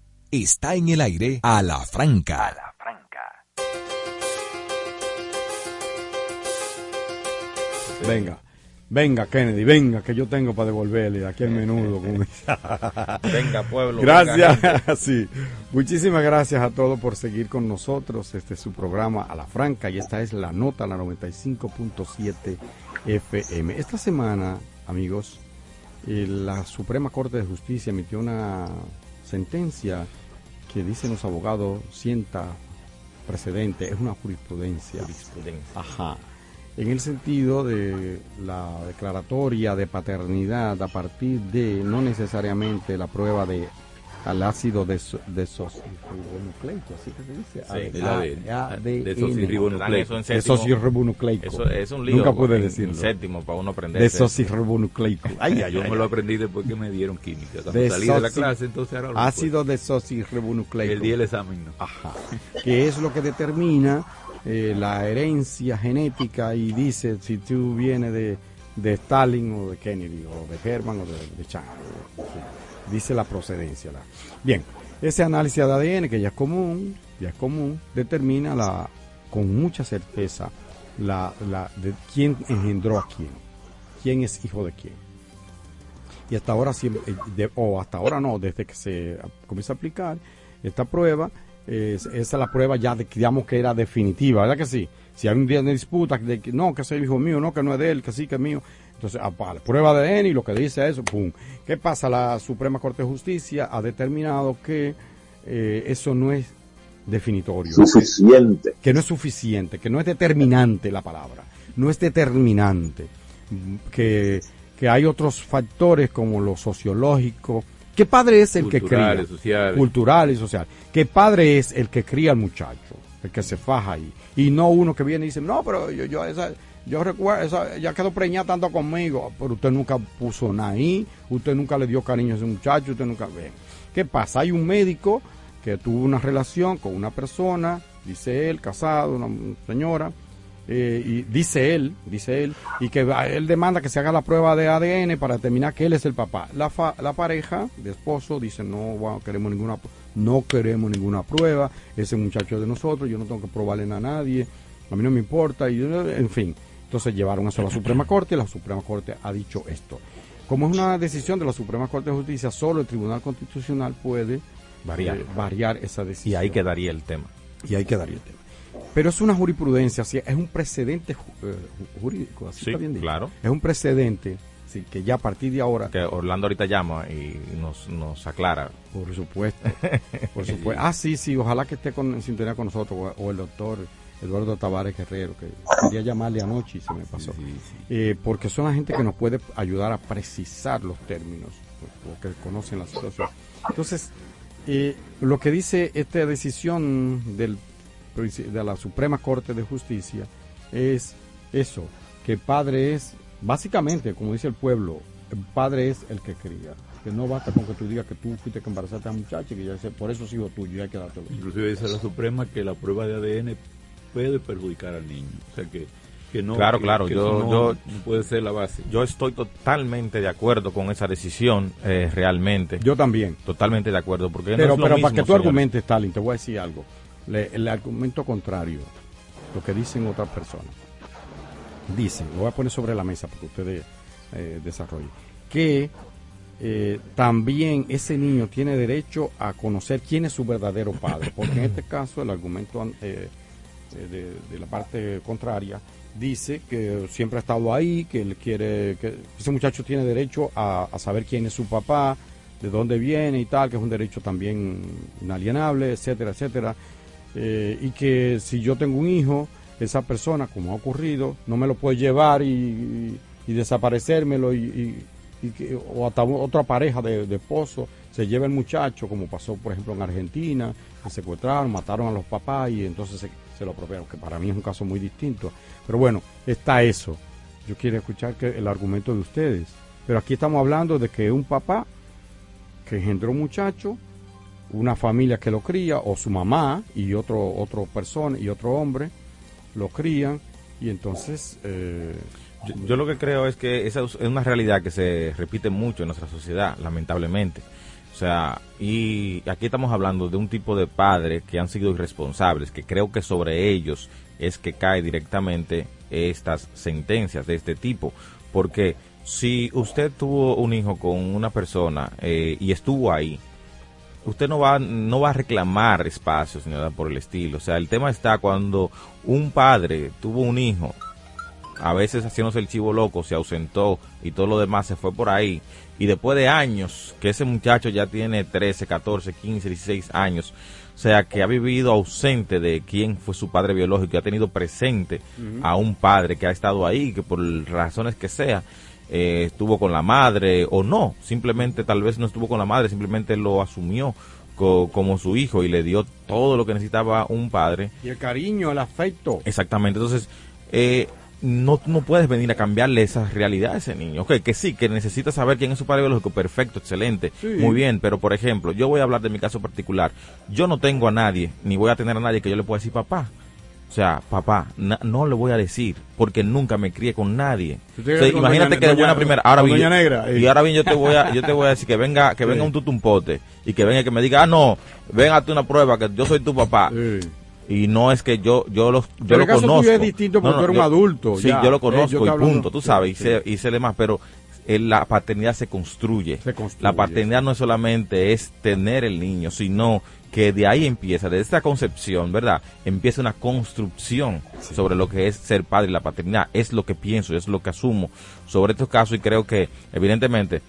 está en el aire a la franca. A la franca. Venga. Venga, Kennedy, venga, que yo tengo para devolverle aquí el menudo. venga, pueblo. Gracias, sí. Muchísimas gracias a todos por seguir con nosotros. Este es su programa A la Franca y esta es la nota, la 95.7 FM. Esta semana, amigos, eh, la Suprema Corte de Justicia emitió una sentencia que dicen los abogados sienta precedente, es una jurisprudencia. Jurisprudencia. Ajá. En el sentido de la declaratoria de paternidad a partir de no necesariamente la prueba de al ácido deso- desoxirribonucleico, así que se dice. Sí, el ADN. ADN. Desoxirribonucleico. Eso es un lío. Nunca pude en- decirlo. séptimo para uno aprenderse eso. Desoxirribonucleico. Ay, ay, Yo me lo aprendí después que me dieron química. Cuando salí de la clase, entonces ahora lo Ácido desoxirribonucleico. El día del examen, no. Ajá. Que es lo que determina eh, la herencia genética y dice si tú vienes de, de Stalin o de Kennedy o de Herman o de, de Chang. Sí. Dice la procedencia. Bien, ese análisis de ADN que ya es común, ya es común, determina la, con mucha certeza la, de quién engendró a quién, quién es hijo de quién. Y hasta ahora, eh, o hasta ahora no, desde que se comienza a aplicar esta prueba, es- esa es la prueba ya digamos que era definitiva, ¿verdad que sí? Si hay un día de disputa, de que no, que ese hijo mío, no, que no es de él, que sí, que es mío. Entonces, ah, vale, prueba de ADN y lo que dice eso, pum. ¿Qué pasa? La Suprema Corte de Justicia ha determinado que eh, eso no es definitorio. Suficiente. Que no es suficiente, que no es determinante la palabra, no es determinante, que, que hay otros factores como lo sociológico. ¿Qué padre es el que cría? Culturales, sociales. Cultural y social. ¿Qué padre es el que cría al muchacho? El que se faja ahí. Y no uno que viene y dice, no, pero yo, yo esa, yo recuerdo, esa, ya quedó preñada tanto conmigo, pero usted nunca puso nada ahí, usted nunca le dio cariño a ese muchacho, usted nunca ve. ¿Qué pasa? Hay un médico que tuvo una relación con una persona, dice él, casado, una señora, eh, y dice él, dice él, y que él demanda que se haga la prueba de ADN para determinar que él es el papá. La, fa- la pareja de esposo dice no queremos ninguna, no queremos ninguna prueba, ese muchacho es de nosotros, yo no tengo que probarle a nadie, a mí no me importa, y en fin. Entonces llevaron eso a la Suprema Corte y la Suprema Corte ha dicho esto. Como es una decisión de la Suprema Corte de Justicia, solo el Tribunal Constitucional puede Variar. eh, variar esa decisión. Y ahí quedaría el tema. Y ahí quedaría el tema. Pero es una jurisprudencia, es un precedente eh, ju- jurídico, así Sí, está bien dicho. claro. Es un precedente, sí, que ya a partir de ahora, Que Orlando ahorita llama y nos, nos aclara. por supuesto, por supuesto. Ah, sí, sí, ojalá que esté con, en sintonía con nosotros, o, o el doctor Eduardo Tavares Guerrero, que quería llamarle anoche y se me pasó. Eh, porque son la gente que nos puede ayudar a precisar los términos, porque conocen la situación. Entonces, eh, lo que dice esta decisión del, de la Suprema Corte de Justicia es eso, que padre es, básicamente, como dice el pueblo, el padre es el que cría. Que no basta con que tú digas que tú fuiste que embarazaste a la muchacha y que ya sé, por eso es hijo tuyo, y hay que dártelo. Inclusive dice la Suprema que la prueba de ADN puede perjudicar al niño. O sea que, que no. Claro, que- claro, que yo- no, yo- no puede ser la base. Yo estoy totalmente de acuerdo con esa decisión, eh, realmente. Yo también. Totalmente de acuerdo, porque no Pero, es lo pero mismo, para que tú argumentes, Stalin, te voy a decir algo. Le- el argumento contrario, lo que dicen otras personas, dicen, lo voy a poner sobre la mesa para que ustedes eh, desarrollen, que eh, también ese niño tiene derecho a conocer quién es su verdadero padre, porque en este caso el argumento eh, de, de la parte contraria dice que siempre ha estado ahí, que él quiere, que ese muchacho tiene derecho a, saber quién es su papá, de dónde viene y tal, que es un derecho también inalienable, etcétera, etcétera. Eh, y que si yo tengo un hijo, esa persona, como ha ocurrido, no me lo puede llevar y, y, y desaparecérmelo y que- o hasta otra pareja de, de esposo se lleva el muchacho, como pasó por ejemplo en Argentina, que secuestraron, mataron a los papás y entonces se, lo apropiaron, que para mí es un caso muy distinto. Pero bueno, está eso. Yo quiero escuchar que el argumento de ustedes. Pero aquí estamos hablando de que un papá que engendró un muchacho, una familia que lo cría, o su mamá y otro, otro persona y otro hombre lo crían, y entonces eh, yo lo que creo es que esa es una realidad que se repite mucho en nuestra sociedad, lamentablemente. O sea, y aquí estamos hablando de un tipo de padres que han sido irresponsables, que creo que sobre ellos es que cae directamente estas sentencias de este tipo. Porque si usted tuvo un hijo con una persona eh, y estuvo ahí, usted no va no va a reclamar espacios ni nada por el estilo. O sea, el tema está cuando un padre tuvo un hijo a veces haciéndose el chivo loco, se ausentó y todo lo demás se fue por ahí. Y después de años, que ese muchacho ya tiene 13, 14, 15, 16 años, o sea, que ha vivido ausente de quién fue su padre biológico, y ha tenido presente a un padre que ha estado ahí, que por razones que sea, eh, estuvo con la madre o no, simplemente tal vez no estuvo con la madre, simplemente lo asumió co- como su hijo y le dio todo lo que necesitaba un padre. Y el cariño, el afecto. Exactamente, entonces eh, no, no puedes venir a cambiarle esa realidad a ese niño. Ok, que sí, que necesita saber quién es su padre biológico, perfecto, excelente, Sí. muy bien, pero por ejemplo, yo voy a hablar de mi caso particular. Yo no tengo a nadie, ni voy a tener a nadie que yo le pueda decir papá. O sea, papá, na- no le voy a decir, porque nunca me crié con nadie. O te sea, imagínate doña- que de buena primera, ahora bien, yo- negra, eh. y ahora bien yo te voy a, yo te voy a decir que venga, que venga un tutumpote y que venga y que me diga, ah no, ven a una prueba que yo soy tu papá. Y no es que yo yo lo, yo Pero lo caso conozco. es distinto porque tú eres un yo- adulto, Sí, ya. yo lo Eh, yo conozco y punto, tú sabes, y Sí. y sé demás, pero eh, la paternidad se construye. construye. La paternidad no es solamente es tener el niño, sino que de ahí empieza, de esta concepción, ¿verdad? Empieza una construcción sobre lo que es ser padre y la paternidad. Es lo que pienso, es lo que asumo sobre estos casos y creo que, evidentemente,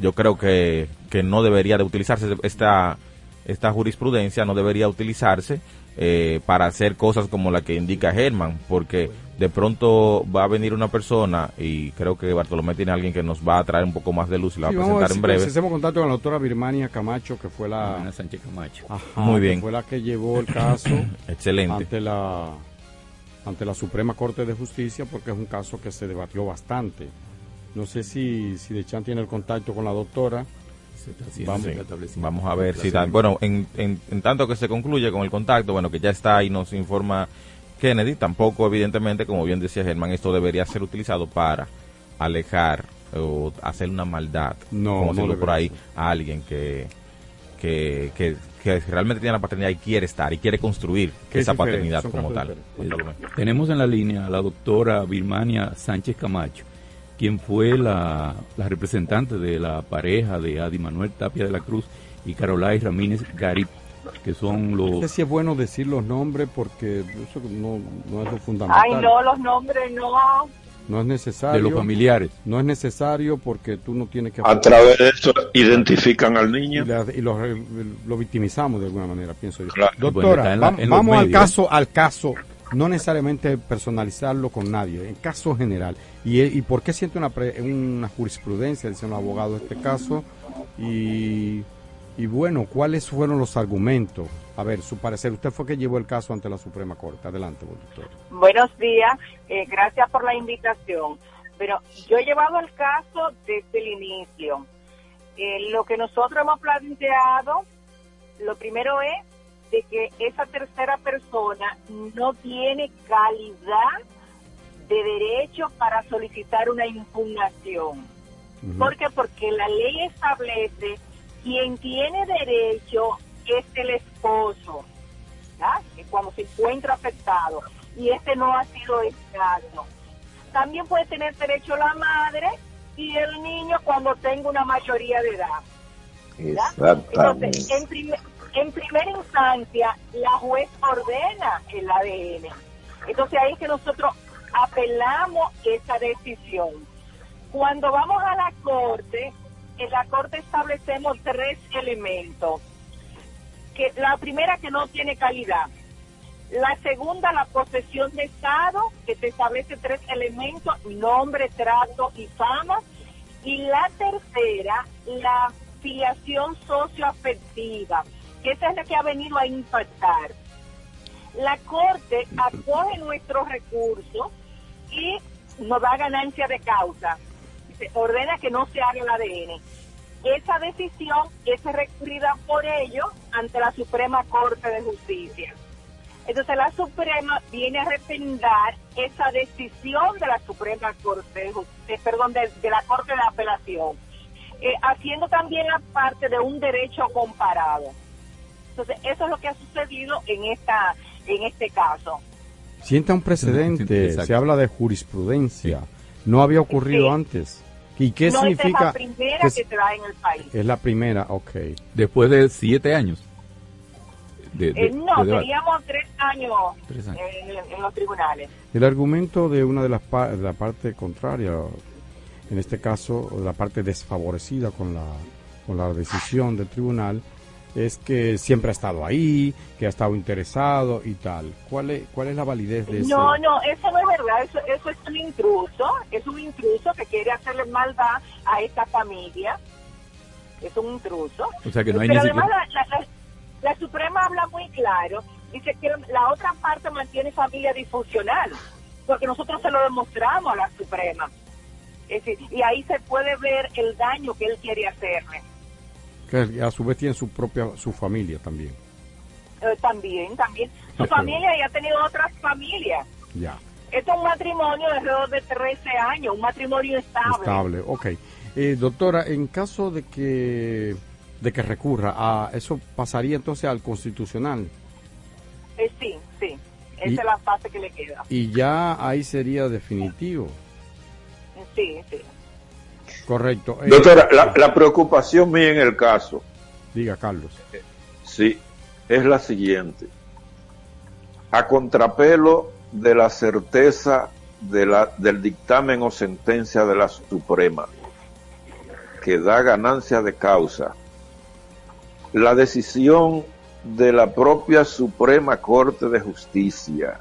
yo creo que, que no debería de utilizarse esta, esta jurisprudencia, no debería utilizarse eh, para hacer cosas como la que indica Herman, porque de pronto va a venir una persona y creo que Bartolomé tiene alguien que nos va a traer un poco más de luz y la Sí, va a vamos a presentar ver en breve. si hacemos contacto con la doctora Birmania Camacho, que fue la... Ana Sánchez Camacho. Ajá, Muy que bien. Fue la que llevó el caso Excelente. ante la ante la Suprema Corte de Justicia porque es un caso que se debatió bastante. No sé si, si Dechan tiene el contacto con la doctora. Vamos, vamos a ver si tal. Bueno, en, en, en tanto que se concluye con el contacto, bueno, que ya está ahí, nos informa Kennedy. Tampoco, evidentemente, como bien decía Germán, esto debería ser utilizado para alejar o hacer una maldad, No, como no por ahí, ser. a alguien que, que, que, que realmente tiene la paternidad y quiere estar y quiere construir esa diferente, paternidad son como tal. Tenemos en la línea a la doctora Birmania Sánchez Camacho, quien fue la, la representante de la pareja de Adi Manuel Tapia de la Cruz y Carolai Ramírez Garip, que son No los... sé si es bueno decir los nombres porque eso no, no es lo fundamental. Ay, no, los nombres no. No es necesario. De los familiares. No es necesario porque tú no tienes que... A través de eso identifican al niño. Y, la- y lo, lo victimizamos de alguna manera, pienso yo. Claro. Doctora, Bueno, la- vamos al caso, al caso, no necesariamente personalizarlo con nadie, en caso general. ¿Y, y por qué siente una, pre- una jurisprudencia, dicen los abogados de este caso? Y, y bueno, ¿cuáles fueron los argumentos? A ver, su parecer, usted fue que llevó el caso ante la Suprema Corte. Adelante, doctor. Buenos días, eh, gracias por la invitación. Pero yo he llevado el caso desde el inicio. Eh, lo que nosotros hemos planteado, lo primero es de que esa tercera persona no tiene calidad de derecho para solicitar una impugnación. ¿Por qué? Porque la ley establece quien tiene derecho es el esposo, ¿verdad? que cuando se encuentra afectado, y este no ha sido el caso. También puede tener derecho la madre y el niño cuando tenga una mayoría de edad. Entonces, en, primer- en primera instancia, la juez ordena el ADN. Entonces ahí es que nosotros apelamos esa decisión. Cuando vamos a la corte, en la corte establecemos tres elementos. Que la primera que no tiene calidad. La segunda, la posesión de Estado, que te establece tres elementos, nombre, trato y fama. Y la tercera, la filiación socioafectiva, que esa es la que ha venido a impactar. La Corte acoge nuestros recursos y nos da ganancia de causa. Se ordena que no se haga el ADN. Esa decisión es recurrida por ellos ante la Suprema Corte de Justicia. Entonces la Suprema viene a refrendar esa decisión de la Suprema Corte, de eh, perdón, de, de la Corte de Apelación, eh, haciendo también la parte de un derecho comparado. Entonces eso es lo que ha sucedido en esta, en este caso. Sienta un precedente, Exacto. se habla de jurisprudencia. No había ocurrido Sí. antes. ¿Y qué no esta es significa? la primera que que se da en el país. Es la primera, ok. Después de siete años. De, de- Eh, no, de teníamos tres años, Tres años. En, en los tribunales. El argumento de una de las pa- de la parte contraria, en este caso la parte desfavorecida con la, con la decisión del tribunal, es que siempre ha estado ahí, que ha estado interesado y tal. ¿Cuál es, cuál es la validez de eso? No, no, eso no es verdad, eso, eso es un intruso, es un intruso que quiere hacerle maldad a esta familia, es un intruso. O sea que no hay Pero ni además siquiera- la, la- la- la Suprema habla muy claro, dice que la otra parte mantiene familia disfuncional, porque nosotros se lo demostramos a la Suprema. Es decir, y ahí se puede ver el daño que él quiere hacerle. Que a su vez tiene su propia, su familia también. Eh, también, también. Su familia ya ha tenido otras familias. Ya, Esto es un matrimonio de alrededor de 13 años, un matrimonio estable. estable. Ok. Eh, doctora, en caso de que, de que recurra a eso, pasaría entonces al constitucional. Eh, sí, sí. Esa Y- es la fase que le queda. Y ya ahí sería definitivo. Sí, sí. Correcto. Eh, Doctora, la, la preocupación mía en el caso, Diga, Carlos. sí, es la siguiente. A contrapelo de la certeza de la, del dictamen o sentencia de la Suprema, que da ganancia de causa, la decisión de la propia Suprema Corte de Justicia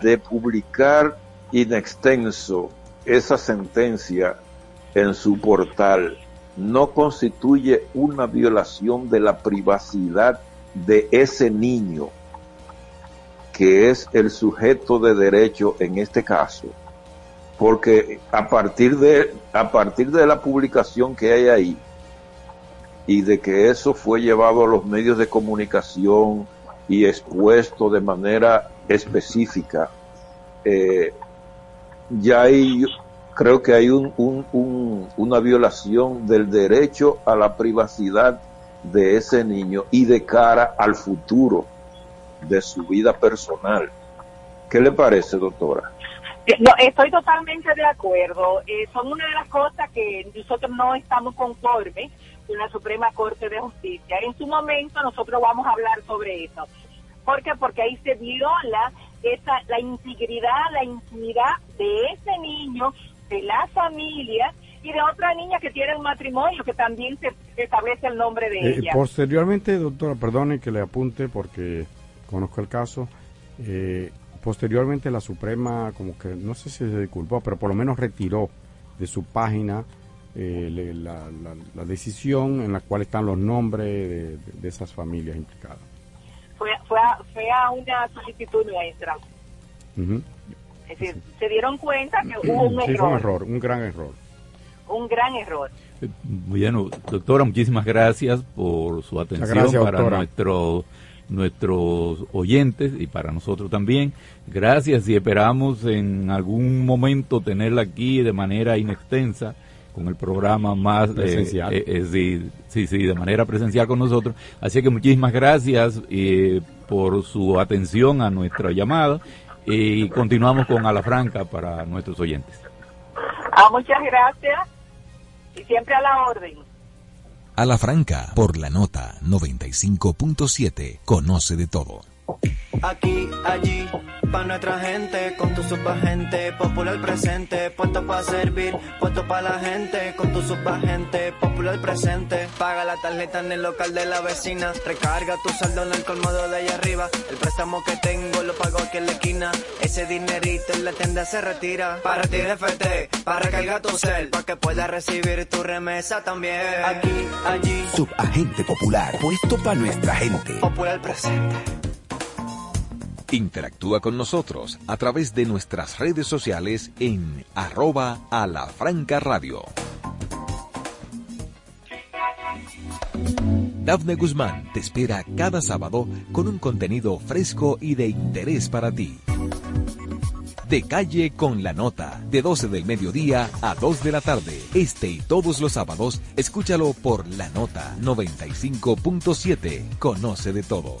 de publicar in extenso esa sentencia en su portal no constituye una violación de la privacidad de ese niño que es el sujeto de derecho en este caso. Porque a partir de a partir de la publicación que hay ahí y de que eso fue llevado a los medios de comunicación y expuesto de manera específica eh, ya hay creo que hay un, un- un- una violación del derecho a la privacidad de ese niño y de cara al futuro de su vida personal. ¿Qué le parece, doctora? Eh, No, estoy totalmente de acuerdo. Eh, son una de las cosas que nosotros no estamos conformes con la Suprema Corte de Justicia. En su momento nosotros vamos a hablar sobre eso. ¿Por qué? Porque ahí se viola esa, la integridad, la intimidad de ese niño, de la familia y de otra niña que tiene un matrimonio que también se establece el nombre de Eh, ella. posteriormente, doctora, perdone que le apunte porque conozco el caso. eh, posteriormente la Suprema, como que no sé si se disculpó, pero por lo menos retiró de su página eh, le- la, la- la decisión en la cual están los nombres de, esas familias implicadas. Fue, fue, a, fue a una solicitud nuestra. Ujú. Es decir, se dieron cuenta que hubo un Sí, fue un error, error, un gran error. un gran error. Bueno, doctora, muchísimas gracias por su atención gracias, para doctora. nuestros nuestros oyentes y para nosotros también. Gracias y esperamos en algún momento tenerla aquí de manera inextensa con el programa más eh, Presencial. eh, eh, sí, sí, sí, de manera presencial con nosotros. Así que muchísimas gracias eh, por su atención a nuestra llamada y continuamos con A la Franca para nuestros oyentes. Ah, muchas gracias y siempre a la orden. A la franca, por la nota 95.7, conoce de todo. Aquí, allí, pa' nuestra gente, con tu subagente, popular presente, puesto pa' servir, puesto pa' la gente, con tu subagente, popular presente, paga la tarjeta en el local de la vecina, recarga tu saldo en el colmado de allá arriba, el préstamo que tengo lo pago aquí en la esquina, ese dinerito en la tienda se retira, para ti FT, para recargar tu cel, pa' que puedas recibir tu remesa también, aquí, allí, Subagente Popular, puesto para nuestra gente. popular presente. Interactúa con nosotros a través de nuestras redes sociales en arroba a la franca radio. Dafne Guzmán te espera cada sábado con un contenido fresco y de interés para ti. De calle con la nota, de 12 del mediodía a 2 de la tarde. Este y todos los sábados, escúchalo por la nota 95.7. Conoce de todo.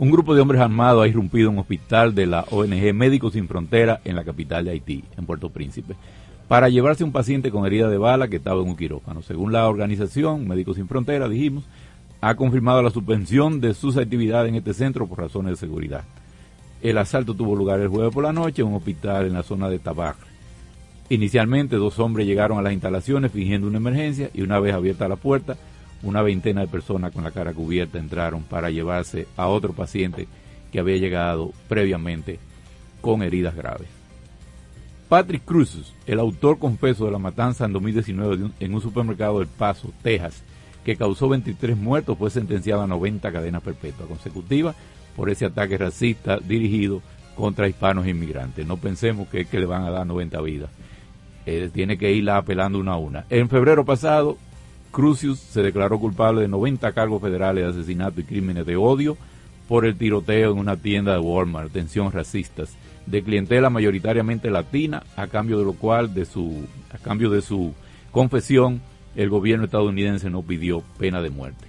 Un grupo de hombres armados ha irrumpido en un hospital de la ONG Médicos Sin Frontera en la capital de Haití, en Puerto Príncipe, para llevarse un paciente con herida de bala que estaba en un quirófano. Según la organización Médicos Sin Frontera, dijimos, ha confirmado la suspensión de sus actividades en este centro por razones de seguridad. El asalto tuvo lugar el jueves por la noche en un hospital en la zona de Tabac. Inicialmente dos hombres llegaron a las instalaciones fingiendo una emergencia y una vez abierta la puerta, una veintena de personas con la cara cubierta entraron para llevarse a otro paciente que había llegado previamente con heridas graves. Patrick Cruz, el autor confeso de la matanza en 2019 en un supermercado del Paso, Texas, que causó 23 muertos, fue sentenciado a 90 cadenas perpetuas consecutivas por ese ataque racista dirigido contra hispanos e inmigrantes. No pensemos que le van a dar 90 vidas. Tiene que irla apelando una a una. En febrero pasado, Crucius se declaró culpable de 90 cargos federales de asesinato y crímenes de odio por el tiroteo en una tienda de Walmart, tensión racistas, de clientela mayoritariamente latina, a cambio de lo cual, de su, a cambio de su confesión, el gobierno estadounidense no pidió pena de muerte.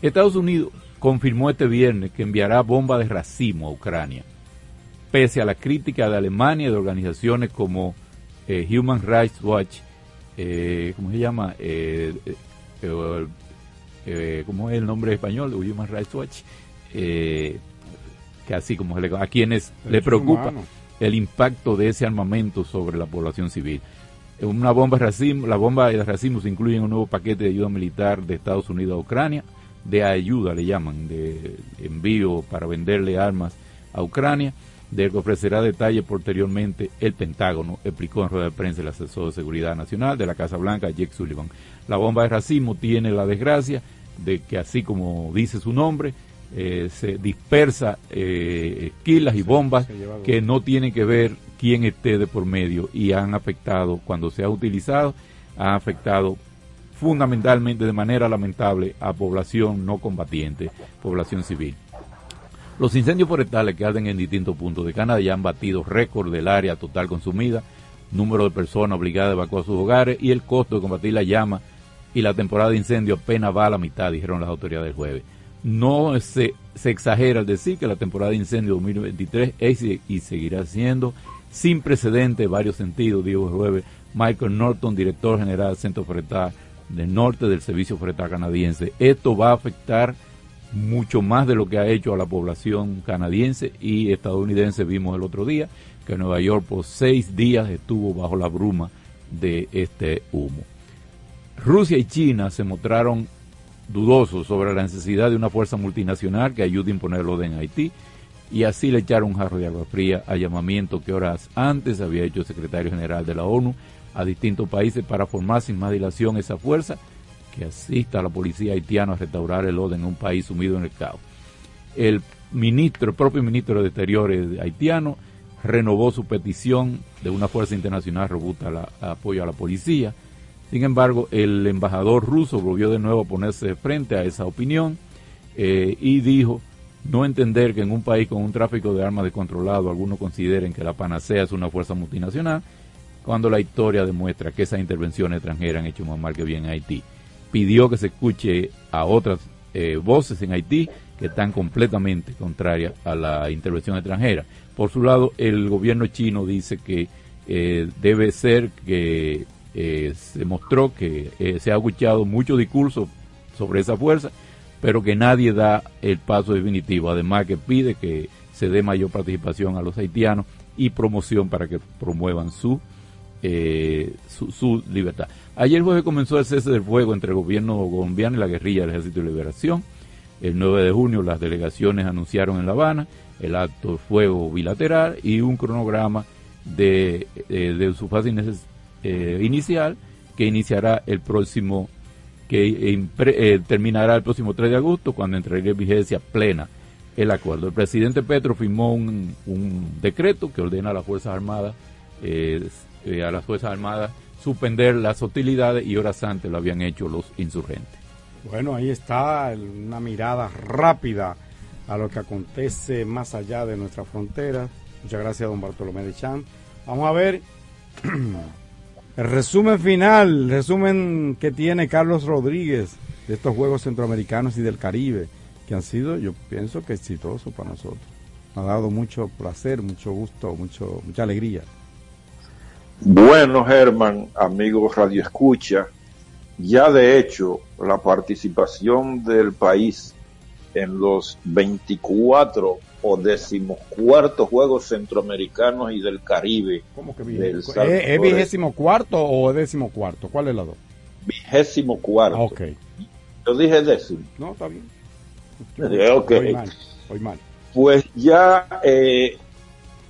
Estados Unidos confirmó este viernes que enviará bombas de racimo a Ucrania, pese a la crítica de Alemania y de organizaciones como eh, Human Rights Watch eh, ¿cómo se llama? Eh, eh, eh, ¿Cómo es el nombre español? Human Rights Watch. que así como se le, a quienes le preocupa el impacto de ese armamento sobre la población civil. Una bomba racimo, la bomba de racimo se incluye en un nuevo paquete de ayuda militar de Estados Unidos a Ucrania, de ayuda le llaman, de envío para venderle armas a Ucrania del que ofrecerá detalles posteriormente el Pentágono, explicó en rueda de prensa el asesor de seguridad nacional de la Casa Blanca, Jake Sullivan. La bomba de racimo tiene la desgracia de que, así como dice su nombre, eh, se dispersa eh, esquilas y bombas que no tienen que ver quién esté de por medio y han afectado, cuando se ha utilizado, ha afectado fundamentalmente de manera lamentable a población no combatiente, población civil. Los incendios forestales que arden en distintos puntos de Canadá ya han batido récord del área total consumida, número de personas obligadas a evacuar sus hogares y el costo de combatir la llama y la temporada de incendio apenas va a la mitad, dijeron las autoridades jueves. No se, se exagera al decir que la temporada de incendio 2023 es y seguirá siendo sin precedente en varios sentidos, dijo el jueves Michael Norton, director general del Centro Forestal del Norte del Servicio Forestal Canadiense. Esto va a afectar mucho más de lo que ha hecho a la población canadiense y estadounidense. Vimos el otro día que Nueva York por seis días estuvo bajo la bruma de este humo. Rusia y China se mostraron dudosos sobre la necesidad de una fuerza multinacional que ayude a imponer el orden en Haití y así le echaron un jarro de agua fría a llamamiento que horas antes había hecho el secretario general de la ONU a distintos países para formar sin más dilación esa fuerza que asista a la policía haitiana a restaurar el orden en un país sumido en el caos. El ministro, propio ministro de Exteriores haitiano, renovó su petición de una fuerza internacional robusta a, apoyo a la policía. Sin embargo, el embajador ruso volvió de nuevo a ponerse frente a esa opinión eh, y dijo no entender que en un país con un tráfico de armas descontrolado algunos consideren que la panacea es una fuerza multinacional, cuando la historia demuestra que esas intervenciones extranjeras han hecho más mal que bien en Haití pidió que se escuche a otras eh, voces en Haití que están completamente contrarias a la intervención extranjera. Por su lado, el gobierno chino dice que eh, debe ser que eh, se mostró que se ha escuchado mucho discurso sobre esa fuerza, pero que nadie da el paso definitivo. Además que pide que se dé mayor participación a los haitianos y promoción para que promuevan su, su, su libertad. Ayer jueves comenzó el cese del fuego entre el gobierno colombiano y la guerrilla del Ejército de Liberación. El 9 de junio las delegaciones anunciaron en La Habana el acto de fuego bilateral y un cronograma de, eh, su fase eh, inicial que iniciará el próximo, que eh, terminará el próximo 3 de agosto cuando entrará en vigencia plena el acuerdo. El presidente Petro firmó un, decreto que ordena a las Fuerzas Armadas, a las Fuerzas Armadas suspender las hostilidades y horas antes lo habían hecho los insurgentes. Bueno, ahí está una mirada rápida a lo que acontece más allá de nuestra frontera. Muchas gracias, don Bartolomé de Chan. Vamos a ver el resumen final, resumen que tiene Carlos Rodríguez de estos Juegos Centroamericanos y del Caribe, que han sido, yo pienso que exitosos para nosotros. Nos ha dado mucho placer, mucho gusto, mucho, mucha alegría. Bueno, Germán, amigos Radio Escucha, ya de hecho la participación del país en los 24 o decimocuartos Juegos Centroamericanos y del Caribe. ¿Cómo que del ¿Es, ¿Es vigésimo cuarto o décimo cuarto? ¿Cuál es la dos? Vigésimo cuarto. Ok. Yo dije décimo. No, está bien. ok. Voy mal, voy mal. Pues ya, eh,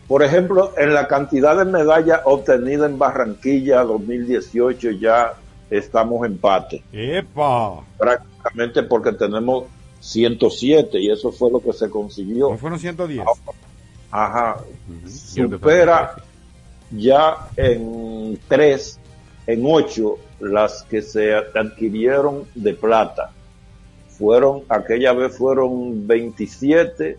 por ejemplo, en la cantidad de medallas obtenidas en Barranquilla 2018 ya estamos empate. ¡Epa! Prácticamente porque tenemos 107 y eso fue lo que se consiguió. ¿No fueron 110? Ajá. Supera ya en 3, en 8 las que se adquirieron de plata. Fueron, aquella vez fueron 27,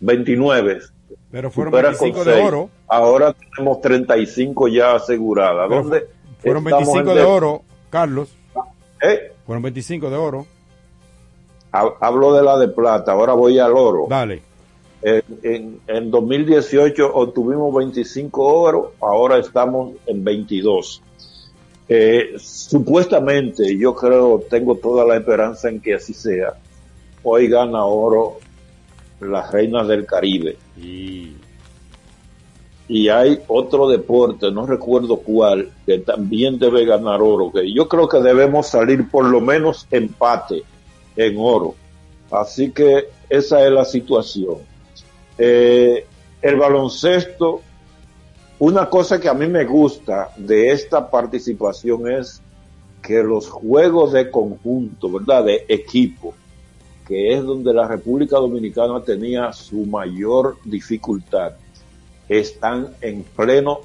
29. Pero fueron 25 de oro. Ahora tenemos 35 ya aseguradas. ¿Dónde fueron 25 de oro, Carlos. ¿Eh? Fueron 25 de oro. Hablo de la de plata, ahora voy al oro. Dale. En, en, 2018 obtuvimos 25 oro, ahora estamos en 22. Eh, supuestamente, yo creo, tengo toda la esperanza en que así sea. Hoy gana oro las reinas del Caribe. Y... y hay otro deporte, no recuerdo cuál, que también debe ganar oro. Que yo creo que debemos salir por lo menos empate en oro. Así que esa es la situación. Eh, el baloncesto, una cosa que a mí me gusta de esta participación es que los juegos de conjunto, ¿verdad? De equipo, que es donde la República Dominicana tenía su mayor dificultad, están en pleno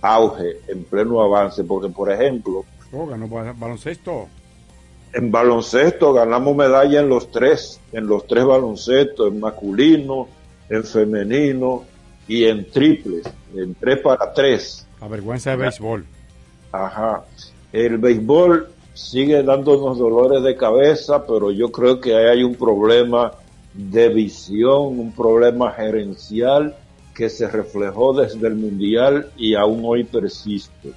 auge, en pleno avance, porque por ejemplo... Oh, ganó baloncesto en baloncesto ganamos medalla en los tres, en los tres baloncestos, en masculino, en femenino y en triples, en tres para tres. La vergüenza de béisbol. Ajá. El béisbol sigue dándonos dolores de cabeza, pero yo creo que hay un problema de visión, un problema gerencial que se reflejó desde el mundial y aún hoy persiste.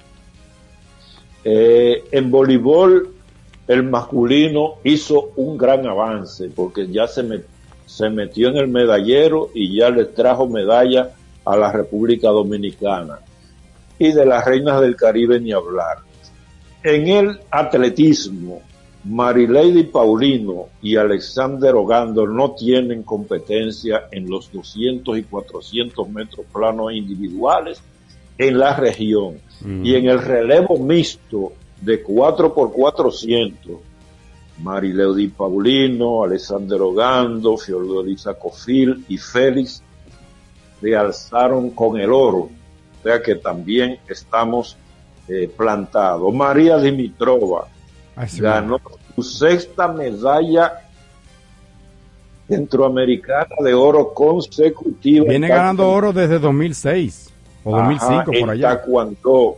Eh, en voleibol el masculino hizo un gran avance porque ya se, se metió en el medallero y ya le trajo medalla a la República Dominicana. Y de las reinas del Caribe ni hablar. En el atletismo, Marilady Paulino y Alexander Ogando no tienen competencia en los 200 y 400 metros planos individuales en la región. Y en el relevo mixto, de 4 por 400 Marileudi Paulino, Alexander Ogando, Fiordolisa Cofil y Félix se alzaron con el oro. O sea que también estamos eh, plantados. María Dimitrova ganó su sexta medalla centroamericana de oro consecutiva. Viene ganando oro desde 2006 o 2005 por allá. Taekwondo.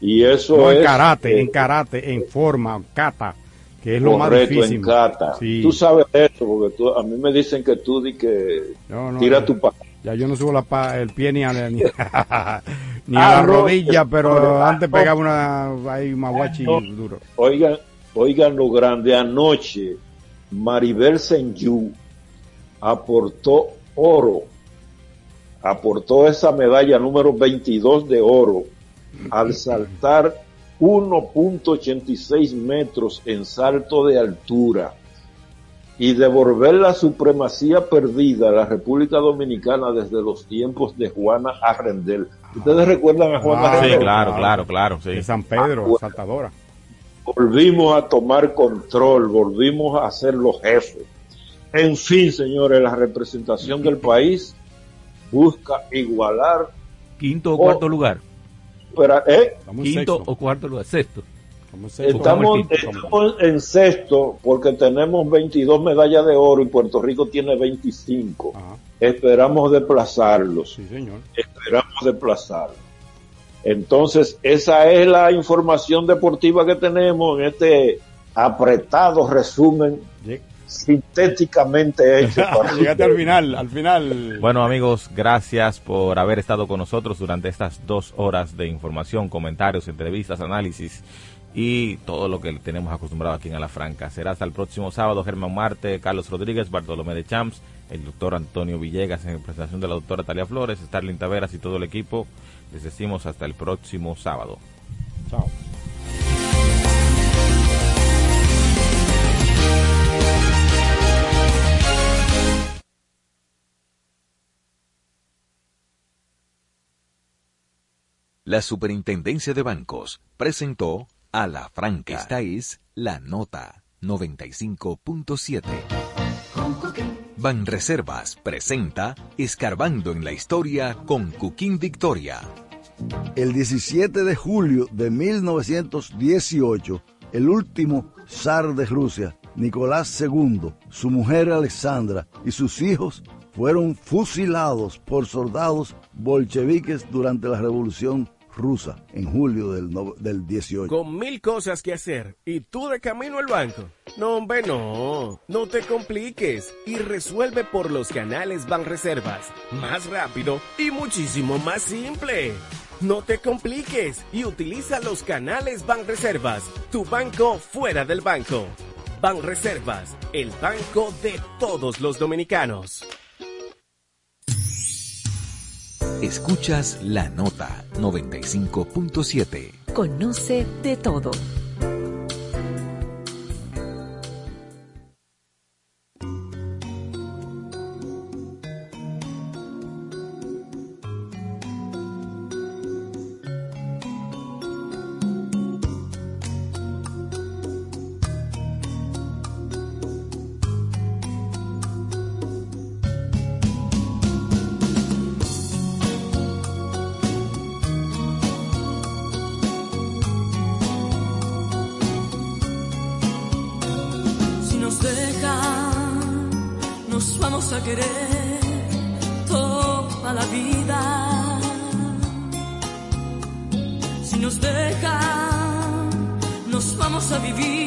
Y eso en karate, en karate, en forma, kata, que es lo más difícil. en kata. Tú sabes eso, porque tú, a mí me dicen que tú di que tira tu pa. Ya yo no subo la pa, el pie ni a, ni, a la rodilla, pero antes pegaba una ahí maguachi duro. Oigan, oigan lo grande, anoche Maribel Senju aportó oro, aportó esa medalla número 22 de oro al saltar 1.86 metros en salto de altura y devolver la supremacía perdida a la República Dominicana desde los tiempos de Juana Arrendel. ¿Ustedes recuerdan a Juana ah? Sí, claro, claro, claro. Sí. De San Pedro, Ah, saltadora. Volvimos a tomar control, volvimos a ser los jefes. En fin, señores, la representación del país busca igualar. Quinto o cuarto lugar. Pero, ¿eh? Quinto o cuarto lugar, sexto. Estamos, estamos en sexto porque tenemos 22 medallas de oro y Puerto Rico tiene 25. Esperamos desplazarlos. Sí, señor. Esperamos desplazarlos. Entonces, esa es la información deportiva que tenemos en este apretado resumen sintéticamente hecho. Llegaste al final, al final. Bueno amigos, gracias por haber estado con nosotros durante estas dos horas de información, comentarios, entrevistas, análisis y todo lo que tenemos acostumbrado aquí en La Franca. Será hasta el próximo sábado, Germán Marte, Carlos Rodríguez, Bartolomé de Champs, el doctor Antonio Villegas en representación de la doctora Talia Flores, Starling Taveras y todo el equipo. Les decimos hasta el próximo sábado. Chao. La Superintendencia de Bancos presentó a la Franca. Esta es la nota 95.7. Banreservas presenta Escarbando en la Historia con Cuquín Victoria. El 17 de julio de 1918, el último zar de Rusia, Nicolás II, su mujer Alexandra y sus hijos fueron fusilados por soldados bolcheviques durante la Revolución rusa en julio del, no- del 18. Con mil cosas que hacer y tú de camino al banco. No, hombre, no. No te compliques y resuelve por los canales Banreservas. Más rápido y muchísimo más simple. No te compliques y utiliza los canales Banreservas, tu banco fuera del banco. Banreservas, el banco de todos los dominicanos. Escuchas la nota 95.7. Conoce de todo. Vivir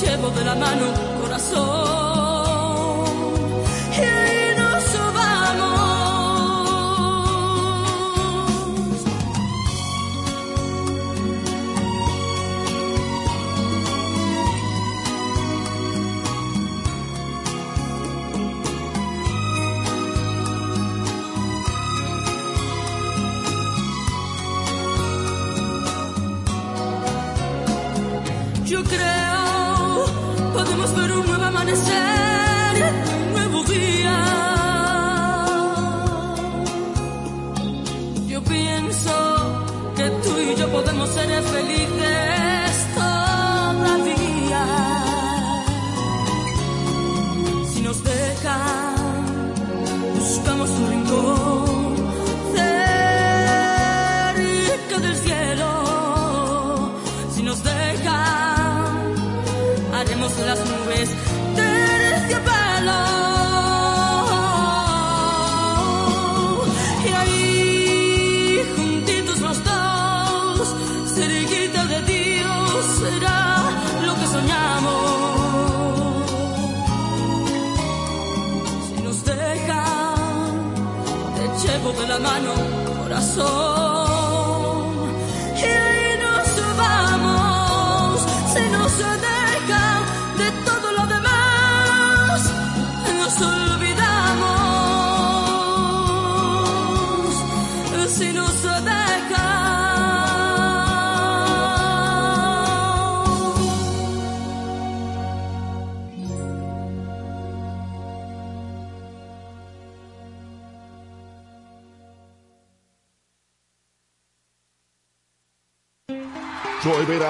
llevo de la mano, la mano, corazón.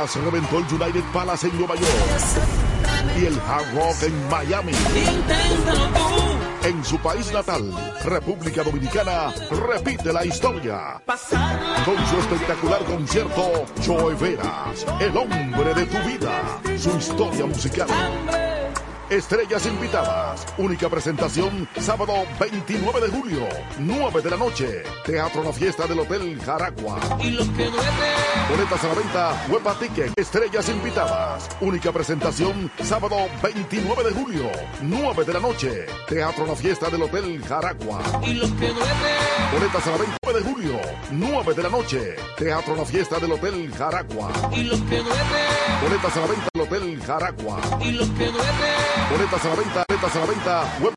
Veras reventó el United Palace en Nueva York y el Hard Rock en Miami. En su país natal, República Dominicana, repite la historia. Con su espectacular concierto, Joe Veras, el hombre de tu vida, su historia musical. Estrellas invitadas. Única presentación sábado 29 de julio, 9 de la noche. Teatro La Fiesta del Hotel Jaragua. Boletas a la venta, Huepa Ticket. Estrellas invitadas. Única presentación sábado 29 de julio, 9 de la noche. Teatro La Fiesta del Hotel Jaragua. Boletas a la venta 9 de julio, 9 de la noche. Teatro La Fiesta del Hotel Jaragua. Boletas a la venta del Hotel Jaragua. Boletas a la venta, boletas a la venta, web